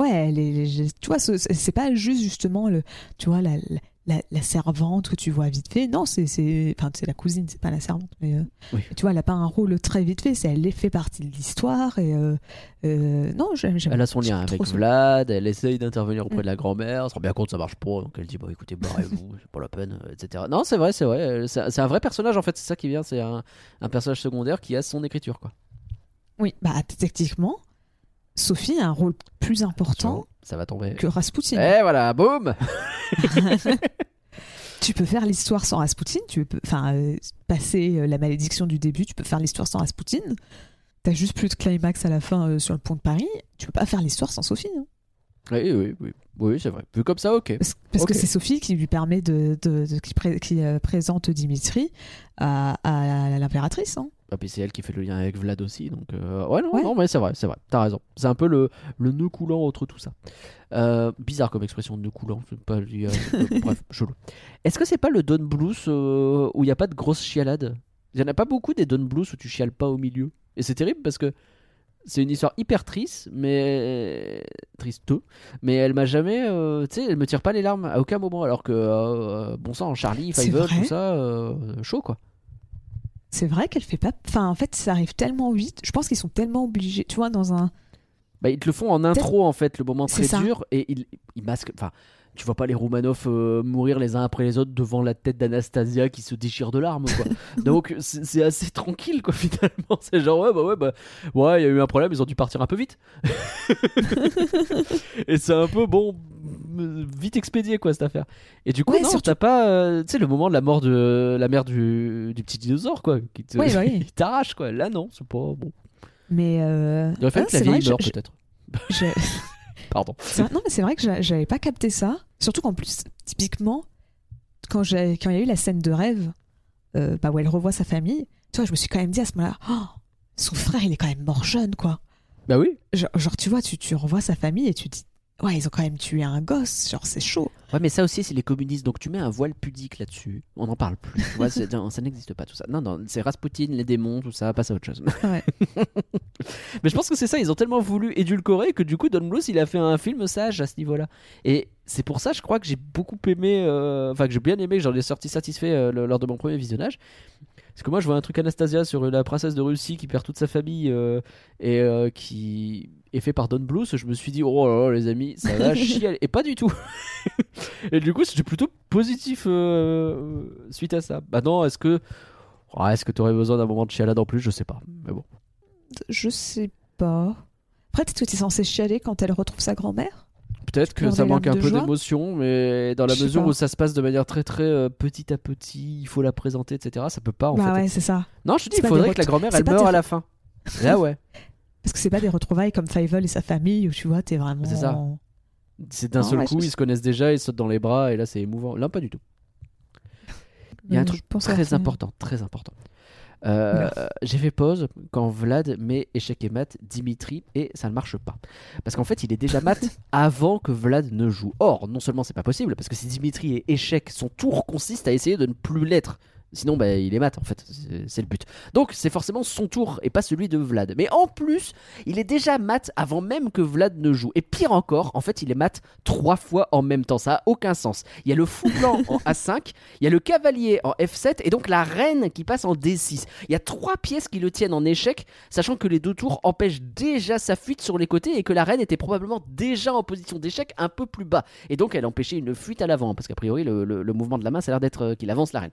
B: Ouais, elle est, je- tu vois, ce- c'est pas juste justement le, tu vois, la, la, la servante que tu vois vite fait. Non, c'est, c'est, enfin, c'est la cousine, c'est pas la servante, mais euh,
A: Oui.
B: tu vois, elle a pas un rôle très vite fait. C'est elle fait partie de l'histoire et euh, euh, non, j'aime.
A: Elle a son lien avec
B: son-
A: Vlad, elle essaye d'intervenir auprès
B: Mm.
A: de la grand-mère, elle se rend bien compte que ça marche pas, donc elle dit, bah écoutez, barrez-vous, c'est pas la peine, etc. Non, c'est vrai, c'est vrai. C'est c'est un vrai personnage, en fait, c'est ça qui vient, c'est un, un personnage secondaire qui a son écriture, quoi.
B: Oui, bah techniquement, Sophie a un rôle plus important
A: Ça va tomber.
B: que Rasputin.
A: Eh voilà, boum
B: Tu peux faire l'histoire sans Rasputin, tu peux enfin euh, passer euh, la malédiction du début, tu peux faire l'histoire sans Rasputin. T'as juste plus de climax à la fin euh, sur le pont de Paris, tu peux pas faire l'histoire sans Sophie. hein.
A: Oui, oui, oui. Oui, c'est vrai. Vu comme ça, ok.
B: Parce, parce
A: Ok.
B: que c'est Sophie qui lui permet de, de- de- qui, pré- qui, euh, présente Dimitri à, à l'impératrice. hein.
A: Et puis c'est elle qui fait le lien avec Vlad aussi, donc euh, ouais non,
B: Ouais.
A: non mais c'est vrai, c'est vrai, t'as raison. C'est un peu le, le nœud coulant entre tout ça. Euh, bizarre comme expression nœud coulant, pas à- euh, bref, chelou. Est-ce que c'est pas le Don Blues où il y a pas de grosse chialade Il y en a pas beaucoup des Don Blues où tu chiales pas au milieu. Et c'est terrible parce que c'est une histoire hyper triste, mais triste, mais elle m'a jamais, euh, tu sais, elle me tire pas les larmes à aucun moment, alors que euh, bon sang, Charlie,
B: C'est
A: Five
B: vrai
A: tout ça, euh, chaud quoi.
B: C'est vrai qu'elle fait pas. Enfin, en fait, ça arrive tellement vite. Je pense qu'ils sont tellement obligés. Tu vois, dans un.
A: Bah, ils te le font en intro en fait, le moment très
B: ça.
A: dur, et ils, ils masquent. Enfin, tu vois pas les Romanov euh, mourir les uns après les autres devant la tête d'Anastasia qui se déchire de larmes quoi. Donc c'est assez tranquille quoi finalement. C'est genre ouais bah ouais bah ouais il y a eu un problème, ils ont dû partir un peu vite. et c'est un peu bon vite expédié quoi cette affaire. Et du coup
B: Ouais,
A: non
B: surtout-
A: t'as pas euh, tu sais le moment de la mort de la mère du, du petit dinosaure quoi qui te-
B: bah
A: t'arrache quoi. Là non c'est pas bon.
B: Mais.
A: Il aurait fallu que la vieille meure peut-être.
B: je-
A: Pardon.
B: c'est vrai- Non, mais c'est vrai que j'a- j'avais pas capté ça. Surtout qu'en plus, typiquement, quand il y a eu la scène de rêve, euh, bah, où elle revoit sa famille, tu vois, je me suis quand même dit à ce moment-là, oh, son frère, il est quand même mort jeune, quoi.
A: Bah oui.
B: Genre, genre, tu vois, tu, tu revois sa famille et tu te dis, ouais, ils ont quand même tué un gosse, genre, c'est chaud.
A: Ouais, mais ça aussi, c'est les communistes. Donc tu mets un voile pudique là-dessus. On n'en parle plus. Tu vois, c'est- non, ça n'existe pas tout ça. Non, non, c'est Rasputin, les démons, tout ça, passe à autre chose.
B: Ouais.
A: mais je pense que c'est ça. Ils ont tellement voulu édulcorer que du coup, Don Bluth, il a fait un film sage à ce niveau-là. Et c'est pour ça, je crois que j'ai beaucoup aimé. euh, Enfin, que j'ai bien aimé, que j'en ai sorti satisfait euh, lors de mon premier visionnage. Parce que moi, je vois un truc Anastasia sur la princesse de Russie qui perd toute sa famille euh, et qui est fait par Don Bluth. Je me suis dit, oh là là, les amis, ça va chier. Et pas du tout. et du coup, j'étais plutôt positif euh, suite à ça. Maintenant, est-ce que. Oh, est-ce que tu aurais besoin d'un moment de chialade en plus? Je sais pas. Mais bon.
B: Je sais pas. Après, que tu es censé chialer quand elle retrouve sa grand-mère?
A: Peut-être que ça manque un peu d'émotion, mais dans la mesure
B: pas.
A: où ça se passe de manière très très euh, petit à petit, il faut la présenter, etc. Ça peut pas en
B: Bah
A: fait.
B: ouais, c'est ça.
A: Non, je te dis, il faudrait que la grand-mère elle meure à la fin. Là ouais.
B: Parce que c'est pas des retrouvailles comme Fievel et sa famille où tu vois, t'es vraiment.
A: C'est ça. C'est d'un seul
B: ouais,
A: coup, ils se connaissent déjà, ils sautent dans les bras, et là c'est émouvant. Là, pas du tout. Il y a un truc
B: je pense avoir
A: très important, très important. Euh, J'ai fait pause quand Vlad met échec et mat Dimitri et ça ne marche pas. Parce qu'en fait, il est déjà mat avant que Vlad ne joue. Or, non seulement c'est pas possible, parce que si Dimitri est échec, son tour consiste à essayer de ne plus l'être. Sinon, bah, il est mat, en fait. C'est- le but. Donc, c'est forcément son tour et pas celui de Vlad. Mais en plus, il est déjà mat avant même que Vlad ne joue. Et pire encore, en fait, il est mat trois fois en même temps. Ça a aucun sens. Il y a le fou blanc en A5, il y a le cavalier en F7 et donc la reine qui passe en D6. Il y a trois pièces qui le tiennent en échec, sachant que les deux tours empêchent déjà sa fuite sur les côtés et que la reine était probablement déjà en position d'échec un peu plus bas. Et donc, elle empêchait une fuite à l'avant, parce qu'a priori, le, le- le mouvement de la main, ça a l'air d'être euh, qu'il avance la reine.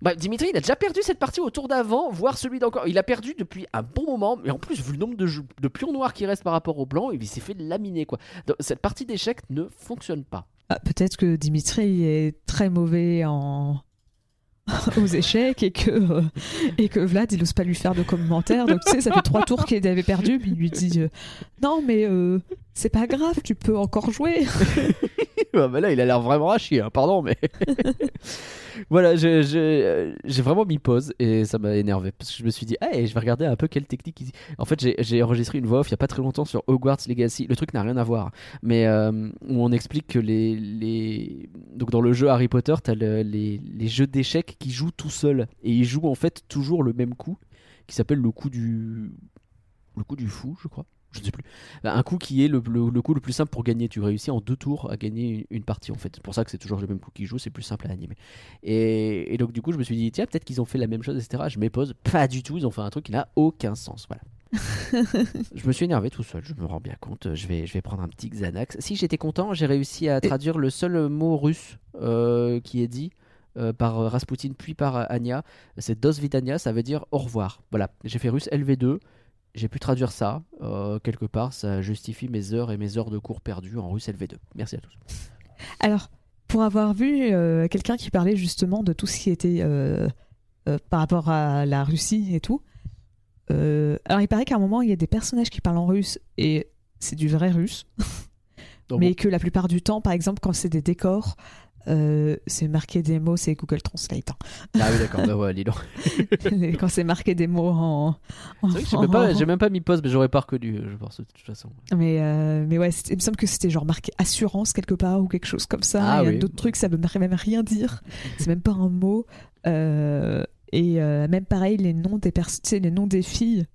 A: Bah, Dimitri, il a déjà perdu cette partie au tour d'avant, voire celui d'encore. Il a perdu depuis un bon moment, mais en plus, vu le nombre de, pions noirs qui restent par rapport au blanc, il s'est fait laminer quoi. Cette partie d'échec ne fonctionne pas.
B: Ah, Peut-être que Dimitri est très mauvais aux échecs et que euh, et que Vlad il ose pas lui faire de commentaires donc tu sais ça fait trois tours qu'il avait perdu puis il lui dit euh, non mais euh, c'est pas grave tu peux encore jouer
A: Ah, bah là, il a l'air vraiment à chier, hein, pardon, mais. voilà, j'ai vraiment mis pause et ça m'a énervé parce que je me suis dit, ah, je vais regarder un peu quelle technique. En fait, j'ai- enregistré une voix off il y a pas très longtemps sur Hogwarts Legacy. Le truc n'a rien à voir, mais euh, où on explique que les, les. Donc, dans le jeu Harry Potter, t'as le- les, les jeux d'échecs qui jouent tout seuls et ils jouent en fait toujours le même coup qui s'appelle le coup du. Le coup du fou, je crois. Je ne sais plus. Un coup qui est le, le- le coup le plus simple pour gagner. Tu réussis en deux tours à gagner une, une partie en fait. C'est pour ça que c'est toujours le même coup qui joue, c'est plus simple à animer. Et, et donc du coup je me suis dit, tiens, peut-être qu'ils ont fait la même chose, etc. Je m'épose. Pas du tout, ils ont fait un truc qui n'a aucun sens. Voilà. je me suis énervé tout seul, je me rends bien compte. Je vais, je vais prendre un petit Xanax. Si j'étais content, j'ai réussi à traduire le seul mot russe euh, qui est dit. euh, par euh, Rasputin puis par Anya, c'est Dos Vidania, ça veut dire au revoir. Voilà, j'ai fait russe LV2, j'ai pu traduire ça euh, quelque part. Ça justifie mes heures et mes heures de cours perdues en russe LV2. Merci à tous.
B: Alors, pour avoir vu euh, quelqu'un qui parlait justement de tout ce qui était euh, par rapport à la Russie et tout, alors il paraît qu'à un moment, il y a des personnages qui parlent en russe et c'est du vrai russe, mais que la plupart du temps, par exemple, quand c'est des décors, euh, c'est marqué des mots, c'est Google Translate. hein.
A: Ah oui, d'accord. bah ouais, dis donc.
B: Quand c'est marqué des mots en. en-
A: C'est vrai que j'ai même, pas- j'ai même pas mis pause, mais j'aurais pas reconnu, je pense, de toute façon.
B: Mais, euh, mais ouais, il me semble que c'était genre marqué assurance quelque part ou quelque chose comme ça.
A: Ah
B: il y a
A: oui.
B: d'autres trucs, ça veut même rien dire. C'est même pas un mot. Euh, et euh, même pareil, les noms des les noms des filles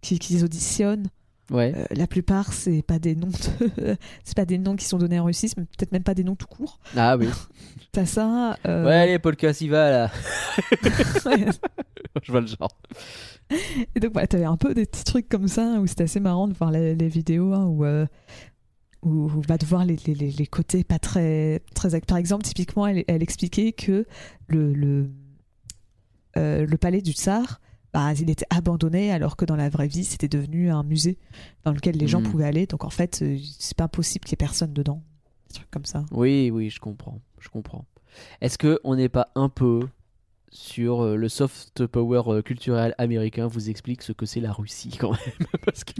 B: qui, qui auditionnent,
A: Ouais.
B: euh, la plupart, c'est pas des noms de- c'est pas des noms qui sont donnés en Russie, c'est peut-être même pas des noms tout court.
A: Ah oui.
B: T'as ça. euh,
A: Ouais, allez, Polka Siva, là.
B: ouais.
A: je vois le genre.
B: Et donc, voilà, t'avais un peu des petits trucs comme ça où c'était assez marrant de voir les, les vidéos hein, où, euh, où, où, bah, de voir les, les, les- les côtés pas très, très. Par exemple, typiquement, elle, elle expliquait que le, le, euh, le palais du tsar, bah, il était abandonné alors que dans la vraie vie, c'était devenu un musée dans lequel les gens
A: Mhm.
B: pouvaient aller. Donc, en fait, euh, c'est pas possible qu'il y ait personne dedans. Des trucs comme ça.
A: Oui, oui, je comprends. Je comprends. Est-ce que on n'est pas un peu sur euh, le soft power euh, culturel américain vous explique ce que c'est la Russie quand même parce que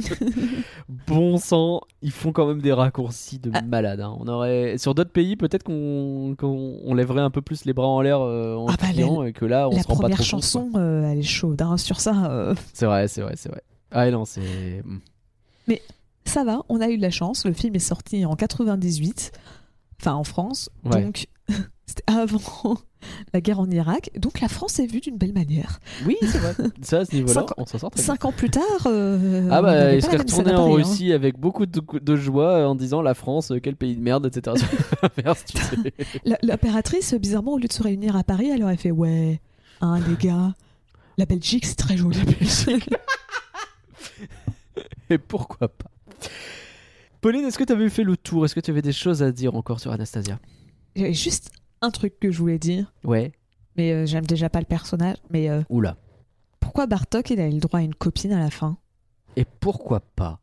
A: bon sang ils font quand même des raccourcis de
B: Ah.
A: malade hein. on aurait sur d'autres pays peut-être qu'on on lèverait un peu plus les bras en l'air euh, en
B: Ah bah,
A: et que là on
B: la
A: se rend pas
B: première
A: trop compte,
B: chanson, euh, elle est chaude hein, sur ça. euh.
A: c'est vrai c'est vrai c'est vrai ah non c'est hmm.
B: Ça va, on a eu de la chance. Le film est sorti en 98, enfin en France.
A: Ouais.
B: Donc, c'était avant la guerre en Irak. Donc, la France est vue d'une belle manière.
A: oui c'est vrai ça à ce niveau là
B: Cinq-
A: on s'en sort très bien
B: Cinq ans plus tard, euh,
A: Ah bah il serait retourné en
B: Paris, hein.
A: Russie avec beaucoup de, de joie en disant la France, euh, quel pays de merde, etc.
B: L'impératrice, bizarrement, au lieu de se réunir à Paris, elle aurait fait Ouais, hein, les gars, la Belgique, c'est très joli.
A: Et pourquoi pas Pauline, est-ce que tu avais fait le tour? Est-ce que tu avais des choses à dire encore sur Anastasia?
B: Juste un truc que je voulais dire,
A: Ouais.
B: mais euh, j'aime déjà pas le personnage. Mais euh,
A: Oula.
B: pourquoi Bartok, il a eu le droit à une copine à la fin?
A: Et pourquoi pas?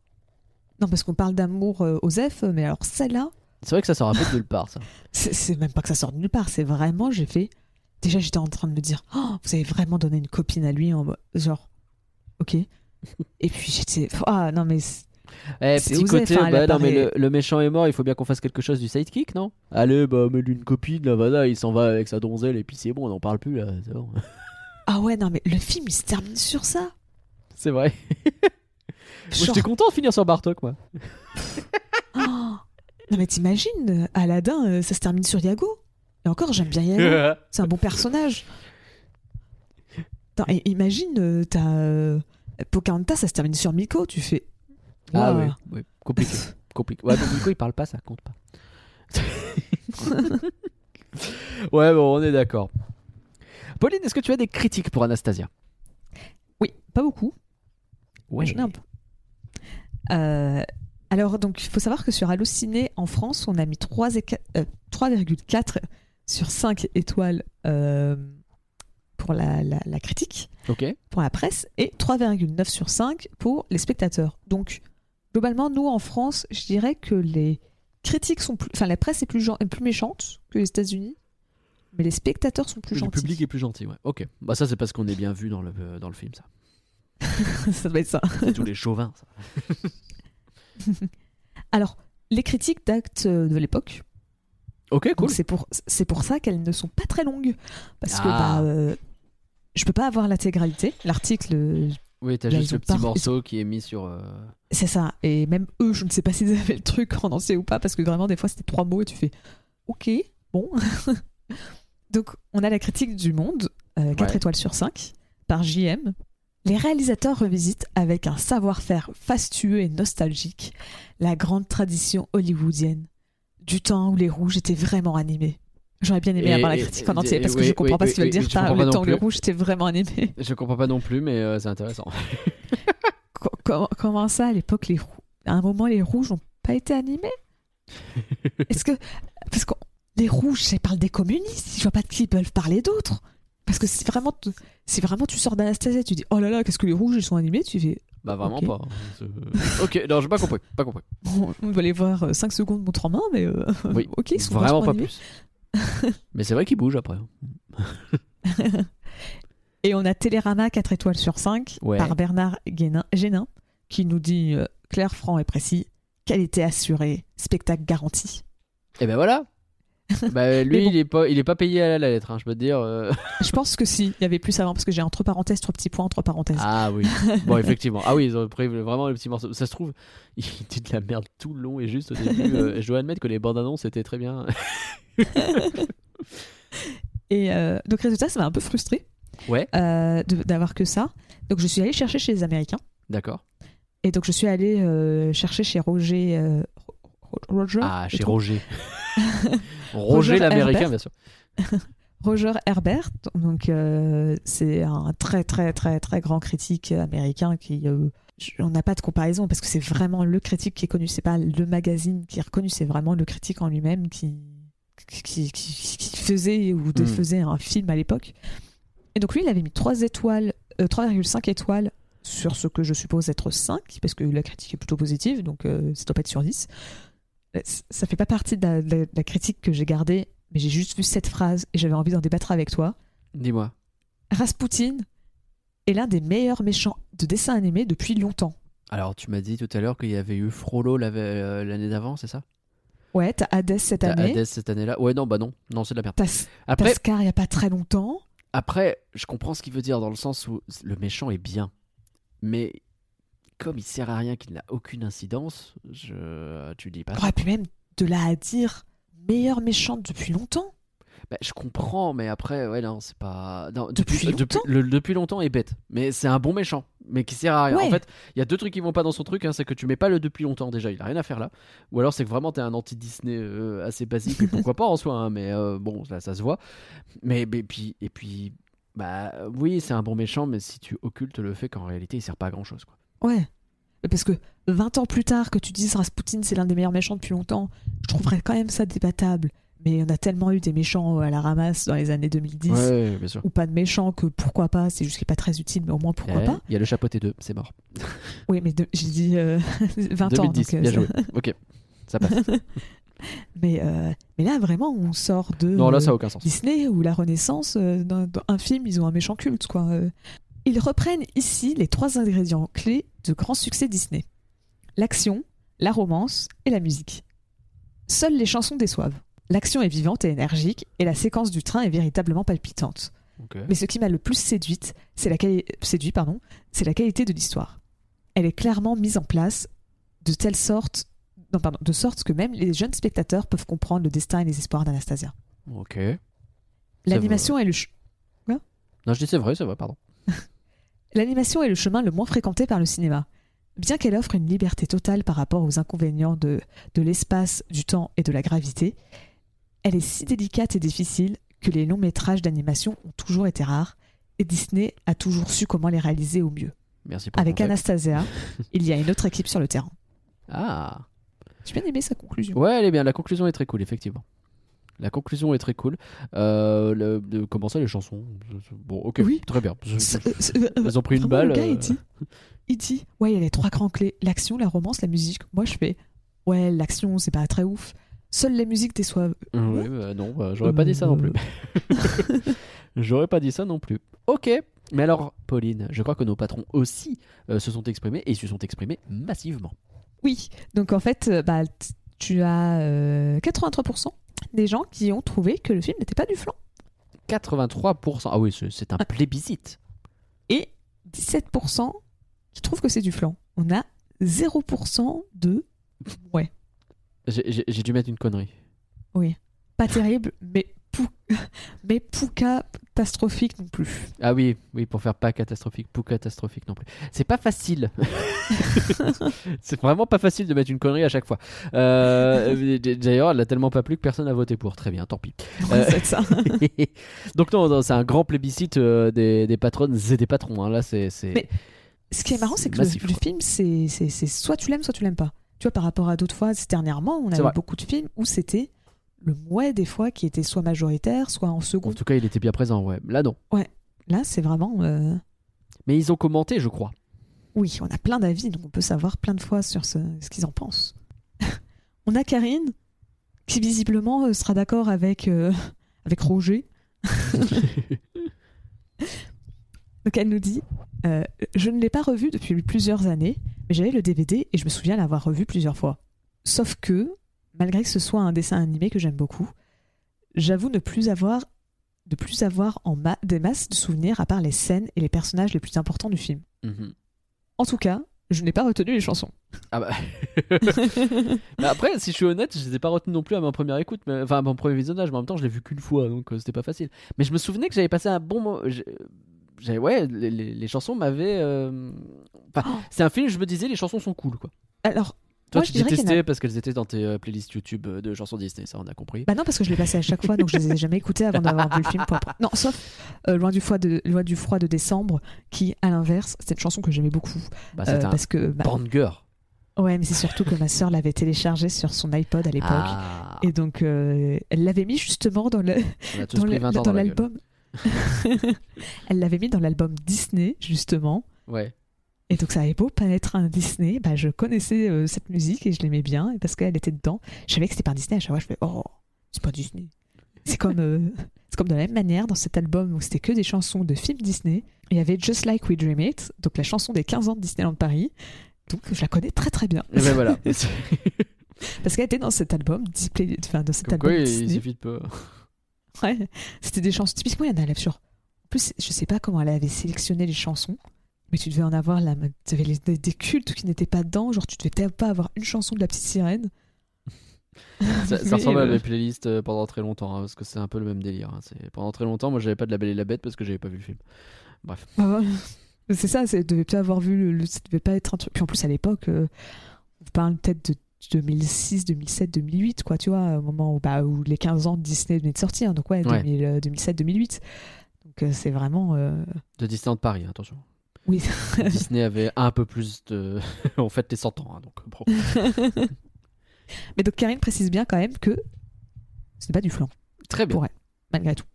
B: Non, parce qu'on parle d'amour euh, aux F, mais alors celle-là,
A: C'est vrai que ça sort un peu de nulle part, ça.
B: C'est- C'est même pas que ça sort de nulle part, c'est vraiment, j'ai fait. Déjà, j'étais en train de me dire, Oh, vous avez vraiment donné une copine à lui en genre, ok. Et puis j'étais, ah non mais c'est-
A: Eh, petit
B: osé,
A: côté, bah, non, mais le, le méchant est mort, il faut bien qu'on fasse quelque chose du sidekick, non? Allez, bah, mets-lui une copine, là, voilà, il s'en va avec sa donzelle, et puis c'est bon, on n'en parle plus, là, c'est bon.
B: ah ouais non mais le film il se termine sur ça.
A: C'est vrai. Moi,
B: Genre,
A: j'étais content de finir sur Bartok, moi.
B: oh. non mais t'imagines, euh, Aladdin, euh, ça se termine sur Yago. Et encore, j'aime bien Yago, c'est un bon personnage. Attends, imagine, euh, t'as Pocahontas, ça se termine sur Miko, tu fais.
A: Ah oui, oui, compliqué. compliqué. Ouais, Nico, il parle pas, ça compte pas. ouais, bon, on est d'accord. Pauline, est-ce que tu as des critiques pour Anastasia?
B: Oui, pas beaucoup.
A: Ouais.
B: Ai un peu. Euh, alors, donc, il faut savoir que sur Allociné, en France, on a mis 3 et qua- euh, 3,4 sur 5 étoiles euh, pour la, la- la critique, pour la presse, et 3,9 sur 5 pour les spectateurs. Donc, globalement, nous, en France, je dirais que les critiques sont plus... Enfin, la presse est plus, est plus méchante que les États-Unis, mais les spectateurs sont plus
A: le
B: gentils.
A: public est plus gentil, ouais. Ok. Bah, ça, c'est parce qu'on est bien vu dans le, euh, dans le film, ça.
B: ça doit être ça.
A: C'est tous les chauvins, ça.
B: Alors, les critiques d'actes euh, de l'époque,
A: Ok, cool.
B: c'est pour c'est pour ça qu'elles ne sont pas très longues parce que
A: Ah.
B: bah euh, je peux pas avoir l'intégralité. L'article euh,
A: Oui, t'as juste le petit morceau qui est mis sur. euh,
B: c'est ça et même eux je ne sais pas s'ils avaient le truc en entier ou pas parce que vraiment des fois c'était trois mots et tu fais ok bon. Donc on a la critique du Monde 4
A: Ouais.
B: étoiles sur 5 par JM. Les réalisateurs revisitent avec un savoir-faire fastueux et nostalgique la grande tradition hollywoodienne du temps où les rouges étaient vraiment animés. J'aurais bien aimé
A: Et-
B: avoir la
A: et-
B: critique en
A: et-
B: entier parce que
A: oui,
B: je comprends
A: oui,
B: pas ce qu'ils veulent
A: oui,
B: dire
A: oui,
B: le temps rouges étaient vraiment animés.
A: Je comprends pas non plus, mais euh, c'est intéressant.
B: Co- comment- comment ça à l'époque les À un moment les rouges n'ont pas été animés? Est-ce que parce que les rouges, ça parle des communistes, je vois pas de qui ils peuvent parler d'autres. Parce que si vraiment, tu- si vraiment tu sors d'Anastasia, tu dis oh là là, qu'est-ce que les rouges ils sont animés, tu fais
A: Bah vraiment pas. ok, non, j'ai pas compris. Pas compris.
B: On, on va les voir 5 secondes montre en main, mais euh,
A: Oui,
B: ok, ils sont
A: Vraiment pas
B: animés.
A: plus. Mais c'est vrai qu'il bouge après.
B: Et on a Télérama 4 étoiles sur 5
A: Ouais.
B: par Bernard Génin qui nous dit euh, clair, franc et précis, qualité assurée, spectacle garanti.
A: Et ben voilà. bah lui,
B: bon.
A: il est pas, il est pas payé à la lettre. hein, je peux te dire. euh.
B: Je pense que si, il y avait plus avant parce que j'ai entre parenthèses, trois petits points, entre parenthèses.
A: Ah oui. Bon, effectivement. Ah oui, ils ont pris vraiment le petit morceau. Ça se trouve, il dit de la merde tout le long et juste au début. euh, je dois admettre que les bandes annonces étaient très bien.
B: Et euh, donc résultat, ça m'a un peu frustré
A: Ouais.
B: d'avoir que ça. Donc je suis allée chercher chez les Américains.
A: D'accord.
B: Et donc je suis allée chercher chez Roger. Ro- Roger
A: Ah, chez. Roger. Roger l'américain, bien sûr.
B: Roger Herbert, donc euh, c'est un très très très très grand critique américain qui euh, on n'a pas de comparaison parce que c'est vraiment le critique qui est connu, c'est pas le magazine qui est reconnu, c'est vraiment le critique en lui-même qui qui, qui, qui- qui faisait ou défaisait un film à l'époque. Et donc lui, il avait mis 3 étoiles, euh, 3,5 étoiles sur ce que je suppose être 5 parce que la critique est plutôt positive, donc euh, ça doit pas être sur 10. Euh, Ça fait pas partie de la, de critique que j'ai gardée, mais j'ai juste vu cette phrase et j'avais envie d'en débattre avec toi.
A: Dis-moi.
B: Rasputin est l'un des meilleurs méchants de dessin animé depuis longtemps.
A: Alors, tu m'as dit tout à l'heure qu'il y avait eu Frollo euh, l'année d'avant, c'est ça?
B: Ouais, t'as Hades cette
A: T'as
B: année,
A: Hades cette année-là? Ouais, non, bah non. Non, c'est de la merde.
B: t'as
A: Après,
B: Scar il y a pas très longtemps.
A: Après, je comprends ce qu'il veut dire dans le sens où le méchant est bien. Mais comme il sert à rien, qu'il n'a aucune incidence, je... tu dis pas
B: On
A: ça.
B: aurait pu même de là à dire meilleur méchant depuis longtemps.
A: Bah, je comprends, mais après, ouais, non, c'est pas. non,
B: Depuis longtemps
A: le, depuis longtemps est bête. Mais c'est un bon méchant, mais qui sert à rien.
B: Ouais.
A: En fait, il y a deux trucs qui vont pas dans son truc. hein, c'est que tu mets pas le depuis longtemps déjà, il a rien à faire là. Ou alors c'est que vraiment t'es un anti-Disney euh, assez basique, et pourquoi pas en soi, hein, mais euh, bon, là, ça se voit. Mais, mais puis, et puis, bah oui, c'est un bon méchant, mais si tu occultes le fait qu'en réalité il sert pas à grand chose, quoi.
B: Ouais. Parce que 20 ans plus tard que tu dises Rasputin c'est l'un des meilleurs méchants depuis longtemps, je trouverais quand même ça débattable. Mais on a tellement eu des méchants à la ramasse dans les années 2010.
A: Ouais, bien sûr.
B: Ou pas de méchants que pourquoi pas, c'est juste qu'il n'est pas très utile, mais au moins pourquoi
A: Eh,
B: pas.
A: Il y a le chapeauté 2, c'est mort.
B: Oui, mais j'ai dit euh, 20 ans.
A: 2010,
B: donc, euh,
A: bien joué. Ok, ça passe.
B: Mais, euh, mais là, vraiment, on sort de
A: non, là, ça
B: euh,
A: a aucun sens.
B: Disney ou la Renaissance. euh, dans, dans un film, ils ont un méchant culte. Quoi. Ils reprennent ici les trois ingrédients clés de grands succès Disney l'action, la romance et la musique. Seules les chansons déçoivent. L'action est vivante et énergique, et la séquence du train est véritablement palpitante. Mais ce qui m'a le plus séduite, c'est la, quali- séduit, pardon, c'est la qualité de l'histoire. Elle est clairement mise en place de telle sorte, non, pardon, de sorte que même les jeunes spectateurs peuvent comprendre le destin et les espoirs d'Anastasia.
A: Ok.
B: L'animation est le ch-
A: Non, je dis c'est vrai, c'est vrai, pardon.
B: L'animation est le chemin le moins fréquenté par le cinéma. Bien qu'elle offre une liberté totale par rapport aux inconvénients de, de l'espace, du temps et de la gravité, elle est si délicate et difficile que les longs métrages d'animation ont toujours été rares et Disney a toujours su comment les réaliser au mieux.
A: Merci pour
B: Avec. Anastasia, il y a une autre équipe sur le terrain.
A: Ah.
B: J'ai bien aimé sa conclusion.
A: Ouais, elle est bien. La conclusion est très cool, effectivement. La conclusion est très cool. Euh, le- comment ça, les chansons? Bon, ok,
B: Oui.
A: très bien.
B: C'est- euh, euh,
A: Elles ont pris une balle.
B: Le gars,
A: euh,
B: il dit, il dit, ouais, il y a les trois grands clés l'action, la romance, la musique. Moi, je fais, ouais, l'action, c'est pas très ouf. Seules les musiques déçoivent.
A: euh, ouais, bah, non, bah, j'aurais pas dit ça non plus. j'aurais pas dit ça non plus. Ok. Mais alors, Pauline, je crois que nos patrons aussi euh, se sont exprimés et se sont exprimés massivement.
B: Oui, donc en fait, euh, bah, tu as euh, 83% des gens qui ont trouvé que le film n'était pas du flan.
A: 83%. Ah oui, c'est- un plébiscite.
B: Et 17% qui trouvent que c'est du flan. On a 0% de... Ouais,
A: J'ai dû mettre une connerie.
B: pas terrible, mais, pou... mais pouca catastrophique non plus.
A: Ah oui, oui, pour faire pas catastrophique, pour catastrophique non plus. C'est pas facile. c'est vraiment pas facile de mettre une connerie à chaque fois. Euh, D'ailleurs, elle a tellement pas plu que personne n'a voté pour. Très bien, tant pis. Euh,
B: ça.
A: Donc non, non, c'est un grand plébiscite euh, des, des patronnes et des patrons. hein. Là, c'est
B: Mais- Ce qui est marrant, c'est que
A: Massif,
B: le, film, c'est soit tu l'aimes, soit tu l'aimes pas. Tu vois, par rapport à d'autres fois, dernièrement, on avait
A: vrai.
B: beaucoup de films où c'était le mouet des fois qui était soit majoritaire, soit en
A: En
B: second.
A: tout cas, il était bien présent. Ouais. Là, non.
B: Là, c'est vraiment. euh,
A: Mais ils ont commenté, je crois.
B: Oui, on a plein d'avis, donc on peut savoir plein de fois sur ce, ce qu'ils en pensent. on a Karine, qui visiblement euh, sera d'accord avec, euh, avec Roger. donc elle nous dit euh, Je ne l'ai pas revu depuis plusieurs années, mais j'avais le DVD et je me souviens l'avoir revu plusieurs fois. Sauf que, malgré que ce soit un dessin animé que j'aime beaucoup, j'avoue ne plus avoir de plus avoir en ma des masses de souvenirs à part les scènes et les personnages les plus importants du film.
A: Mhm.
B: En tout cas, je n'ai pas retenu les chansons.
A: Ah bah. Mais après, si je suis honnête, je les ai pas retenus non plus à ma première écoute, mais... enfin à mon premier visionnage, mais en même temps, je l'ai vu qu'une fois, donc euh, c'était pas facile. Mais je me souvenais que j'avais passé un bon moment. Ouais, les, les- les chansons m'avaient. euh, Enfin,
B: Oh.
A: c'est un film, je me disais, les chansons sont cool, quoi.
B: Alors,
A: Toi,
B: Moi,
A: tu
B: a-
A: détestais parce qu'elles étaient dans tes euh, playlists YouTube euh, de chansons Disney, ça on a compris.
B: bah non, parce que je l'ai passé à chaque fois, donc je les ai jamais écoutées avant d'avoir vu le film. point. Non, sauf euh, Loin, du froid de, Loin du froid de décembre, qui, à l'inverse, c'est une chanson que j'aimais beaucoup.
A: Bah,
B: euh,
A: un
B: parce que, bah,
A: banger.
B: ouais, mais c'est surtout que ma sœur l'avait téléchargé sur son iPod à l'époque.
A: Ah,
B: Et donc, euh, elle l'avait mis justement dans
A: tous
B: dans
A: pris
B: le-
A: 20 ans
B: dans
A: dans la gueule.
B: l'album. elle l'avait mis dans l'album Disney, justement.
A: Ouais.
B: Et donc ça avait beau pas être un Disney, bah je connaissais euh, cette musique et je l'aimais bien et parce qu'elle était dedans. Je savais que c'était pas un Disney, à chaque fois je fais oh, c'est pas Disney. C'est comme euh, c'est comme de la même manière dans cet album où c'était que des chansons de films Disney. Il y avait Just Like We Dream It, donc la chanson des 15 ans de Disneyland Paris. Donc je la connais très très bien.
A: Et ben voilà.
B: Parce qu'elle était dans cet album, display, enfin dans cet
A: Comme
B: album
A: quoi, il
B: Disney.
A: suffit de peu.
B: Ouais, c'était des chansons. Typiquement, il y en a là sur. En plus, je sais pas comment elle avait sélectionné les chansons, mais tu devais en avoir. Tu avais les- des, des cultes qui n'étaient pas dedans. Genre, tu devais peut-être pas avoir une chanson de la petite sirène.
A: Ça, ça ressemble à
B: euh,
A: mes playlists euh, pendant très longtemps, hein, parce que c'est un peu le même délire. hein. Pendant très longtemps, moi j'avais pas de la Belle et la Bête parce que j'avais pas vu le film. Bref.
B: Ah ouais. C'est ça, ça devait peut-être avoir vu. Le, le- ça devait pas être un truc. Puis en plus, à l'époque, euh, on parle peut-être de 2006, 2007, 2008, quoi, tu vois, au moment où, bah, où les 15 ans de Disney venaient de sortir. Donc, ouais,
A: Ouais.
B: 2000, euh, 2007, 2008. Donc, euh, c'est vraiment.
A: De Disneyland Paris, hein, attention.
B: Oui.
A: Disney avait un peu plus de. en fait, les 100 ans, hein, donc bon.
B: Mais donc, Karine précise bien quand même que ce n'est pas du flan.
A: Très bien.
B: Pour elle, malgré tout.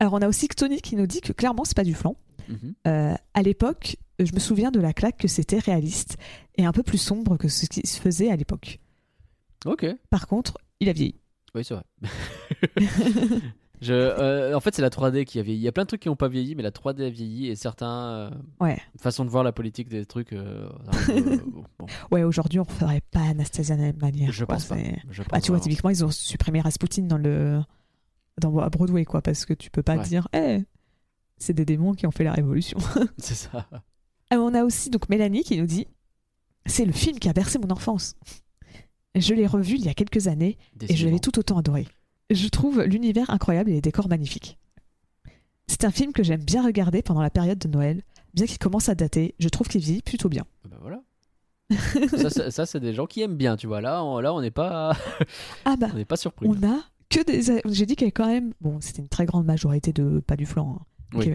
B: Alors, on a aussi Tony qui nous dit que clairement, c'est pas du flan.
A: Mhm.
B: Euh, à l'époque, je me souviens de la claque que c'était réaliste et un peu plus sombre que ce qui se faisait à l'époque.
A: Ok,
B: Par contre, il a vieilli.
A: oui, c'est vrai. Je, euh, en fait, c'est la 3D qui a vieilli. Il y a plein de trucs qui n'ont pas vieilli, mais la 3D a vieilli et certains. euh,
B: Ouais.
A: façons de voir la politique des trucs. euh, euh, bon,
B: Ouais, aujourd'hui, on ne ferait pas Anastasia de la même manière.
A: je
B: quoi,
A: pense pas.
B: Bah, tu vois, typiquement, ils ont supprimé Rasputin dans le dans à Broadway, quoi, parce que tu peux pas
A: Ouais.
B: dire, Eh, c'est des démons qui ont fait la révolution.
A: C'est ça.
B: Ah, on a aussi donc Mélanie qui nous dit c'est le film qui a bercé mon enfance. Je l'ai revu il y a quelques années et je l'avais tout autant adoré. Je trouve l'univers incroyable et les décors magnifiques. C'est un film que j'aime bien regarder pendant la période de Noël, bien qu'il commence à dater. Je trouve qu'il vieillit plutôt bien.
A: Bah voilà. ça, c'est- ça, c'est des gens qui aiment bien, tu vois. Là, on, là, on n'est pas,
B: Ah bah,
A: on n'est pas surpris.
B: on a que des. J'ai dit qu'il y avait quand même. Bon, c'était une très grande majorité de pas du flan. hein.
A: Oui.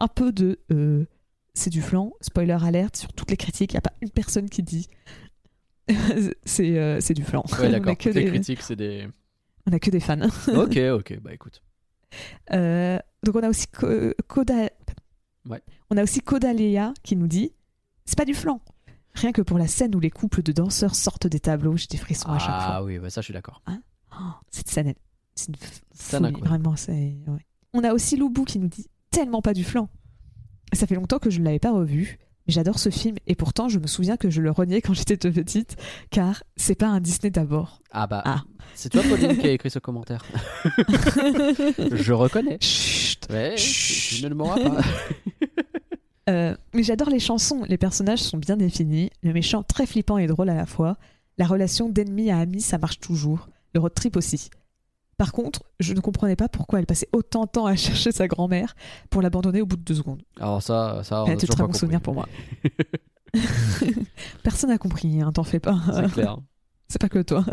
B: Un peu de. euh, c'est du flan. Spoiler alerte sur toutes les critiques. Il n'y a pas une personne qui dit. c'est euh, c'est du flan.
A: Ouais, d'accord.
B: a
A: Toutes les
B: des,
A: critiques, c'est des.
B: On a que des fans.
A: ok, ok. Bah écoute.
B: Euh, donc on a aussi Ko- Koda.
A: Ouais.
B: On a aussi Kodalea qui nous dit c'est pas du flan. Rien que pour la scène où les couples de danseurs sortent des tableaux, j'ai des frissons à chaque fois.
A: Ah oui, bah ça, je suis d'accord.
B: Oh, cette scène, elle- c'est une
A: Scène
B: vraiment. c'est ouais. On a aussi Loubou qui nous dit tellement pas du flan. Ça fait longtemps que je ne l'avais pas revu, mais j'adore ce film et pourtant je me souviens que je le reniais quand j'étais toute petite, car c'est pas un Disney d'abord.
A: Ah bah.
B: Ah.
A: C'est toi, Pauline, qui a écrit ce commentaire. je reconnais.
B: Chut.
A: Ouais,
B: Chut.
A: tu ne le mourras pas.
B: Euh, mais j'adore les chansons, les personnages sont bien définis, le méchant très flippant et drôle à la fois, la relation d'ennemi à ami ça marche toujours, le road trip aussi. Par contre, je ne comprenais pas pourquoi elle passait autant de temps à chercher sa grand-mère pour l'abandonner au bout de deux secondes.
A: Alors ça, ça, on a
B: a
A: toujours
B: très
A: pas compris.
B: souvenirs pour moi. Personne n'a compris, hein, t'en fais pas.
A: C'est clair.
B: C'est pas que toi.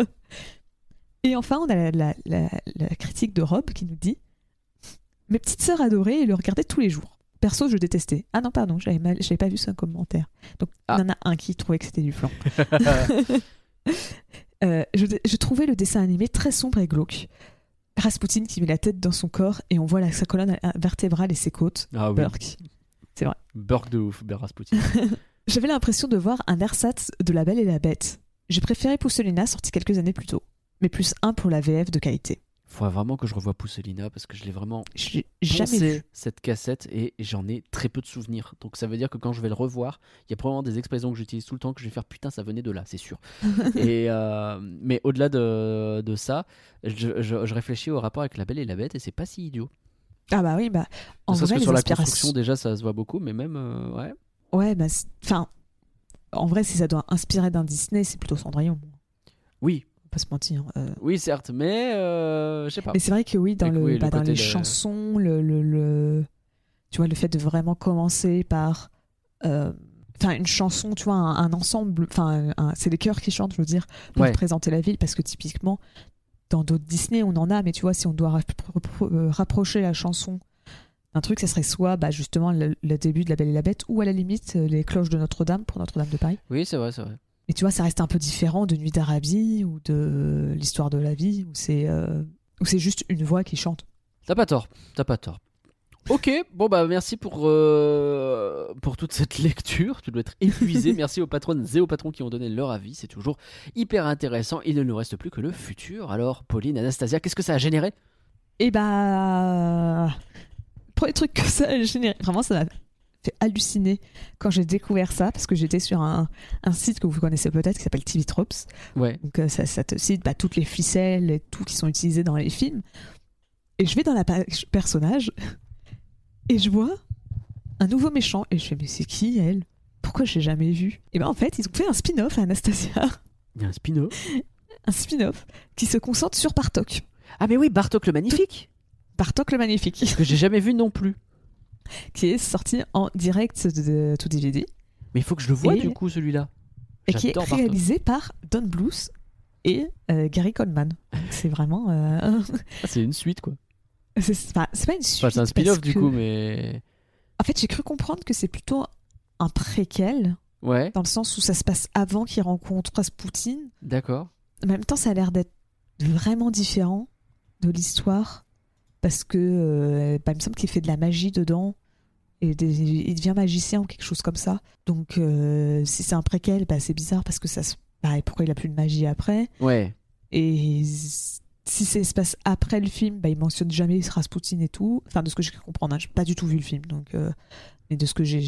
B: Et enfin, on a la, la- la- la critique de Rob qui nous dit Mes petites sœurs adoraient et le regardaient tous les jours. Perso, je détestais. Ah non, pardon, j'avais mal, j'avais pas vu ce commentaire. Donc,
A: Ah.
B: il y en a un qui trouvait que c'était du flan. Euh, je, je trouvais le dessin animé très sombre et glauque. Rasputin qui met la tête dans son corps et on voit la, sa colonne vertébrale et ses côtes.
A: ah oui.
B: Burke. C'est vrai.
A: Burk de ouf, Rasputin.
B: J'avais l'impression de voir un ersatz de La Belle et la Bête. J'ai préféré Pousselina, sorti quelques années plus tôt. Mais plus un pour la VF de qualité.
A: Faudrait vraiment que je revoie Pousselina parce que je l'ai vraiment
B: Je jamais vu.
A: cette cassette et j'en ai très peu de souvenirs. Donc ça veut dire que quand je vais le revoir, il y a probablement des expressions que j'utilise tout le temps que je vais faire putain ça venait de là, c'est sûr. et euh, mais au-delà de, de ça, je, je- je réfléchis au rapport avec La Belle et la Bête et c'est pas si idiot.
B: Ah bah oui, bah en vrai,
A: que sur la construction déjà ça se voit beaucoup, mais même euh, ouais.
B: Ouais, bah enfin, en vrai, si ça doit inspirer d'un Disney, c'est plutôt Cendrillon. On
A: Oui,
B: pas se mentir. euh.
A: oui certes, mais euh, je sais pas.
B: Mais c'est vrai que oui, dans,
A: que
B: le,
A: oui, le
B: bah, dans les
A: de-
B: chansons, le, le, le- tu vois, le fait de vraiment commencer par, euh, enfin, une chanson, tu vois, un, un ensemble, enfin, un- c'est les chœurs qui chantent, je veux dire, pour
A: Ouais.
B: présenter la ville, parce que typiquement, dans d'autres Disney, on en a, mais tu vois, si on doit euh, rapprocher la chanson d'un truc, ça serait soit, bah, justement, le, le début de La Belle et la Bête, ou à la limite, les cloches de Notre-Dame pour Notre-Dame de Paris.
A: Oui, c'est vrai, c'est vrai.
B: Mais tu vois, ça reste un peu différent de Nuit d'Arabie ou de l'histoire de la vie, où c'est euh, où c'est juste une voix qui chante.
A: T'as pas tort, t'as pas tort. Ok, bon bah merci pour, euh, pour toute cette lecture. Tu dois être épuisé. merci aux patronnes et aux patrons qui ont donné leur avis. C'est toujours hyper intéressant. Il ne nous reste plus que le futur. Alors, Pauline, Anastasia, qu'est-ce que ça a généré?
B: Et bah. Premier truc que ça a généré. Vraiment, ça m'a fait halluciner quand j'ai découvert ça, parce que j'étais sur un, un site que vous connaissez peut-être qui s'appelle TV Tropes.
A: Ouais.
B: Donc, euh, ça, ça te cite bah, toutes les ficelles et tout qui sont utilisées dans les films. Et je vais dans la page personnage et je vois un nouveau méchant. Et je fais, mais c'est qui elle? Pourquoi je l'ai jamais vu Et ben en fait, ils ont fait un spin-off à Anastasia.
A: Il y a un spin-off?
B: Un spin-off qui se concentre sur Bartok.
A: Ah mais oui, Bartok le magnifique.
B: Bartok le Magnifique,
A: Que j'ai jamais vu non plus.
B: Qui est sorti en direct de tout DVD
A: Mais il faut que je le voie
B: Et-
A: du coup celui-là.
B: et qui est réalisé par Don Bluth et euh, Gary Coleman. C'est vraiment. euh,
A: Ah, c'est une suite quoi.
B: c'est pas, pas une suite.
A: Enfin, c'est un spin-off du
B: que-
A: coup, mais.
B: En fait, j'ai cru comprendre que c'est plutôt un préquel,
A: Ouais,
B: dans le sens où ça se passe avant qu'il rencontre Rasputin.
A: d'accord.
B: En même temps, ça a l'air d'être vraiment différent de l'histoire, parce que euh, bah, il me semble qu'il fait de la magie dedans, et des- il devient magicien ou quelque chose comme ça. Donc, euh, si c'est un préquel, bah, c'est bizarre, parce que ça se... bah, et pourquoi il a plus de magie après?
A: Ouais.
B: Et si ça se passe après le film, bah, il mentionne jamais Rasputin et tout. Enfin, de ce que j'ai comprendre, hein, j'ai pas du tout vu le film, donc... euh, mais de ce que j'ai-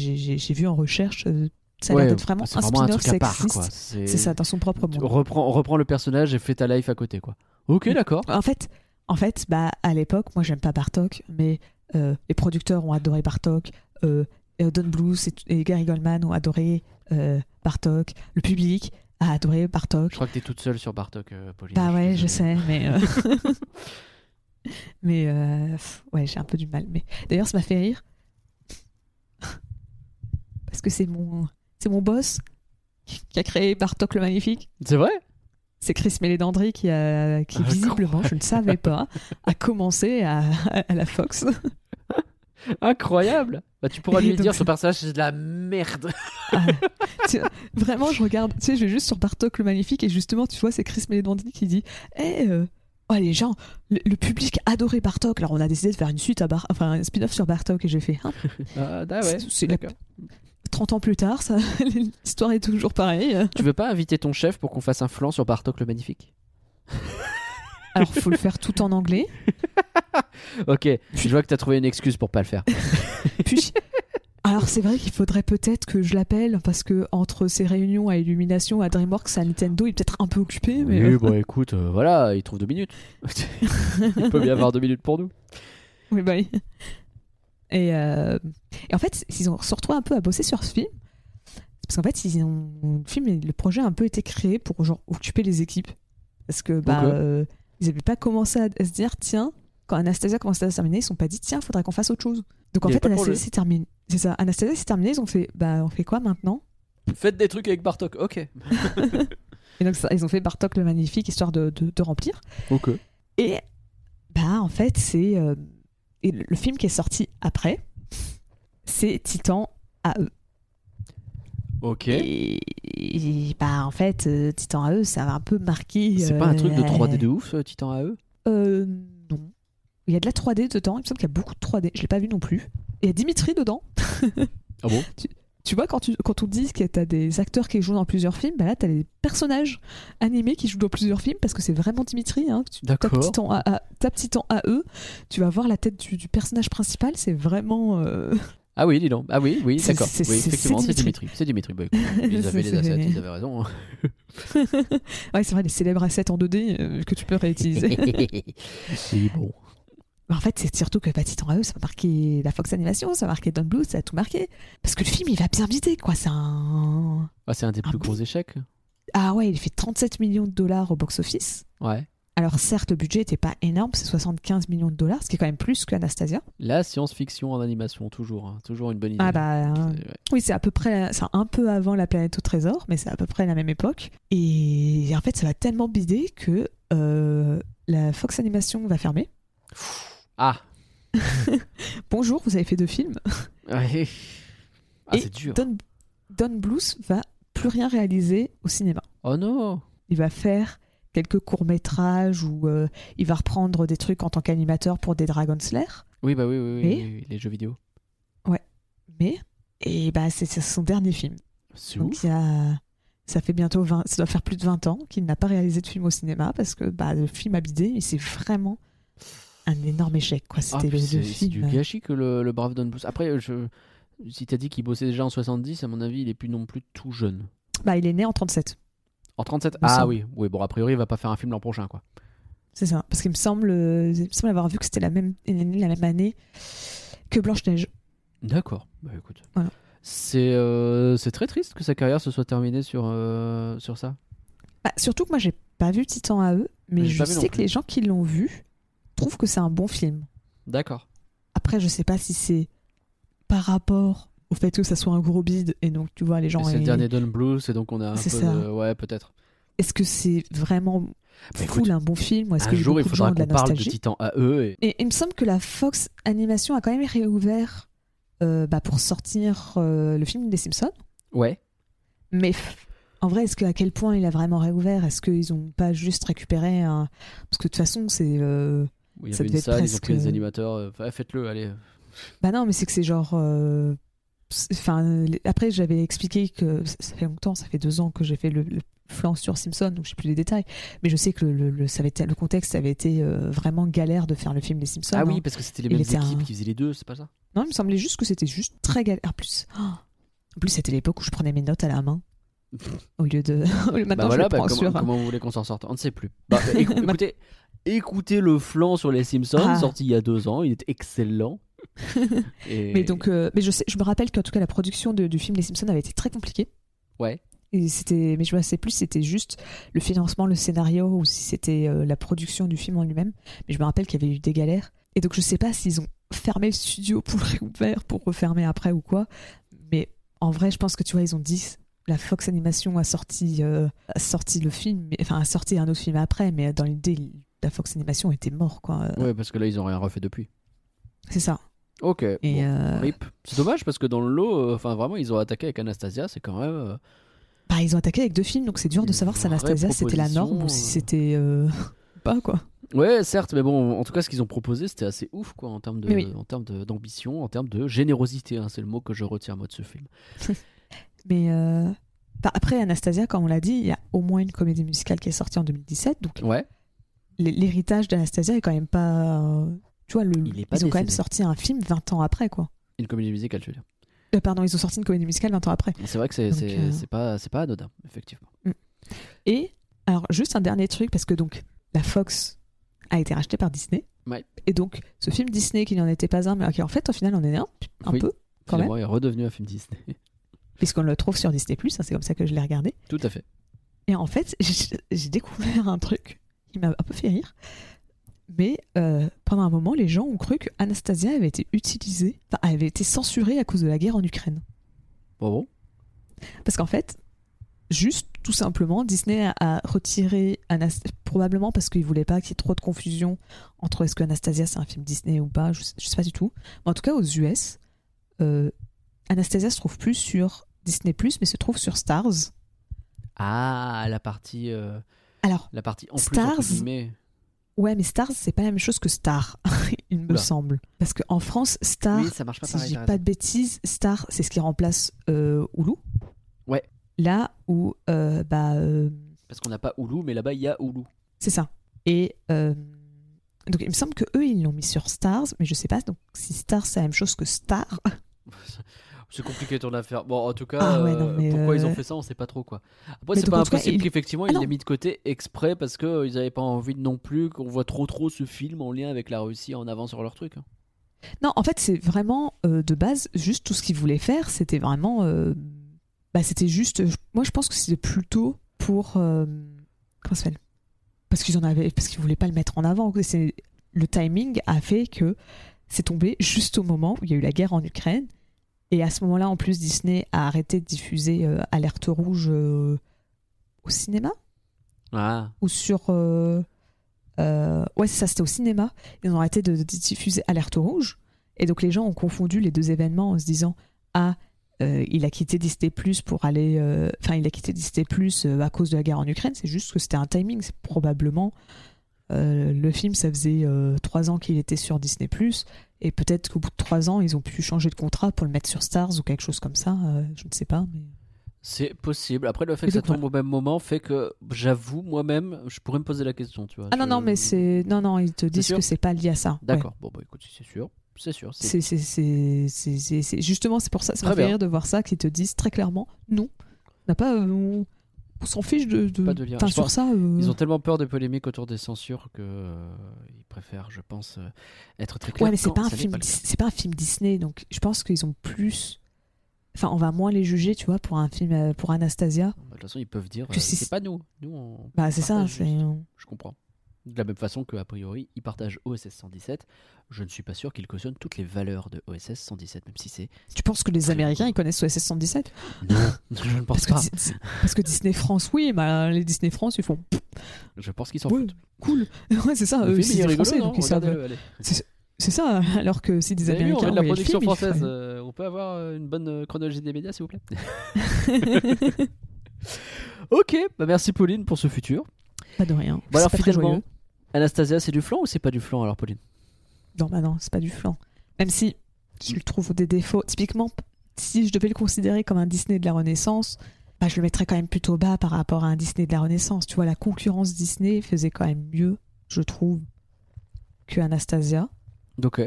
B: vu en recherche, euh, ça a
A: Ouais,
B: l'air d'être vraiment un spin-off
A: quoi. C'est
B: ça, dans son propre monde.
A: reprends, reprends le personnage et fais ta life à côté quoi. Ok, d'accord.
B: En fait, en fait, bah à l'époque, moi j'aime pas Bartok, mais les producteurs ont adoré Bartok, euh, Don Bluth et, et Gary Goldman ont adoré euh, Bartok, le public a adoré Bartok.
A: Je crois que t'es toute seule sur Bartok, euh, Pauline.
B: Bah ouais, je sais, mais euh, mais euh, ouais, j'ai un peu du mal. Mais d'ailleurs, ça m'a fait rire parce que c'est mon c'est mon boss qui a créé Bartok le magnifique.
A: C'est vrai?
B: C'est Chris Mélédandri qui, a, qui
A: Ah,
B: visiblement, je ne savais pas, a commencé à, à la Fox.
A: Incroyable Bah tu pourras lui dire, ce personnage c'est de la merde.
B: Ah, vraiment, je regarde, tu sais, je vais juste sur Bartok le Magnifique et justement, tu vois, c'est Chris Mélédandri qui dit Eh, euh, oh, les gens, le, le public adorait Bartok, alors on a décidé de faire une suite à Bar enfin, un spin-off sur Bartok et j'ai fait Hein,
A: Ah ah ouais,
B: C'est- c'est la-
A: d'accord.
B: 30 ans plus tard, ça, l'histoire est toujours pareille.
A: Tu veux pas inviter ton chef pour qu'on fasse un flanc sur Bartok le Magnifique?
B: Alors, faut le faire tout en anglais.
A: Ok, je vois que t'as trouvé une excuse pour pas le faire.
B: Puis, alors c'est vrai qu'il faudrait peut-être que je l'appelle parce que entre ses réunions à Illumination, à DreamWorks, à Nintendo, il est peut-être un peu occupé. Mais
A: Oui, bon écoute, euh, voilà, il trouve deux minutes. il peut bien avoir deux minutes pour nous.
B: oui, bah oui. Et, euh, et en fait, ils ont se retrouvés un peu à bosser sur ce film. Parce qu'en fait, ils ont, le film, et le projet a un peu été créé pour genre occuper les équipes. Parce que bah, euh, ils n'avaient pas commencé à, à se dire, tiens, quand Anastasia commençait à se terminer, ils ne sont pas dit, tiens, il faudrait qu'on fasse autre chose. Donc en fait, Anastasia s'est terminée. C'est ça, Anastasia s'est terminée, ils ont fait, bah, on fait quoi maintenant?
A: Faites des trucs avec Bartok, ok.
B: Et donc ça, ils ont fait Bartok le Magnifique, histoire de, de, de remplir.
A: Ok.
B: Et bah en fait, c'est euh, et le, film qui est sorti après, c'est Titan AE.
A: Ok.
B: Et, et, bah en fait, euh, Titan AE, ça va un peu marqué.
A: C'est pas un truc de
B: euh,
A: 3D de ouf, euh, Titan AE
B: Euh, non. Il y a de la 3D dedans. Il me semble qu'il y a beaucoup de 3D. Je l'ai pas vu non plus. Et il y a Dimitri dedans.
A: Ah bon?
B: Tu vois, quand, tu, quand on dit que t'as des acteurs qui jouent dans plusieurs films, bah là, t'as des personnages animés qui jouent dans plusieurs films parce que c'est vraiment Dimitri. Hein. Tu tapes en AE, tu vas voir la tête du, du personnage principal, c'est vraiment. euh,
A: Ah oui, dis donc. Ah oui, oui,
B: C'est-
A: d'accord.
B: c'est-
A: Oui,
B: c'est-
A: effectivement,
B: c'est
A: c'est
B: Dimitri.
A: C'est Dimitri. Bah, écoute, ils avaient les
B: C'est-
A: assets,
B: c'est-
A: ils avaient raison.
B: ouais, c'est vrai, les célèbres assets en 2D euh, que tu peux réutiliser.
A: Oui, bon.
B: en fait, c'est surtout que Petit en AE, ça a marqué la Fox Animation, ça a marqué Don Bluth, ça a tout marqué. Parce que le film, il va bien vider, quoi. C'est un.
A: Ah, c'est un des plus gros échecs?
B: Ah ouais, il fait 37 millions de dollars au box-office.
A: Ouais.
B: Alors certes, le budget était pas énorme, c'est 75 millions de dollars, ce qui est quand même plus qu'Anastasia.
A: La science-fiction en animation, toujours. hein. Toujours une bonne idée.
B: Ah bah euh,
A: ouais.
B: oui, c'est à peu près, c'est un peu avant La planète au trésor, mais c'est à peu près la même époque. Et en fait, ça va tellement bider que euh, la Fox Animation va fermer.
A: Ah.
B: Bonjour, vous avez fait deux films.
A: Ouais. Ah, c'est dur.
B: Don, Don Bluth va plus rien réaliser au cinéma.
A: Oh non.
B: Il va faire quelques courts métrages ou euh, il va reprendre des trucs en tant qu'animateur pour des Dragon Slayer.
A: Oui, bah oui, oui, oui,
B: Et
A: oui, oui, les jeux vidéo.
B: Mais et bah c'est son dernier film.
A: C'est
B: Donc
A: ouf.
B: il y a ça fait bientôt 20, ça doit faire plus de 20 ans qu'il n'a pas réalisé de film au cinéma parce que bah, le film a bidé et c'est vraiment un énorme échec quoi.
A: Ah,
B: C'était le,
A: c'est du
B: euh,
A: gâchis que le, le brave Don Bluth. Après, je... si t'as dit qu'il bossait déjà en 70, à mon avis, il est plus non plus tout jeune.
B: Bah il est né en 37.
A: En 37
B: me
A: Ah
B: semble.
A: oui, oui, bon, a priori, il va pas faire un film l'an prochain, quoi.
B: C'est ça. Parce qu'il me semble, euh, il me semble avoir vu que c'était la même, la année que Blanche-Neige.
A: D'accord. Bah écoute.
B: Voilà.
A: C'est euh, c'est très triste que sa carrière se soit terminée sur, euh, sur ça.
B: Bah, surtout que moi j'ai pas vu Titan à eux, mais
A: Mais
B: je sais que les gens qui l'ont vu trouvent que c'est un bon film.
A: D'accord.
B: Après, je sais pas si c'est par rapport au fait que ça soit un gros bide et donc tu vois les gens.
A: C'est le dernier Don Bluth, et donc on a un peu
B: C'est ça.
A: de... Ouais, peut-être.
B: Est-ce que c'est vraiment
A: Bah, écoute,
B: un bon film est-ce a
A: jour, il faudra qu'on parle de Titan AE. Et...
B: Et il me semble que la Fox Animation a quand même réouvert euh, bah, pour sortir euh, le film des Simpsons.
A: Ouais.
B: Mais en vrai, est-ce que à quel point il a vraiment réouvert? Est-ce qu'ils ont pas juste récupéré un Parce que de toute façon, c'est. euh,
A: y
B: Ça
A: une
B: devait
A: ils ont
B: presque-
A: pris des animateurs. euh, enfin, Faites-le, allez.
B: Bah non, mais c'est que c'est genre. Enfin, après, j'avais expliqué que ça fait longtemps, ça fait deux ans que j'ai fait le, le flanc sur Simpson, donc j'ai plus les détails. Mais je sais que le, le, le- ça avait été- le contexte avait été euh, vraiment galère de faire le film des Simpsons.
A: Ah
B: hein.
A: oui, parce que c'était les mêmes équipes
B: un-
A: qui faisaient les deux, c'est pas ça?
B: Non, il me semblait juste que c'était juste très galère. En plus, oh. en plus c'était l'époque où je prenais mes notes à la main. Au lieu de. Maintenant,
A: Bah voilà,
B: je le
A: bah,
B: prends
A: comment,
B: sur.
A: comment vous voulez qu'on s'en sorte? On ne sait plus. Bah, écou- écoutez, écoutez le flanc sur les Simpsons,
B: Ah.
A: sorti il y a deux ans, il est excellent. Et-
B: Mais donc, euh, mais je sais, je me rappelle qu'en tout cas la production de- du film Les Simpsons avait été très compliquée.
A: Ouais.
B: Et c'était, mais je ne sais plus si c'était juste le financement, le scénario ou si c'était euh, la production du film en lui-même. Mais je me rappelle qu'il y avait eu des galères. Et donc je sais pas s'ils ont fermé le studio pour le réouvrir, pour refermer après ou quoi. Mais en vrai, je pense que tu vois, ils ont dit la Fox Animation a sorti, euh, a sorti le film, enfin a sorti un autre film après, mais dans l'idée, la Fox Animation était mort, quoi.
A: Ouais, parce que là, ils ont rien refait depuis.
B: C'est ça.
A: Ok.
B: Et
A: bon,
B: euh.
A: C'est dommage parce que dans le lot, euh, enfin vraiment, ils ont attaqué avec Anastasia, c'est quand même. euh,
B: Bah, ils ont attaqué avec deux films, donc c'est dur de savoir si Anastasia c'était la norme ou si c'était pas quoi.
A: Ouais, certes, mais bon, en tout cas, ce qu'ils ont proposé, c'était assez ouf, quoi, en termes de,
B: oui.
A: en termes d'ambition, en termes de générosité. hein, c'est le mot que je retiens moi de ce film.
B: Mais euh, bah, après Anastasia, comme on l'a dit, il y a au moins une comédie musicale qui est sortie en 2017, donc
A: Ouais.
B: l'héritage d'Anastasia est quand même pas. euh, tu vois, le,
A: Il est pas
B: ils ont quand même sorti un film 20 ans après, quoi.
A: Une comédie musicale, je veux dire.
B: Euh, pardon, ils ont sorti une comédie musicale 20 ans après.
A: C'est vrai que c'est
B: euh,
A: pas, pas anodin, effectivement.
B: Et alors, juste un dernier truc, parce que donc la Fox a été rachetée par Disney.
A: Ouais.
B: Et donc, ce film Disney qui n'en était pas un, mais qui en fait, au final, en est un, un
A: Oui.
B: peu, quand même,
A: est redevenu un film Disney.
B: puisqu'on le trouve sur Disney, hein, c'est comme ça que je l'ai regardé.
A: Tout à fait.
B: Et en fait, j'ai j'ai découvert un truc qui m'a un peu fait rire. Mais euh, pendant un moment, les gens ont cru que Anastasia avait été utilisée, enfin, avait été censurée à cause de la guerre en Ukraine.
A: Bon, bon?
B: Parce qu'en fait, juste, tout simplement, Disney a, a retiré Anastasia, probablement parce qu'il voulait pas qu'il y ait trop de confusion entre est-ce que Anastasia c'est un film Disney ou pas, je sais, je sais pas du tout. Mais en tout cas, aux US, euh, Anastasia se trouve plus sur Disney+, mais se trouve sur Stars.
A: Ah, la partie, euh,
B: Alors,
A: la partie en plus
B: Stars.
A: entre guillemets.
B: Ouais, mais Stars, c'est pas la même chose que Star, il me
A: Oula.
B: semble. Parce qu'en France, Star,
A: Oui, ça marche pas
B: si
A: pareil.
B: je dis pas de bêtises, Star, c'est ce qui remplace euh, Hulu.
A: Ouais.
B: Là où, euh, bah, euh,
A: Parce qu'on n'a pas Hulu, mais là-bas, il y a Hulu.
B: c'est ça. Et euh, donc, il me semble que eux, ils l'ont mis sur Stars, mais je sais pas donc si Star, c'est la même chose que Star.
A: C'est compliqué ton affaire. Bon, en tout cas,
B: Ah ouais,
A: euh,
B: non,
A: pourquoi ils ont
B: euh,
A: fait ça, on sait pas trop quoi. Après, c'est pas impossible
B: il-
A: qu'effectivement
B: Ah
A: ils l'aient mis de côté exprès parce qu'ils avaient pas envie non plus qu'on voit trop trop ce film en lien avec la Russie en avant sur leur truc. hein.
B: Non, en fait, c'est vraiment euh, de base, juste tout ce qu'ils voulaient faire, c'était vraiment. euh, bah, c'était juste. Moi, je pense que c'était plutôt pour. euh, comment ça s'appelle? Parce qu'ils en avaient. Parce qu'ils voulaient pas le mettre en avant. Le timing a fait que c'est tombé juste au moment où il y a eu la guerre en Ukraine. Et à ce moment-là, en plus, Disney a arrêté de diffuser euh, Alerte Rouge euh, au cinéma
A: Ah,
B: ou sur. euh, ouais, c'est ça, c'était au cinéma. Ils ont arrêté de, de diffuser Alerte Rouge. Et donc les gens ont confondu les deux événements en se disant Ah, il a quitté Disney Plus pour aller. Enfin, il a quitté Disney Plus à cause de la guerre en Ukraine. C'est juste que c'était un timing. C'est probablement. Euh, le film, ça faisait euh, trois ans qu'il était sur Disney Plus. Et peut-être qu'au bout de trois ans, ils ont pu changer de contrat pour le mettre sur Stars ou quelque chose comme ça. euh, je ne sais pas. Mais...
A: c'est possible. Après, le fait que ça
B: voilà.
A: tombe au même moment fait que j'avoue moi-même, je pourrais me poser la question, tu vois.
B: Ah non,
A: Je-
B: non, mais c'est. Non, non, ils te disent que c'est pas lié à ça. Ouais.
A: D'accord. Bon, bah écoute, c'est sûr, c'est sûr. c'est-
B: justement, c'est pour ça, ça m'a fait rire de voir ça, qu'ils te disent très clairement, non, on n'a pas, on, on s'en fiche de, de,
A: Pas de Je
B: sur ça. euh,
A: Ils ont tellement peur des polémiques autour des censures que euh, ils préfèrent, je pense, euh, être très clairs.
B: Ouais, mais c'est pas un film,
A: le cas.
B: Dis- c'est pas un film Disney, donc je pense qu'ils ont plus, enfin, on va moins les juger, tu vois, pour un film, euh, pour Anastasia.
A: Bah, De toute façon, ils peuvent dire,
B: Que
A: c'est pas nous. Nous, on...
B: Bah, c'est ça,
A: je comprends. De la même façon que a priori, ils partagent OSS 117. Je ne suis pas sûr qu'ils cautionnent toutes les valeurs de OSS 117, même si c'est.
B: Tu penses que les Américains ils connaissent OSS 117
A: Non, je ne pense
B: parce
A: pas.
B: Parce que Disney France, oui, bah, les Disney France ils font
A: Je pense qu'ils s'en foutent.
B: cool. ouais, c'est ça. Eux, c'est Français,
A: non
B: donc ils savent.
A: Allez.
B: C'est ça, alors que si des
A: Vous avez vu, on
B: Américains.
A: de la production
B: film,
A: française. euh, on peut avoir euh, une bonne euh, chronologie des médias, s'il vous plaît? Ok, bah merci Pauline pour ce futur.
B: Pas de rien.
A: Bon alors finalement. Anastasia, c'est du flan ou c'est pas du flan alors Pauline?
B: Non, bah non, c'est pas du flan. Même si je le trouve des défauts. Typiquement, si je devais le considérer comme un Disney de la Renaissance, bah, je le mettrais quand même plutôt bas par rapport à un Disney de la Renaissance. Tu vois, la concurrence Disney faisait quand même mieux, je trouve, que Anastasia.
A: Ok,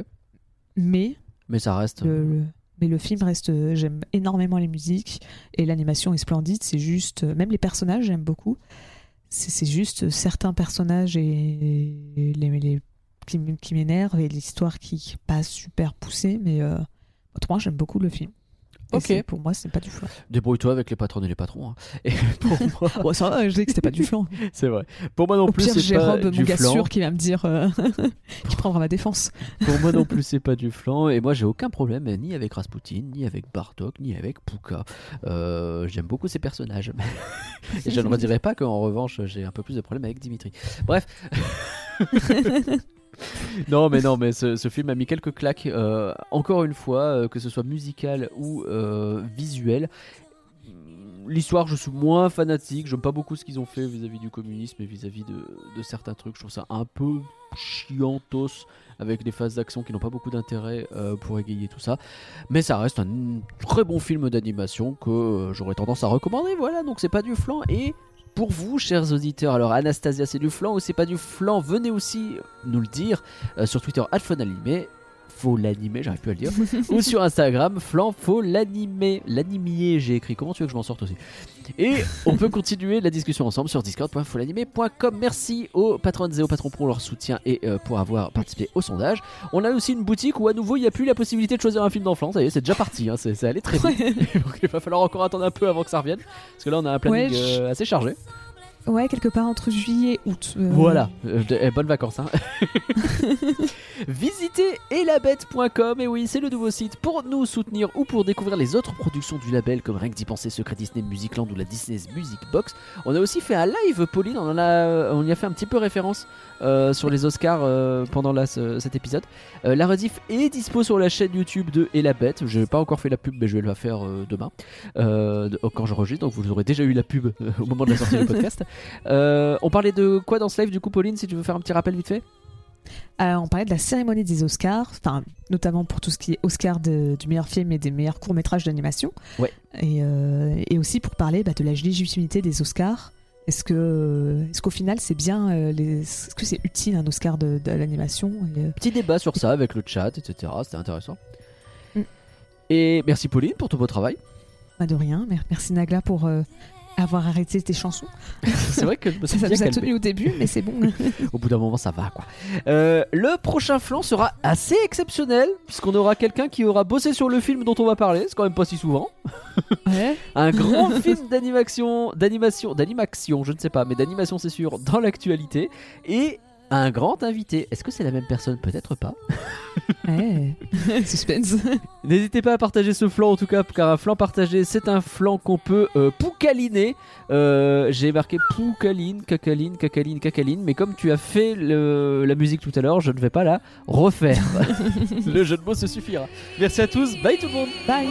B: Mais
A: mais ça reste.
B: le, le- mais le film reste. euh, J'aime énormément les musiques et l'animation est splendide. C'est juste. euh, Même les personnages, j'aime beaucoup. C'est juste euh, certains personnages et, les, qui, qui m'énervent et l'histoire qui qui est pas super poussée. Mais euh, autrement, j'aime beaucoup le film.
A: Ok.
B: Pour moi, c'est pas du flan.
A: Débrouille-toi avec les patrons et les patrons. hein. Et pour moi,
B: ça va, je dis que c'était pas du flan.
A: c'est vrai. Pour moi non
B: Au
A: plus, c'est pas
B: Rob, mon
A: du
B: gars
A: flan.
B: sûr, qui va me dire. euh, qui prendra ma défense.
A: Pour moi non plus, c'est pas du flan. Et moi, j'ai aucun problème ni avec Rasputin, ni avec Bartok, ni avec Puka. Euh, J'aime beaucoup ces personnages. Et je ne redirai pas qu'en revanche, j'ai un peu plus de problème avec Dimitri. Bref. non, mais non, mais ce, film a mis quelques claques. euh, encore une fois, euh, que ce soit musical ou euh, visuel. L'histoire, je suis moins fanatique. J'aime pas beaucoup ce qu'ils ont fait vis-à-vis du communisme et vis-à-vis de, de certains trucs. Je trouve ça un peu chiantos avec des phases d'action qui n'ont pas beaucoup d'intérêt pour égayer tout ça. Mais ça reste un très bon film d'animation que j'aurais tendance à recommander. Voilà, donc c'est pas du flan. Et pour vous, chers auditeurs, alors Anastasia, c'est du flan ou c'est pas du flan? Venez aussi nous le dire euh, sur Twitter, @fonanimé. L'animer, j'arrive plus à le dire. ou sur Instagram, flan, faut l'animer. L'animier, j'ai écrit. Comment tu veux que je m'en sorte aussi? Et on peut continuer la discussion ensemble sur discord.folanimer.com. Merci aux patrons et aux patrons pour leur soutien et euh, pour avoir participé au sondage. On a aussi une boutique où à nouveau il n'y a plus la possibilité de choisir un film d'enfant. Ça y est, c'est déjà parti. Hein. C'est allé très vite. Donc il va falloir encore attendre un peu avant que ça revienne. Parce que là, on a un planning
B: Ouais,
A: euh, assez chargé.
B: Ouais, quelque part entre juillet et août. euh,
A: Voilà, Euh, eh, bonnes vacances. Hein. Visitez elabette.com et oui, c'est le nouveau site pour nous soutenir ou pour découvrir les autres productions du label comme Rien que d'y penser, Secret Disney Musicland ou la Disney's Music Box. On a aussi fait un live, Pauline, on, en a, on y a fait un petit peu référence euh, sur les Oscars euh, pendant la- ce- cet épisode. Euh, la rediff est dispo sur la chaîne YouTube de Elabette. Je n'ai pas encore fait la pub, mais je vais la faire demain de- quand j'enregistre. Donc vous aurez déjà eu la pub au moment de la sortie du podcast. On parlait de quoi dans ce live du coup, Pauline, si tu veux faire un petit rappel vite fait?
B: Euh, on parlait de la cérémonie des Oscars, enfin notamment pour tout ce qui est Oscar de- du meilleur film et des meilleurs courts métrages d'animation.
A: Ouais.
B: Et, euh, et aussi pour parler bah, de la légitimité des Oscars. Est-ce que, est-ce qu'au final c'est bien, euh, les... est-ce que c'est utile un Oscar de, de l'animation Et, euh,
A: Petit débat sur ça avec le chat, etc. C'était intéressant.
B: Mm.
A: Et merci Pauline pour tout beau travail.
B: bah, de rien. Mer- Merci Nagla pour euh, avoir arrêté tes chansons.
A: C'est vrai que je me suis
B: Ça, nous a tenu au début, mais c'est bon.
A: Au bout d'un moment, ça va quoi. Euh, le prochain flanc sera assez exceptionnel puisqu'on aura quelqu'un qui aura bossé sur le film dont on va parler. C'est quand même pas si souvent.
B: ouais.
A: Un grand film d'animation, d'animation, d'animation, je ne sais pas, mais d'animation c'est sûr, dans l'actualité. Et un grand invité. Est-ce que c'est la même personne? Peut-être pas.
B: ouais. Suspense.
A: N'hésitez pas à partager ce flanc en tout cas, car un flanc partagé, c'est un flanc qu'on peut euh, poucaliner. Euh, J'ai marqué poucaline, cacaline, cacaline, cacaline, mais comme tu as fait le- la musique tout à l'heure, je ne vais pas la refaire. le jeu de mots se suffira. Merci à tous, bye tout le monde
B: Bye.